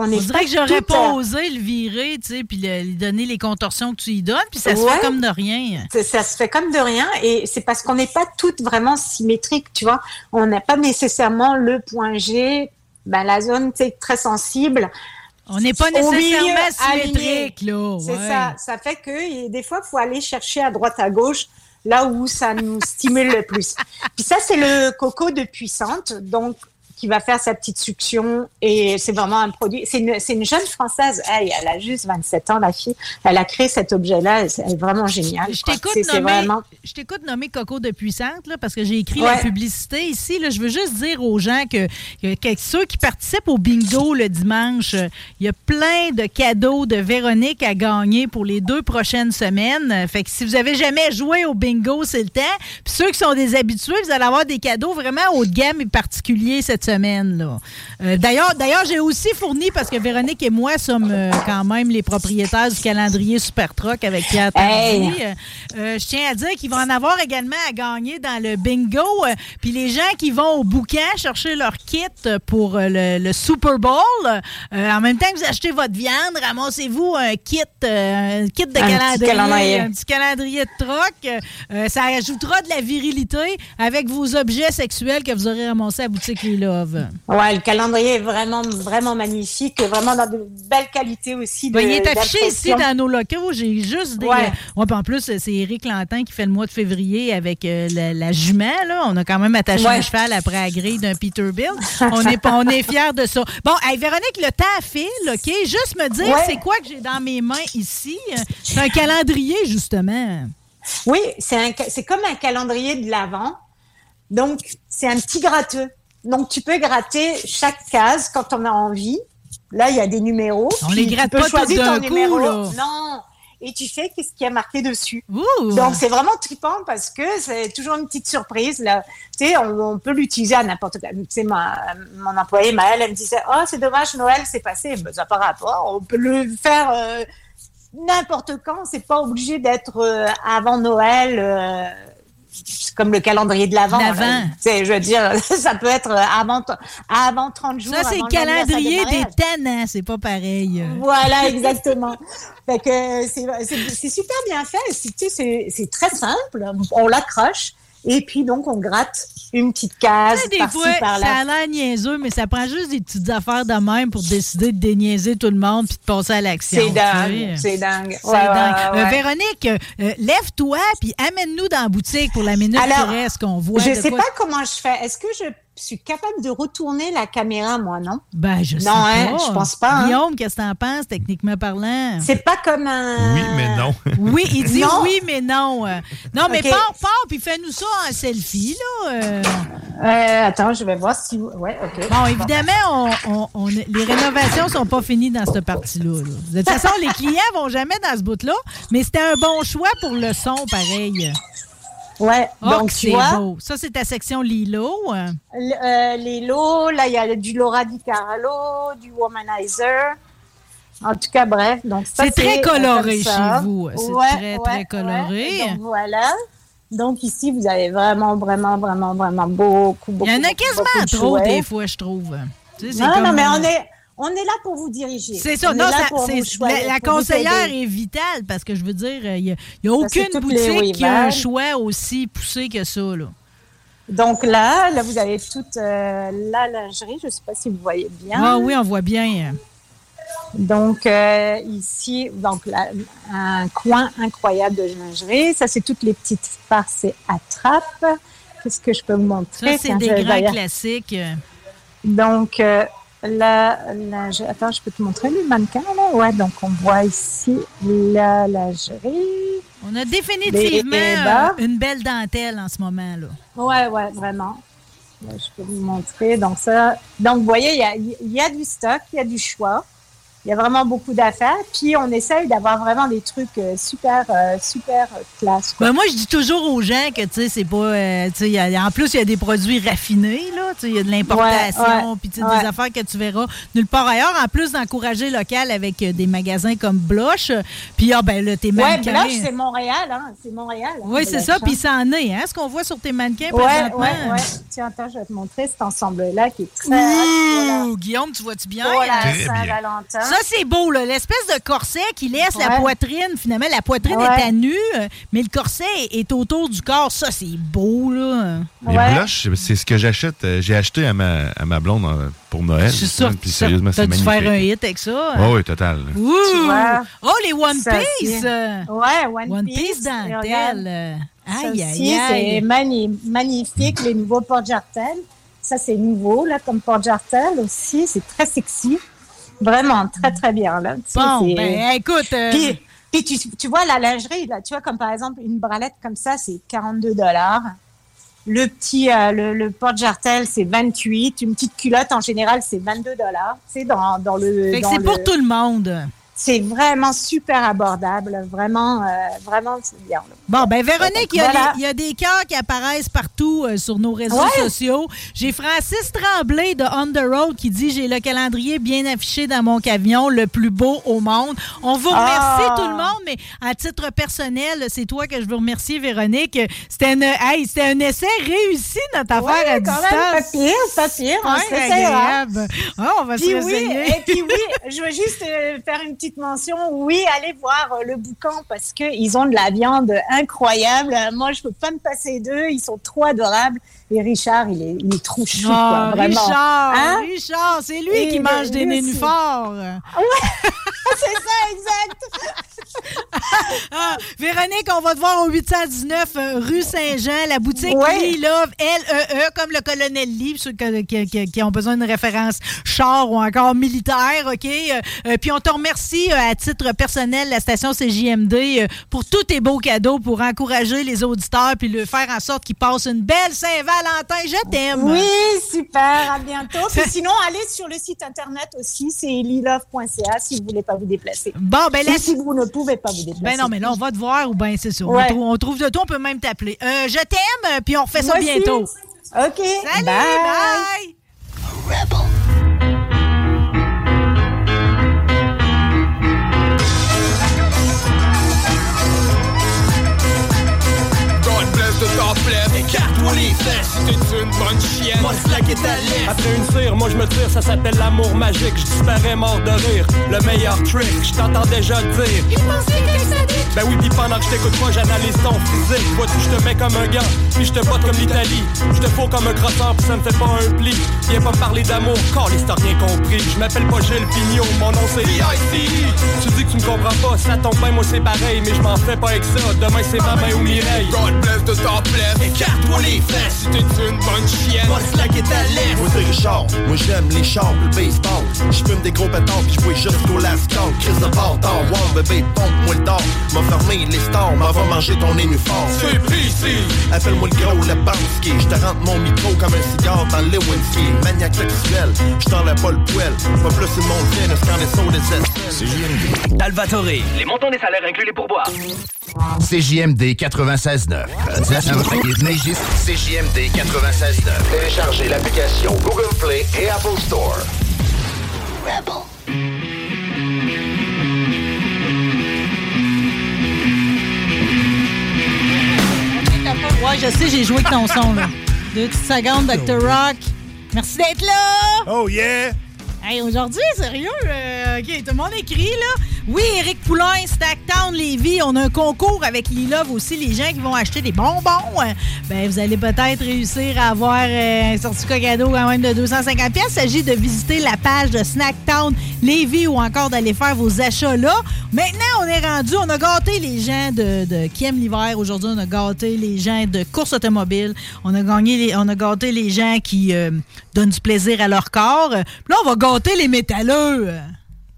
on est dirait que j'aurais tout, pas osé le virer, tu sais, puis lui donner les contorsions que tu lui donnes, puis ça se Ouais. fait comme de rien. Ça, se fait comme de rien et c'est parce qu'on n'est pas toutes vraiment symétriques, tu vois. On n'a pas nécessairement le point G, ben, la zone très sensible. On n'est pas nécessairement symétrique, là. C'est ça. Ça fait que et des fois, il faut aller chercher à droite, à gauche, là où ça nous stimule le plus. Puis ça, c'est le coco de puissante, donc qui va faire sa petite succion. Et c'est vraiment un produit. C'est une, jeune Française. Hey, elle a juste 27 ans, la fille. Elle a créé cet objet-là. Elle est vraiment géniale. Je t'écoute nommer, vraiment... je t'écoute nommer Coco de Puissante, là, parce que j'ai écrit Ouais. la publicité ici. Là, je veux juste dire aux gens que, que- que ceux qui participent au bingo le dimanche, il y a plein de cadeaux de Véronique à gagner pour les deux prochaines semaines. Fait que si vous avez jamais joué au bingo, c'est le temps. Puis ceux qui sont des habitués, vous allez avoir des cadeaux vraiment haut de gamme et particuliers cette semaine. là. Euh, D'ailleurs, d'ailleurs, j'ai aussi fourni, parce que Véronique et moi sommes euh, quand même les propriétaires du calendrier Super Truck avec Pierre. Hey. Euh, je tiens à dire qu'il va en avoir également à gagner dans le bingo. Puis les gens qui vont au bouquin chercher leur kit pour le, le Super Bowl, en même temps que vous achetez votre viande, ramassez-vous un kit, un kit de Un petit calendrier, calendrier. un petit calendrier de troc. Euh, ça ajoutera de la virilité avec vos objets sexuels que vous aurez ramassés à la boutique Les Love. Ouais, le calendrier est vraiment, vraiment magnifique. Vraiment dans de belles qualités aussi. De, il est affiché ici dans nos locaux. J'ai juste des. Ouais. En plus, c'est Éric Lantin qui fait le mois de février avec euh, la, la jument. Là. On a quand même attaché Ouais. un cheval après la grille d'un Peterbilt. On est, on est fiers de ça. Bon, hey, Véronique, le temps file, OK? Juste me dire, c'est quoi que j'ai dans mes mains ici? C'est un calendrier, justement. Oui, c'est comme un calendrier de l'avant. Donc, c'est un petit gratteux. Donc, tu peux gratter chaque case quand on a envie. Là, il y a des numéros. On les tu gratte peux pas choisir ton coup, numéro. là. Non. et tu fais qu'est-ce qui est marqué dessus. Ouh. Donc c'est vraiment trippant parce que c'est toujours une petite surprise. Là. Tu sais, on, on peut l'utiliser à n'importe quel. Tu sais, ma, mon employé Maëlle, elle me disait, oh c'est dommage, Noël c'est passé. Ben, ça par rapport, on peut le faire. euh, N'importe quand, c'est pas obligé d'être euh, avant Noël, euh, comme le calendrier de l'Avent. Je veux dire, ça peut être avant, avant 30 jours. Ça, c'est le calendrier des mariage. tannants, c'est pas pareil. Voilà, exactement. fait que c'est super bien fait. C'est- tu sais, C'est c'est très simple. On l'accroche et puis donc on gratte une petite case Tu sais, par-ci fois, ça par-là. a l'air niaiseux, mais ça prend juste des petites affaires de même pour décider de déniaiser tout le monde puis de passer à l'action. C'est dingue, c'est dingue. Ouais, dingue. ouais, Euh. Véronique, euh, lève-toi puis amène-nous dans la boutique pour la minute Alors, qui reste qu'on voit. Je de sais quoi- pas comment je fais. Est-ce que je suis capable de retourner la caméra, moi, non? Ben, je sais Non, hein, pas. je pense pas, hein. Guillaume, qu'est-ce que t'en penses, techniquement parlant? C'est pas comme un. Oui, mais non. Oui, il dit Non. oui, mais non. Non, mais Ok. pars, pars, puis fais-nous ça en selfie, là. euh. Euh, attends, je vais voir si. Ouais, ok. Bon, évidemment, on, on- on- les rénovations sont pas finies dans cette partie-là. là. De toute façon, les clients vont jamais dans ce bout-là, mais c'était un bon choix pour le son, pareil. Ouais, Oh, donc tu c'est vois. beau. Ça, c'est ta section Lilo. euh. L- euh, là, il y a du Laura Di Carlo, du Womanizer. En tout cas, bref. Donc, C'est très euh, coloré chez vous. C'est Ouais, très, ouais, très coloré. ouais. Donc, voilà. Donc, ici, vous avez vraiment, vraiment, vraiment, vraiment beaucoup, beaucoup. Il y en a quasiment trop, des fois, je trouve. Tu sais, Non, non, mais on est, on est là pour vous diriger. C'est ça. On Non, ça- la, conseillère est vitale parce que je veux dire, il n'y a, y a aucune boutique qui a un choix aussi poussé que ça. Là. Donc là, là, vous avez toute euh, la lingerie. Je ne sais pas si vous voyez bien. Ah oui, on voit bien. Donc euh, ici, donc là, un coin incroyable de lingerie. Ça, c'est toutes les petites farces et attrapes. Qu'est-ce que je peux vous montrer? Ça, c'est des grands classiques. Donc euh, la lingerie. Attends, je peux te montrer le mannequin là? Ouais, donc on voit ici la lingerie. On a définitivement euh, une belle dentelle en ce moment. là. Ouais, ouais, vraiment. Là, je peux vous montrer. Donc ça, donc vous voyez, il y a, il y a du stock, il y a du choix. Il y a vraiment beaucoup d'affaires. Puis on essaye d'avoir vraiment des trucs euh, super, euh, super classe. Ben, moi, je dis toujours aux gens que, tu sais, c'est pas... euh, tu sais, en plus, il y a des produits raffinés, là. Tu sais, il y a de l'importation, Ouais, ouais, puis tu sais, ouais. des affaires que tu verras nulle part ailleurs. En plus d'encourager local avec des magasins comme Blush. Puis, ah, ben là, tes Ouais, mannequins... Blush, c'est Montréal, hein. C'est Montréal. hein, Oui, c'est ça. hein. Puis, ça en est, hein, ce qu'on voit sur tes mannequins Ouais, présentement. ouais, ouais. Tiens, attends, je vais te montrer cet ensemble-là qui est très. Voilà. Ouh, Guillaume, tu vois-tu bien? Bien. Saint-Valentin. Ça, c'est beau, là. L'espèce de corset qui laisse la poitrine. Finalement, la poitrine Ouais. est à nu, euh, mais le corset est, autour du corps. Ça, c'est beau, là. Les Ouais. blushs, c'est ce que j'achète. euh, J'ai acheté à ma, à ma blonde euh, pour Noël. Je suis sûre que c'est T'as-tu magnifique. faire un hit avec ça? Oui, oui, total. Ouh! Tu? Oh, les One Ça Piece! Ouais, One, One Piece. Piece dentelle. Ça Aïe, aussi, aïe, c'est aïe. mani- magnifique, les nouveaux porte-jartelles. Ça, c'est nouveau, là, comme porte-jartel aussi. C'est très sexy. Vraiment, très, très bien, là. Tu sais, Bon, c'est- ben, écoute. euh, Puis, puis tu, tu vois, la lingerie, là, tu vois, comme par exemple, une bralette comme ça, c'est 42 dollars. Le petit, euh, le, le porte-jartel, c'est 28. Une petite culotte, en général, c'est 22 dollars. Sais, dans, dans le. fait que dans c'est le- pour tout le monde. C'est vraiment super abordable. Vraiment, euh, vraiment, c'est bien. là. Bon, ben Véronique, il y, a Voilà. des- il y a des cœurs qui apparaissent partout euh, sur nos réseaux Ouais. sociaux. J'ai Francis Tremblay de On the Road qui dit J'ai le calendrier bien affiché dans mon camion, le plus beau au monde. On vous remercie Ah. tout le monde, mais à titre personnel, c'est toi que je veux remercier, Véronique. C'était une- hey, c'était un essai réussi, notre affaire Ouais, à quand distance. même, pas pire, pas pire. On se agréable. Ah, on va Puis se oui, et puis oui, je veux juste euh, faire une petite mention. Oui, allez voir euh, le boucan parce qu'ils ont de la viande incroyable. Euh, Moi, je peux pas me passer d'eux. Ils sont trop adorables. Et Richard, il est, il est trop chou, Ah, quoi, vraiment. Richard, Hein? Richard, c'est lui Et qui mange des lui aussi. C'est ça, exact. Ah, Véronique, on va te voir au 819 euh, rue Saint-Jean, la boutique Ouais. Lee Love, L-E-E, comme le colonel Lee, ceux qui, qui- qui ont besoin d'une référence char ou encore militaire, OK? Euh, euh, puis on te remercie euh, à titre personnel, la station CJMD, euh, pour tous tes beaux cadeaux, pour encourager les auditeurs, puis le faire en sorte qu'ils passent une belle Saint-Valentin. Je t'aime. Oui, super. À bientôt. Puis sinon, allez sur le site internet aussi. C'est lilove.ca si vous voulez pas vous déplacer. Bon, ben la, si vous ne pouvez pas vous déplacer. Ben non, mais là, on va te voir ou ben c'est ça. On, Ouais. trouve, on trouve de tout, on peut même t'appeler. Euh, je t'aime, euh, puis on refait ça Moi aussi. bientôt. OK. Salut, Bye. bye. God bless de template Écarte-toi les fesses. T'es une bonne chienne. Moi slack est Après une cire, moi je me tire, ça s'appelle l'amour magique. Je disparais mort de rire, le meilleur trick Je t'entends déjà le dire. Il que Ben oui, pis pendant que je t'écoute pas, j'analyse ton physique. Vois-tu, je te mets comme un gant, puis je te botte comme l'Italie. Je te fous comme un crosseur, pis ça me fait pas un pli. Viens pas me parler d'amour, car l'histoire rien compris. Je m'appelle pas Gilles Pignot, mon nom c'est B.I.C. Tu dis que tu me comprends pas, ça tombe bien, moi c'est pareil. Mais je m'en fais pas avec ça, demain c'est ma main ou Mireille. God bless Écarte-toi les fesses. T'es une bonne chienne. Moi slack est à l'aise Moi c'est Richard, moi j'aime les chars, le baseball. J'fume des gros pétards pis j'vois jusqu'au last call. Crise de bâtard, wow bébé, pompe-moi le d'or M'a fermé les stars, m'en va manger ton uniforme. C'est PC Appelle-moi le gros, le J'te rentre mon micro comme un cigare dans le Lewinsky. Maniaque sexuel, j't'enlève pas le poêle Pas plus une montagne, c'est quand les sauts des ailes. Alvatore. Les montants des salaires incluent les pourboires. CJMD 96.9. CJMD 96.9. Téléchargez l'application Google Play et Apple Store. Ouais, je sais, j'ai joué avec ton son, là. Deux petites secondes, Dr. Rock. Merci d'être là! Oh yeah! Hey, aujourd'hui, sérieux, euh, OK, tout le monde écrit, là. Oui, Éric Poulain, Stacktown, Lévis, on a un concours avec Lilove aussi, les gens qui vont acheter des bonbons. euh, Ben, vous allez peut-être réussir à avoir euh, un certificat cadeau quand même de 250 pièces. Il s'agit de visiter la page de Snacktown Lévis ou encore d'aller faire vos achats là. Maintenant, on est rendu, on a gâté les gens de, qui aiment l'hiver. Aujourd'hui, on a gâté les gens de course automobile. On a gagné, les- on a gâté les gens qui donnent du plaisir à leur corps. Là, on va gâter les métalleux.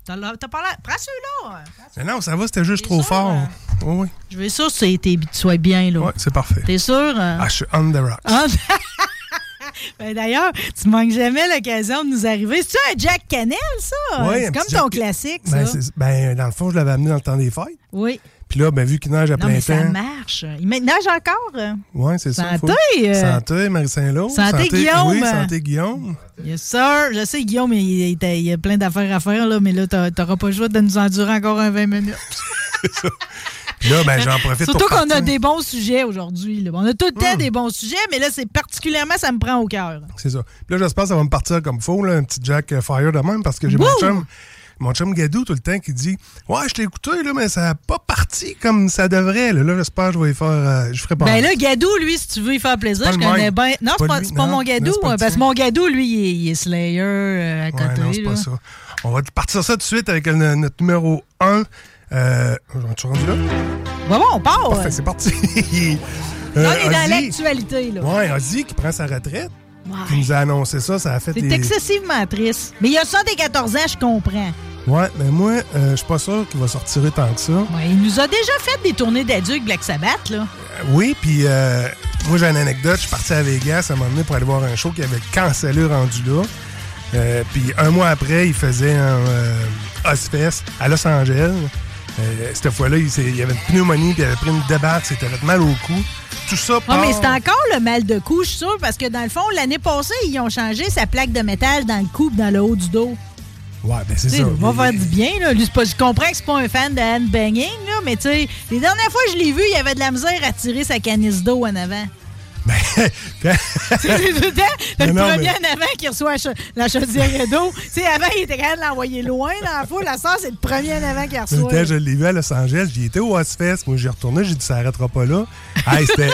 T'as l'air- prends ceux-là. Mais non, ça va, c'était juste trop fort. Oui, oui. Je veux sûr que tu sois bien là. Ouais, c'est parfait. T'es sûr? hein? Ah, je suis on the rock. Ah, ben, D'ailleurs, tu manques jamais l'occasion de nous arriver. C'est-tu un Jack Cannell, ça? Ouais, c'est comme ton classique, ça. Ben, c'est- ben, dans le fond, je l'avais amené dans le temps des fêtes. oui. Puis là, ben, vu qu'il neige à Non, plein mais ça temps. marche. Il neige encore? Ouais, c'est ça. Santé, faut- euh, Santé, Marie-Saint-Lô. Santé, Guillaume. Oui, santé, Guillaume. Yes, sir. Je sais, Guillaume, il, il y a plein d'affaires à faire, là, mais là, t'auras pas le choix de nous endurer encore un 20 minutes. Puis là, ben, j'en profite Surtout qu'on a des bons sujets aujourd'hui. On a tout le temps des bons sujets, mais là, c'est particulièrement, ça me prend au cœur. C'est ça. Puis là, j'espère que ça va me partir comme faux, là, un petit Jack Fire de même, parce que j'ai mon chum, mon chum Gadou tout le temps qui dit Ouais, je t'ai écouté, là, mais ça n'a pas parti comme ça devrait. Là, Là, j'espère que je vais y faire. euh, je ferai pas. Ben là, Gadou, lui, si tu veux y faire plaisir, je connais bien. Non, c'est Pas pas, non, mon non, Gadou, c'est pas le parce que mon Gadou, lui, il est, il est Slayer euh, à côté. Ouais, non, c'est pas ça. On va partir ça tout de suite avec le- notre numéro 1. Euh, tu rendu là? Bon, bon, on part. Parfait, c'est parti. Euh, on est dans l'actualité. là. Ouais, Ozzy qui prend sa retraite. Ouais. Qui nous a annoncé ça, ça a fait C'est des... excessivement triste. Mais il a 74 ans, je comprends. Ouais, mais moi, euh, je suis pas sûr qu'il va sortir tant que ça. Ouais, il nous a déjà fait des tournées d'adieu avec Black Sabbath, là. Euh, Oui, puis euh, moi j'ai une anecdote. Je suis parti à Vegas à un moment donné pour aller voir un show qui avait cancellé rendu là. Euh, puis un mois après, il faisait un euh, Ozfest à Los Angeles. Euh, cette fois-là, il, avait une pneumonie, puis il avait pris une débarque, s'était fait mal au cou. Tout ça Ouais, part... mais c'est encore le mal de cou, je suis sûr, parce que dans le fond, l'année passée, ils ont changé sa plaque de métal dans le cou dans le haut du dos. Ouais, ben c'est ça. sais, va faire du bien, là. Lui, pas- je comprends que c'est pas un fan de handbanging, là, mais tu sais, les dernières fois que je l'ai vu, il avait de la misère à tirer sa canisse d'eau en avant. C'est tout le temps le non, premier mais- en avant qui reçoit la cha- la chaudière d'eau. Tu sais, avant, il était capable de l'envoyer loin dans la foule. La soeur, c'est le premier en avant qui reçoit. temps, je l'ai vu à Los Angeles, j'y étais au Ozfest. Moi, j'y retourné, j'ai dit ça arrêtera pas là. Hey, c'était.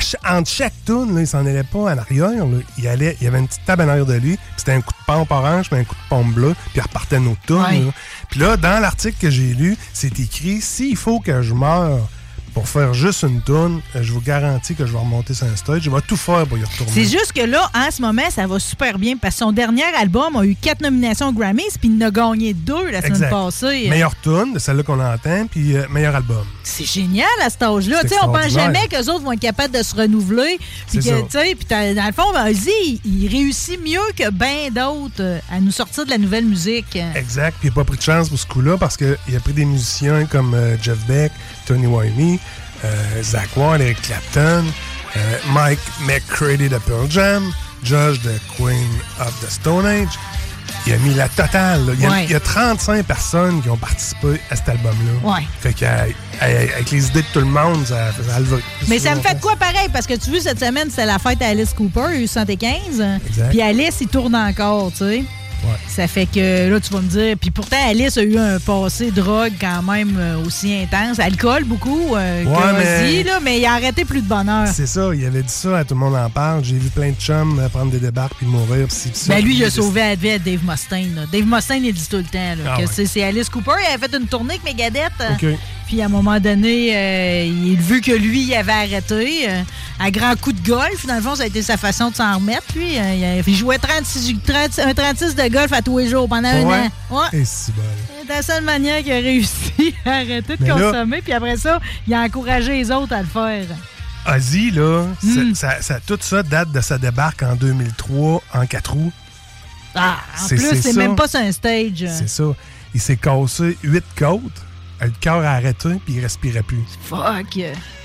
Ch- entre chaque tune, là, il s'en allait pas en arrière. là. Il, allait, il y avait une petite table en arrière de lui. puis C'était un coup de pompe orange, puis un coup de pompe bleu, puis il repartait nos tunes. Là. Puis là, dans l'article que j'ai lu, c'est écrit s'il faut que je meure pour faire juste une tourne, euh, je vous garantis que je vais remonter sur un stage. Je vais tout faire pour y retourner. C'est juste que là, en ce moment, ça va super bien parce que son dernier album a eu quatre nominations aux Grammys, puis il en a gagné deux la semaine Exact. passée. Meilleure de celle-là qu'on entend, puis euh, meilleur album. C'est génial à cet âge-là. On pense jamais qu'eux autres vont être capables de se renouveler. Puis dans le fond, vas-y, il, réussit mieux que bien d'autres euh, à nous sortir de la nouvelle musique. Exact. Puis il n'a pas pris de chance pour ce coup-là parce qu'il a pris des musiciens comme euh, Jeff Beck, Tony Wiley, euh, Zach Ward, Eric Clapton, euh, Mike McCready de Pearl Jam, Josh de Queen of the Stone Age. Il a mis la totale. là. Il, y a, Ouais. il y a 35 personnes qui ont participé à cet album-là. Ouais. Fait qu'avec avec les idées de tout le monde, ça, ça levé. Mais ça me fait de quoi pareil? Parce que tu vois, cette semaine, c'était la fête à Alice Cooper, il y a eu 75. Exact. Puis Alice, il tourne encore, tu sais. Ça fait que là, tu vas me dire. Puis pourtant, Alice a eu un passé drogue quand même euh, aussi intense. Alcool beaucoup, euh, que Ouais, mais- là, mais il a arrêté plus de bonheur. C'est ça, il avait dit ça, à tout le monde en parle. J'ai vu plein de chums euh, prendre des débarques puis mourir. puis ça. Ben lui, il a sauvé la vie à Dave Mustaine. là. Dave Mustaine, il dit tout le temps là, Ah que ouais. c'est- Alice Cooper. Il avait fait une tournée avec Megadeth. euh, OK. Puis à un moment donné, euh, il vu que lui, il avait arrêté euh, à grands coups de golf. Dans le fond, ça a été sa façon de s'en remettre. Lui, il, jouait 36, 30 un 36 de golf à tous les jours pendant un an. Ouais. C'est la seule manière qu'il a réussi à arrêter de Mais là- consommer. Puis après ça, il a encouragé les autres à le faire. Ozzy, là, Hmm. ça- ça- ça- tout ça date de sa débarque en 2003 en 4 roues. Ah, en plus, c'est même pas sur un stage. C'est ça. Il s'est cassé 8 côtes, le cœur a arrêté, puis il respirait plus. Fuck.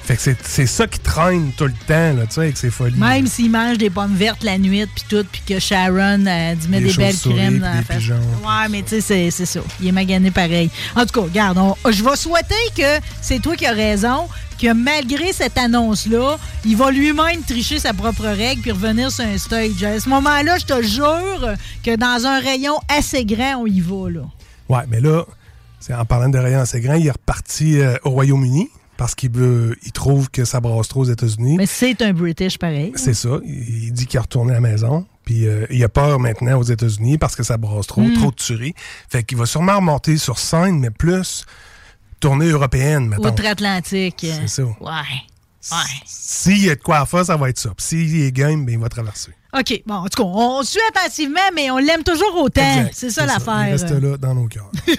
Fait que c'est- ça qui traîne tout le temps, là, tu sais, avec ses folies. Même s'il mange des pommes vertes la nuit, puis tout, puis que Sharon euh, dit met Des des, belles crèmes dans la face. pigeons. Ouais, mais tu sais, c'est- ça. Il est magané pareil. En tout cas, regarde, on- je vais souhaiter que c'est toi qui as raison, que malgré cette annonce-là, il va lui-même tricher sa propre règle puis revenir sur un stage. À ce moment-là, je te jure que dans un rayon assez grand, on y va, là. Ouais, mais là, en parlant de rayon assez grand, il est reparti euh, au Royaume-Uni parce qu'il veut, il trouve que ça brasse trop aux États-Unis. Mais c'est un British pareil. C'est ça. Il il dit qu'il est retourné à la maison. Puis euh, il a peur maintenant aux États-Unis parce que ça brasse trop, Mm. trop de tueries. Fait qu'il va sûrement remonter sur scène, mais plus tournée européenne, mettons. Outre-Atlantique. C'est ça. Ouais. Ouais. S'il y a de quoi à faire, ça va être ça. Puis s'il est game, ben, il va traverser. OK. Bon, en tout cas, on suit attentivement, mais on l'aime toujours autant. C'est ça Il l'affaire. reste là dans nos cœurs.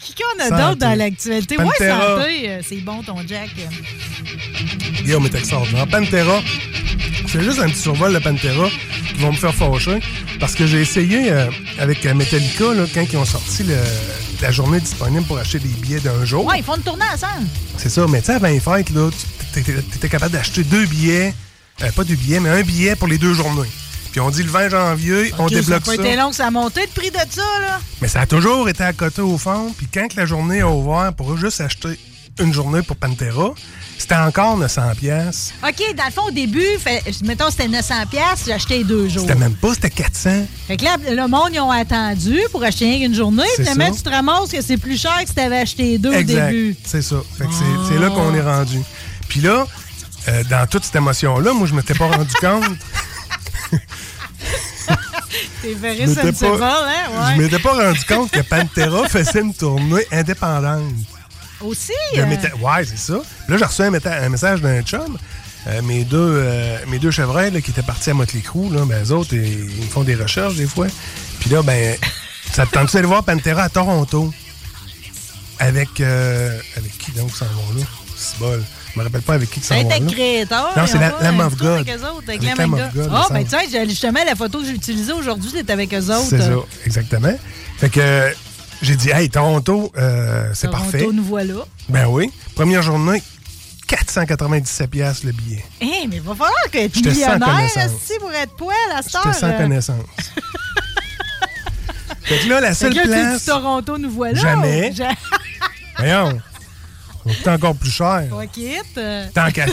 Qui qu'on a d'autre dans l'actualité? Ouais, santé. euh, C'est bon, ton Jack. Guillaume est extraordinaire. Pantera, c'est juste un petit survol de Pantera qui vont me faire fâcher parce que j'ai essayé euh, avec euh, Metallica là, quand ils ont sorti le- la journée disponible pour acheter des billets d'un jour. Ouais, ils font une tournée ensemble. C'est ça, mais tu sais, avant les fêtes, là, tu étais capable d'acheter deux billets, euh, pas deux billets, mais un billet pour les deux journées. Puis on dit le 20 janvier, on débloque ça. ça. pas été long que ça a monté le prix de ça, là. Mais ça a toujours été à côté au fond. Puis quand que la journée a ouvert pour juste acheter une journée pour Pantera, c'était encore 900 pièces. OK, dans le fond, au début, fait, mettons, c'était 900$, j'ai acheté les deux jours. C'était même pas, c'était 400. Fait que là, le monde, ils ont attendu pour acheter qu'une journée. Finalement, ça. tu te ramasses que c'est plus cher que si t'avais acheté deux exact. au début. C'est ça. Fait que c'est- c'est là qu'on est rendu. Puis là, euh, dans toute cette émotion-là, moi, je m'étais pas rendu compte. T'es Je very m'étais sensible, pas- hein? Je m'étais pas rendu compte que Pantera faisait une tournée indépendante. Aussi? Euh, Ouais, c'est ça. Là, j'ai reçu un, message d'un chum. Euh, mes, deux, euh, mes deux chevreuils là, qui étaient partis à Motley Crue, là, ben, eux autres, ils, ils me font des recherches des fois. Puis là, ben, ça te tente d'aller voir Pantera à Toronto? Avec, euh, avec qui donc s'en vont là? C'est bol. Je me rappelle pas avec qui s'en Ça là. être créateur. Non, c'est la- Lamb of God. Avec eux autres, avec, Avec Lamb of God. Ah, ben tu sais, justement, la photo que j'ai utilisée aujourd'hui, c'était avec eux autres. C'est ça, exactement. Fait que j'ai dit, hey, Toronto, euh, c'est Toronto, parfait. nous voilà. Ben oui. Première journée, 497 pièces le billet. Hé, mais il va falloir que tu millionnaire ici pour être poêle à cette J'étais heure. sans euh. connaissance. fait que là, la seule que là, tu place... dis Toronto, nous voilà. Jamais. Ja- Voyons. Va coûter encore plus cher. Pas quitte. Tant qu'à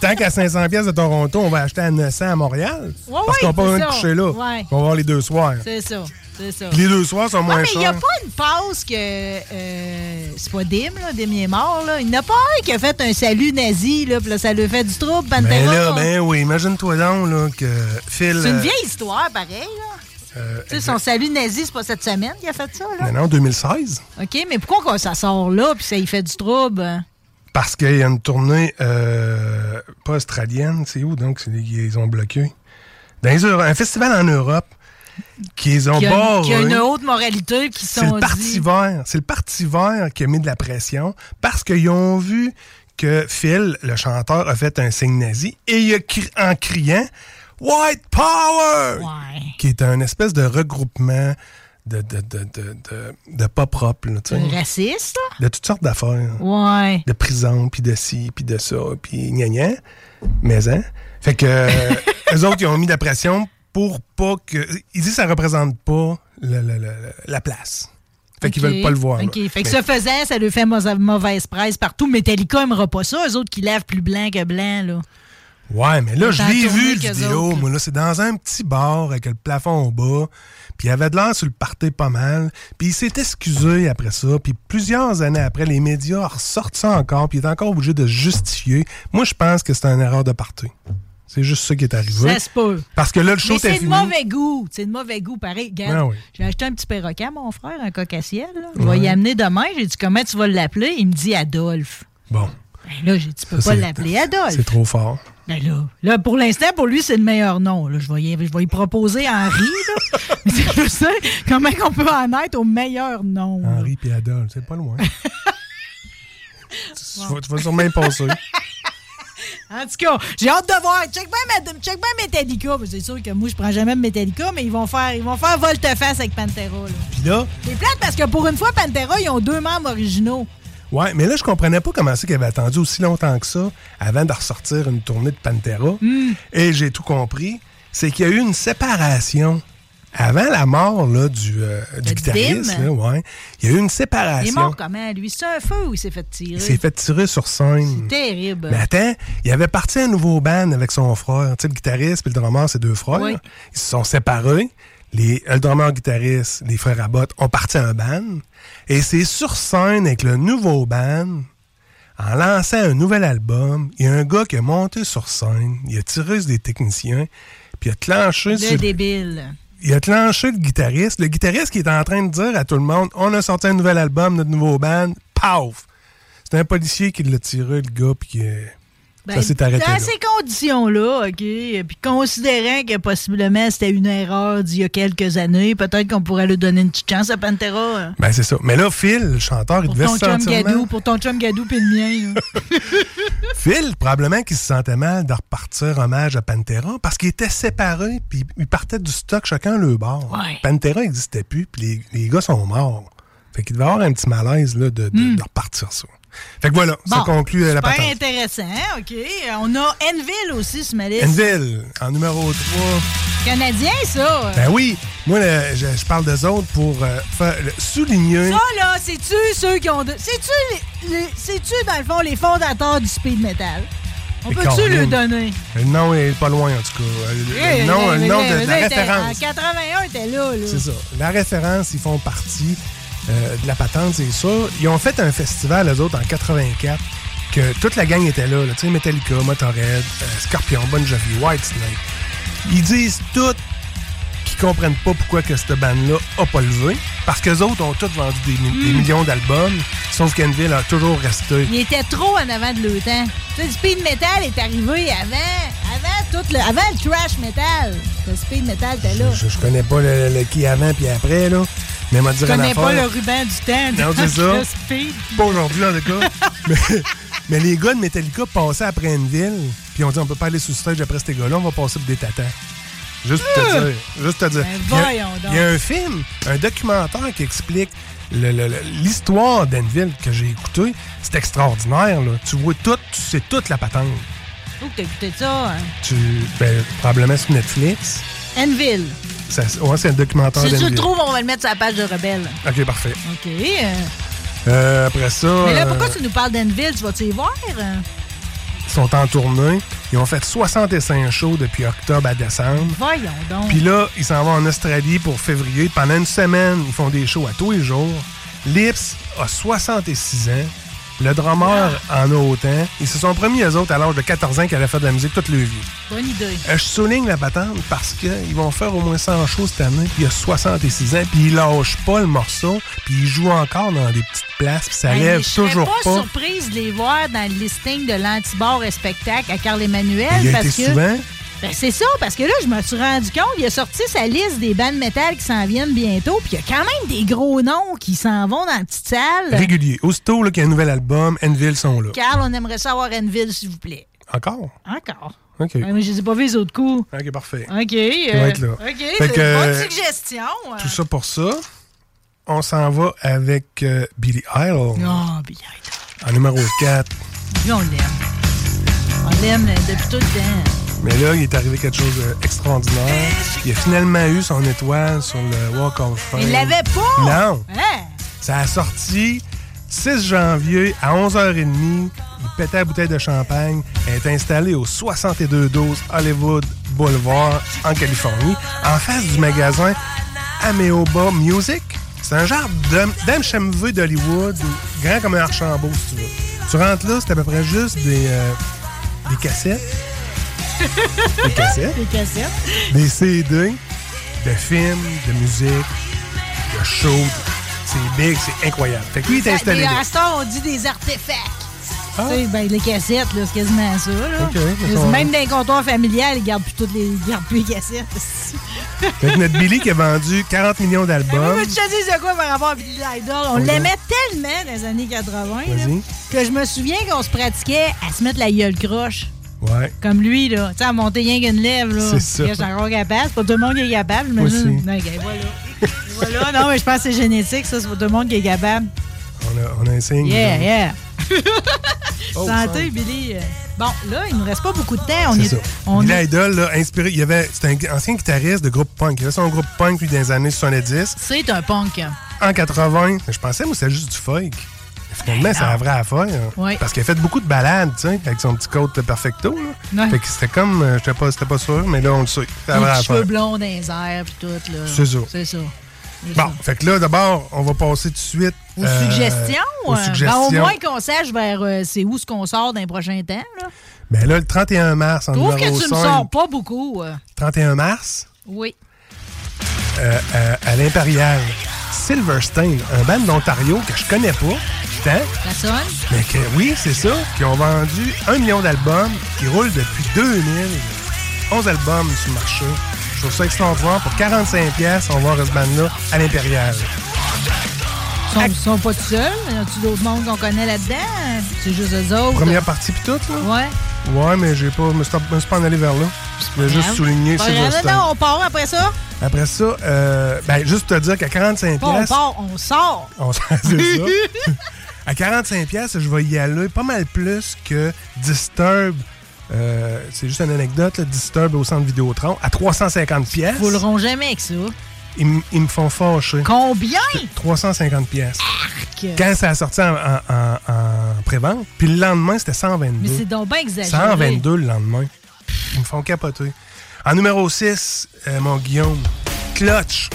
tant qu'à 500 pièces de Toronto, on va acheter à 900 à Montréal. Ouais, parce ouais, qu'on va pas besoin de coucher là. Ouais. On va voir les deux soirs. C'est ça. C'est ça. Les deux soirs sont moins mais il n'y a chers. pas une passe que. euh, c'est pas Dim, là. Dim est mort, là. Il n'y en a pas un qui a fait un salut nazi, là. Puis là, ça lui fait du trouble, Pantera. Ben là, ben oui, imagine-toi donc là, que Phil. c'est une euh, vieille histoire, pareil, là. Euh, Tu sais, son salut nazi, c'est pas cette semaine qu'il a fait ça, là? Maintenant, 2016. OK, mais pourquoi ça sort là puis ça y fait du trouble? Parce qu'il y a une tournée, euh, pas australienne, c'est où donc ils ont bloqué? Dans Euro- un festival en Europe qu'ils ont Qui a, qui a une haute moralité qui C'est sont le Parti dit... vert. C'est le Parti vert qui a mis de la pression parce qu'ils ont vu que Phil, le chanteur, a fait un signe nazi et il a cri- en criant White Power! Qui est un espèce de regroupement de, de, de, de, de, pas propre. là, tu sais. Raciste? De toutes sortes d'affaires. Ouais. De prison, puis de ci, puis de ça, puis gna gna. Mais, hein? Fait que eux autres, ils ont mis de la pression pour pas que. Ils disent que ça représente pas le- le- le- la place. Fait qu'ils OK. veulent pas le voir. là. OK. Fait que Mais- ce faisant, ça lui fait mau- mauvaise presse partout. Metallica n'aimera pas ça. Eux autres qui lèvent plus blanc que blanc, là. Ouais, mais là, je l'ai vu, le vidéo. autres. Moi, là, c'est dans un petit bar avec le plafond au bas. Puis il avait de l'air sur le party pas mal. Puis il s'est excusé après ça. Puis plusieurs années après, les médias ressortent ça encore. Puis il est encore obligé de justifier. Moi, je pense que c'est une erreur de party. C'est juste ça qui est arrivé. Ça se peut. Parce que là, le show Mais était c'est de fini. mauvais goût. C'est de mauvais goût, pareil. Regarde, Ah oui. j'ai acheté un petit perroquet à mon frère, un coq à ciel. Je Ouais. vais y amener demain. J'ai dit, comment tu vas l'appeler? Il me dit Adolphe. Bon. Ben là, j'ai dit, tu peux Ça, pas l'appeler Adolphe. C'est trop fort. Ben là, là, pour l'instant, pour lui, c'est le meilleur nom. Là. Je, vais y, je vais y proposer Henri. Là. Mais c'est pour ça, comment on peut en être au meilleur nom? Henri et Adolphe, c'est pas loin. tu, vas, tu vas sûrement y passer. En tout cas, j'ai hâte de voir. Check bien, check bien Metallica. Ben, C'est sûr que moi, je prends jamais Metallica, mais ils vont faire, ils vont faire volte-face avec Pantera. là. Puis là, C'est plate parce que pour une fois, Pantera, ils ont deux membres originaux. Ouais, mais là, je comprenais pas comment c'est qu'ils avaient attendu aussi longtemps que ça avant de ressortir une tournée de Pantera. Hmm. Et j'ai tout compris. C'est qu'il y a eu une séparation. Avant la mort là, du, euh, du guitariste, là, ouais, il y a eu une Il est séparation. mort comment, lui? C'est un feu ou il s'est fait tirer? Il s'est fait tirer sur scène. Terrible. Mais attends, il avait parti un nouveau band avec son frère. Tu sais, le guitariste et le drummer, c'est deux frères. Oui. Ils se sont séparés. Les, le drummer guitariste, les frères Abbott, ont parti un band. Et c'est sur scène avec le nouveau band, en lançant un nouvel album, il y a un gars qui est monté sur scène, il a tiré sur des techniciens, puis il a clenché Le sur... débile. Il a clenché le guitariste. Le guitariste qui est en train de dire à tout le monde On a sorti un nouvel album, notre nouveau band. Paf C'est un policier qui l'a tiré, le gars, puis euh, Ben, ça s'est arrêté. Dans là. ces conditions-là, OK, puis considérant que possiblement c'était une erreur d'il y a quelques années, peut-être qu'on pourrait lui donner une petite chance à Pantera. hein. Ben, c'est ça. Mais là, Phil, le chanteur, il Pour devait ton se chum sentir Gadou, mal. pour ton chum Gadou puis le mien. Phil, probablement qu'il se sentait mal de repartir hommage à Pantera parce qu'ils étaient séparés, puis ils partaient du stock chacun le. Ouais. Pantera n'existait plus, puis les, les gars sont morts. Fait qu'il devait avoir un petit malaise là, de, de- de repartir ça. Fait que voilà, ça. Bon, conclut euh, la Super patente. intéressant, hein, OK. On a Enville aussi sur ma liste. Enville, en numéro 3. Canadien, ça. Ben oui, moi, le- je, je parle d'eux autres pour euh, faire- le- souligner. Ça, là, c'est-tu ceux qui ont... de- C'est-tu, les- les- c'est-tu, dans le fond, les fondateurs du speed metal? On peut-tu le donner? Le nom est pas loin, en tout cas. Le, nom, le nom de, de la référence. En 81, t'es là, là. C'est ça. La référence, ils font partie euh, de la patente, c'est sûr. Ils ont fait un festival, eux autres, en 84, que toute la gang était là. là. Tu sais, Metallica, Motorhead, euh, Scorpion, Bon Jovi, Whitesnake. Ils disent tous qu'ils comprennent pas pourquoi que cette bande-là a pas levé. Parce qu'eux autres ont tous vendu des, mi- Hmm. des millions d'albums. Sauf qu'Enville a toujours resté. Il était trop en avant de leur temps. Tu sais, le speed metal est arrivé avant, avant, tout le, avant le thrash metal. Le speed metal était là. Je, je connais pas le, le qui avant puis après, là. Mais m'a connais pas le ruban du temps. Non, c'est ça. le speed. Pas aujourd'hui, en tout cas. mais, mais les gars de Metallica passaient après une ville, puis on dit on peut pas aller sous stage après ces gars-là, on va passer pour des tatans. Juste pour te Ah! dire. Juste te dire. Ben, Il y a- voyons donc. Il y a un film, un documentaire qui explique l'histoire d'Enville que j'ai écouté. C'est extraordinaire, là. Tu vois tout, tu sais toute la patente. Où que t'as écouté ça? hein? Tu, ben, probablement sur Netflix. Enville. Ça, ouais, c'est un documentaire Si tu le trouves, on va le mettre sur la page de Rebelle. Ok, parfait. OK. euh, Euh, après ça. Mais là, euh, pourquoi tu nous parles d'Enville? Tu vas-tu y voir? Ils sont en tournée. Ils ont fait 65 shows depuis octobre à décembre. Voyons donc. Puis là, ils s'en vont en Australie pour février. Pendant une semaine, ils font des shows à tous les jours. Lips a 66 ans. Le drummer en a autant. Ils se sont promis, eux autres, à l'âge de 14 ans, qu'ils allaient faire de la musique toute leur vie. Bonne idée. Euh, je souligne la patente parce qu'ils vont faire au moins 100 shows cette année, puis il a 66 ans, puis ils lâchent pas le morceau, puis ils jouent encore dans des petites places, puis ça Ben, lève je toujours pas, pas. surprise de les voir dans le listing de l'antibar et spectacle à Carl Emmanuel. Il a parce été que... souvent. Ben, c'est ça, parce que là, je me suis rendu compte, il a sorti sa liste des bandes métal qui s'en viennent bientôt, puis il y a quand même des gros noms qui s'en vont dans la petite salle. Régulier. Aussitôt qu'il y a un nouvel album, Enville sont là. Carl, on aimerait savoir Enville, s'il vous plaît. Encore? Encore. OK. Ouais, mais je les ai pas vus les autres coups. OK, parfait. OK. Il va être là. OK, c'est une bonne euh, suggestion. Tout ça pour ça. On s'en va avec euh, Billy Idol. Oh, Billy Idol. En numéro 4. Lui, on l'aime. On l'aime depuis tout le temps. Mais là, il est arrivé quelque chose d'extraordinaire. Il a finalement eu son étoile sur le Walk of Fame. Il l'avait pas! Non! Hein? Ça a sorti 6 janvier à 11h30. Il pétait la bouteille de champagne. Elle est installée au 6212 Hollywood Boulevard en Californie, en face du magasin Ameoba Music. C'est un genre d'HMV d'Hollywood, grand comme un Archambault, si tu veux. Tu rentres là, c'est à peu près juste des, euh, des cassettes. des cassettes. Des cassettes. Des CD de films, de musique, de shows. C'est big, c'est incroyable. Fait que lui, il est installé à on dit des artefacts. Tu sais, ben, les cassettes, c'est quasiment ça. Là. Même dans les comptoirs familiales, ils gardent plus toutes les, ils gardent plus les cassettes. Fait que notre Billy qui a vendu 40 millions Mais d'albums. je te dis de quoi par rapport à Billy Idol? On l'aimait tellement dans les années 80 là, Vas-y. que je me souviens qu'on se pratiquait à se mettre la gueule croche. Ouais. Comme lui, là. Tu sais, à monter rien qu'une lèvre, là. C'est ça. Je suis encore capable. C'est pas tout le monde qui est capable, j'imagine. aussi. Non, voilà. voilà. Non, mais je pense que c'est génétique, ça. C'est pas tout le monde qui est capable. On a, on a un signe. Yeah, yeah. Oh, Santé, Billy. Bon, là, il nous reste pas beaucoup de temps. On C'est est, ça. on est- Idol, là, inspiré. Il y avait, c'était un ancien guitariste de groupe punk. Il avait son groupe punk lui, dans les années 70. C'est un punk. En 80, je pensais, moi, c'était juste du folk. Finalement, c'est la vraie affaire. Ouais. Parce qu'il a fait beaucoup de balades, tu sais, avec son petit coat perfecto. Là. Ouais. Fait que c'était comme, euh, j'étais pas, c'était pas sûr, mais là, on le sait. C'est la Les vraie petits cheveux affaire. blonds dans les airs, puis tout, là. C'est ça. C'est ça. Bon, ça. fait que là, d'abord, on va passer tout de suite Aux euh, suggestions. aux euh, ben, suggestions. au moins qu'on sache vers euh, c'est où ce qu'on sort dans les prochains temps. Là. Ben là, le 31 mars, en Je trouve que tu me 5, sors pas beaucoup. euh. 31 mars, Oui. euh, euh, à l'Impérial, Silverstein, un band d'Ontario que je connais pas, La sonne. mais que oui, c'est ça, qui ont vendu un million d'albums, qui roulent depuis 2000, 11 albums sur le marché. Je trouve ça extraordinaire. Pour 45 pièces, on va voir ce band-là à l'Impérial. Ils sont, sont pas tout seuls. Y a-tu d'autres mondes qu'on connaît là-dedans? C'est juste eux autres. Première partie puis tout, là? Ouais. Ouais, mais j'ai pas, je me suis pas- en allé vers là. Je voulais juste souligner Pas grave. Silverstein. Non, on part après ça. Après ça, euh, ben, juste te dire qu'à 45 Pas on pièces, part, on sort. on s'en- c'est ça. À 45 pièces, je vais y aller pas mal plus que Disturb. euh, c'est juste une anecdote, là, Disturb au centre Vidéotron à 350 pièces. Ils rouleront jamais avec ça. Ils, me font fâcher. Combien? 350 pièces. Quand ça a sorti en, en, en- en pré-vente, puis le lendemain, c'était 122. Mais c'est donc bien exagéré. 122 le lendemain. Ils me font capoter. En numéro 6, euh, mon Guillaume, Clutch,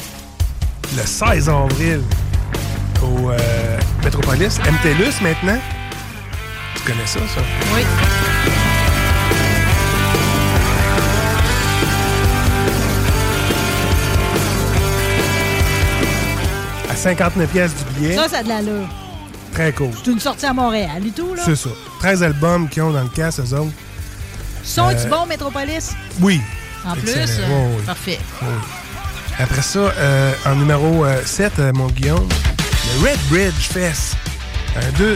le 16 avril au euh, Metropolis, MTLUS maintenant. Tu connais ça, ça? Oui. À 59 pièces du billet. Ça, ça a de l'allure. Très cool. C'est une sortie à Montréal et tout, là. C'est ça. 13 albums qu'ils ont dans le casque, eux autres. Sont-ils Euh, bons, Metropolis? Oui. En plus? Excellent. euh, Oui, oui. Parfait. Oui. Après ça, euh, en numéro euh, 7, euh, mon Guillaume, le Red Bridge Fest.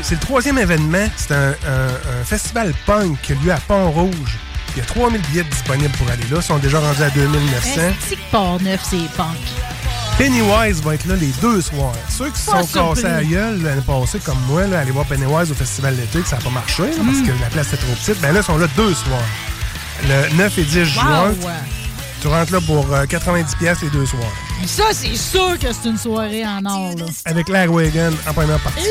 C'est le troisième événement. C'est un, un- un festival punk qui a lieu à Pont-Rouge. Il y a 3000 billets disponibles pour aller là. Ils sont déjà rendus à 2900. Est-ce que Port-Neuf, c'est punk? Pennywise va être là les deux soirs. Ceux qui se sont cassés à la gueule l'année passée, comme moi, là, aller voir Pennywise au festival d'été, que ça n'a pas marché là, parce Mm. que la place était trop petite, ben là, ils sont là deux soirs. Le 9 et 10 juin! Tu rentres là pour euh, 90$ piastres les deux soirs. Ça, c'est sûr que c'est une soirée en or, là. Avec Lagwagon en première partie.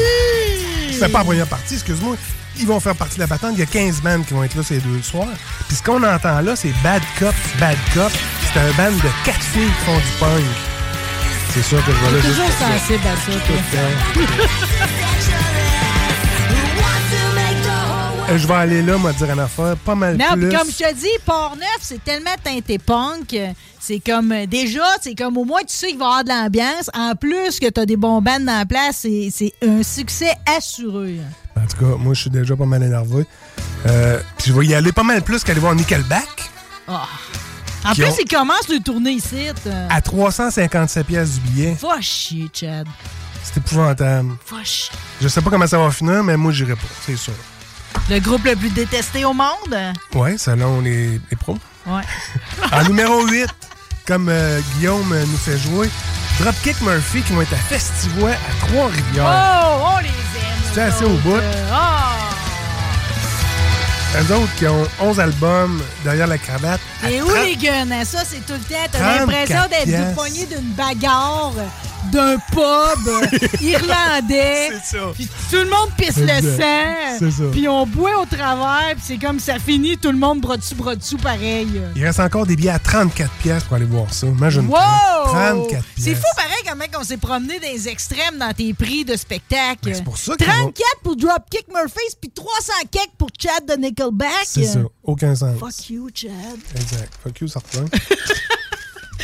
C'est pas en première partie, excuse-moi. Ils vont faire partie de la patente. Il y a 15 bands qui vont être là ces deux soirs. Puis ce qu'on entend là, c'est Bad Cop, Bad Cop. C'est un band de quatre filles qui font du punk. C'est sûr que je vais là toujours sensible à ça, je vais aller là, m'a dire une affaire, pas mal Non, plus. comme je te dis, Port-Neuf, c'est tellement teinté punk. euh, C'est comme, euh, déjà, c'est comme au moins tu sais qu'il va y avoir de l'ambiance. En plus que tu as des bons bands dans la place, c'est un succès assuré. En tout cas, moi, je suis déjà pas mal énervé. Euh, puis je vais y aller pas mal plus qu'aller voir Nickelback Ah. En plus, ont- ils commencent le tournée ici. euh. à 357 pièces du billet. Va chier, Chad. C'est épouvantable. Va chier. Je sais pas comment ça va finir, mais moi, j'irai pas, c'est sûr. Le groupe le plus détesté au monde? Ouais, selon les, les pros. Ouais. En numéro 8, comme euh, Guillaume nous fait jouer, Dropkick Murphy qui vont être à Festivois à Trois-Rivières. Oh, on les aime. C'est assez au bout. Ah. Eux autres qui ont 11 albums derrière la cravate. Et où 30 les guns? Ça, c'est tout le temps. T'as 34 l'impression d'être piastres. pogné d'une bagarre, d'un pub irlandais. C'est ça. Puis tout le monde pisse le sang. C'est ça. Puis on boit au travers. Puis c'est comme ça finit, tout le monde bras dessus, bras dessous, pareil. Il reste encore des billets à 34 pièces pour aller voir ça. Imagine Wow! 34 C'est fou pareil comment on s'est promené dans les extrêmes dans tes prix de spectacle. Ben, c'est pour ça qu'ils 34 pour Dropkick Murphys puis 300 cakes pour Chad de Nickelback. C'est ça. Aucun sens. Fuck you, Chad. Exact. Fuck you, certain.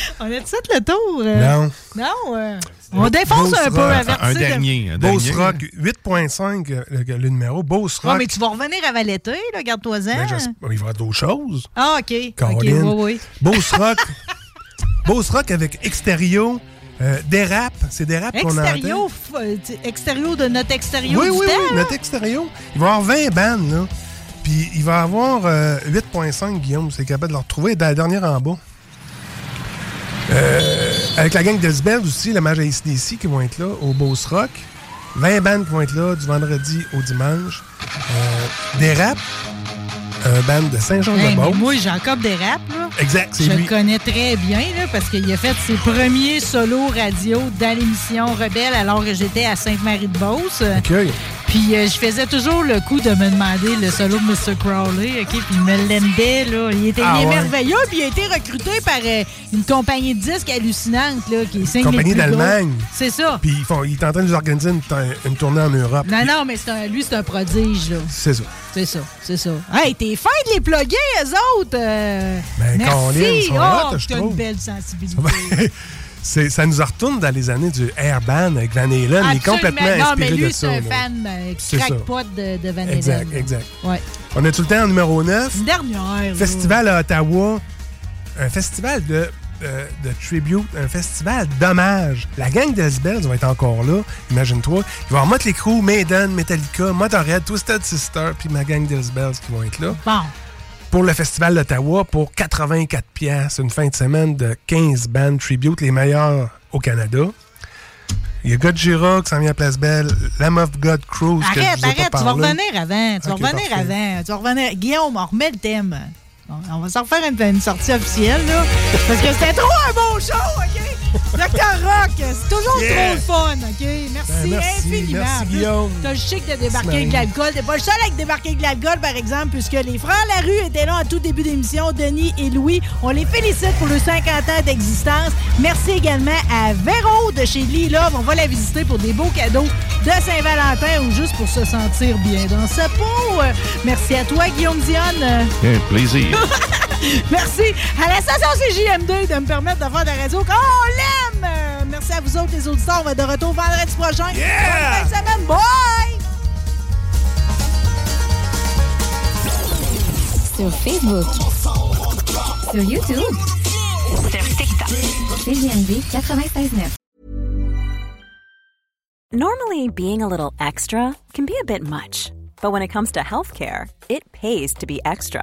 On a fait le tour. euh? Non. Non. euh, On défonce Beauce un peu, Rock. averti de- Beauce Rock, 8.5 euh, le, le numéro. Beauce Ouais, Rock. mais tu vas revenir à Valetté, là, garde-toi-en. Ben, j'espère- il va y avoir d'autres choses. Ah, OK. OK, Caroline. oui, oui. Beauce Rock. Beauce Rock avec Extérieur. Euh, Dérap. C'est Dérap qu'on entend. Extérieur, euh, extérieur de notre extérieur Oui, du oui, temps, oui, là? notre extérieur. Il va y avoir 20 bandes, là. Puis il va y avoir euh, 8.5, Guillaume, c'est capable de le retrouver. Dans la dernière en bas. Euh, avec la gang d'Elsbel aussi, la mage ACDC qui vont être là au Beauce Rock. 20 bandes qui vont être là du vendredi au dimanche. Euh, des rap, un band de Hey, Saint-Jean-de-Beauce. mais moi, Jacob Desrap, là. Exact, c'est Je lui. le connais très bien, là, parce qu'il a fait ses premiers solos radio dans l'émission Rebelle alors que j'étais à Sainte-Marie-de-Beauce. OK. Puis euh, je faisais toujours le coup de me demander le solo de Mr. Crowley, OK? Puis il me l'aimait, là. Il était Ah il est ouais. merveilleux, puis il a été recruté par euh, une compagnie de disques hallucinante, là, qui signe Compagnie d'Allemagne. C'est ça. Puis ils font, il est en train de nous organiser une, une tournée en Europe. Non, non, mais un- lui, c'est un prodige, là. C'est ça. C'est ça, c'est ça. Hey, t'es fin de les plugger, eux autres! euh. Ben, Merci! sont Oh, t'as une belle sensibilité. C'est- ça nous retourne dans les années du airband avec Van Halen. Il est complètement Non, inspiré mais de lui, ça. c'est un fan euh, de, de Van Halen. Exact, exact. Ouais. On a tout le temps en numéro 9. Une dernière. Festival à Ottawa. Un festival de, euh, de tribute, un festival d'hommage. La gang d'Asbels va être encore là, imagine-toi. Il va y avoir Motley Crue, Maiden, Metallica, Motorhead, Twisted Sister, puis ma gang d'Asbels qui vont être là. Bon. Pour le festival d'Ottawa, pour 84 pièces, une fin de semaine de 15 bandes tribute, les meilleurs au Canada. Il y a Godzilla qui s'en vient à Place Belle, Lamb of God Cruise. que je Arrête, vous ai pas arrête, tu vas revenir avant. Tu vas revenir parfait. avant. Tu vas revenir. Guillaume, on remet le thème. Bon, On va s'en refaire une, une sortie officielle, là. Parce que c'était trop un bon show, OK? Docteur Rock, c'est toujours Yeah. trop le fun, OK? Merci, Ben, merci, infiniment. merci, Guillaume. T'as le chic de débarquer avec de l'alcool. T'es pas le seul avec débarquer avec de l'alcool, par exemple, puisque les frères Larue étaient là en tout début d'émission, Denis et Louis. On les félicite pour le 50 ans d'existence. Merci également à Véro de chez Lee Love. On va la visiter pour des beaux cadeaux de Saint-Valentin ou juste pour se sentir bien dans sa peau. Merci à toi, Guillaume Dionne. Un plaisir. Merci à la station CJMD de me permettre de faire de la radio comme on l'aime. Euh, Merci à vous autres, les auditeurs. On va de retour vendredi prochain. Yeah! Bonne fin de semaine. Bye! Sur Facebook. Sur YouTube. Sur TikTok. CGMD 96.9. Normally, being a little extra can be a bit much, but when it comes to healthcare, it pays to be extra.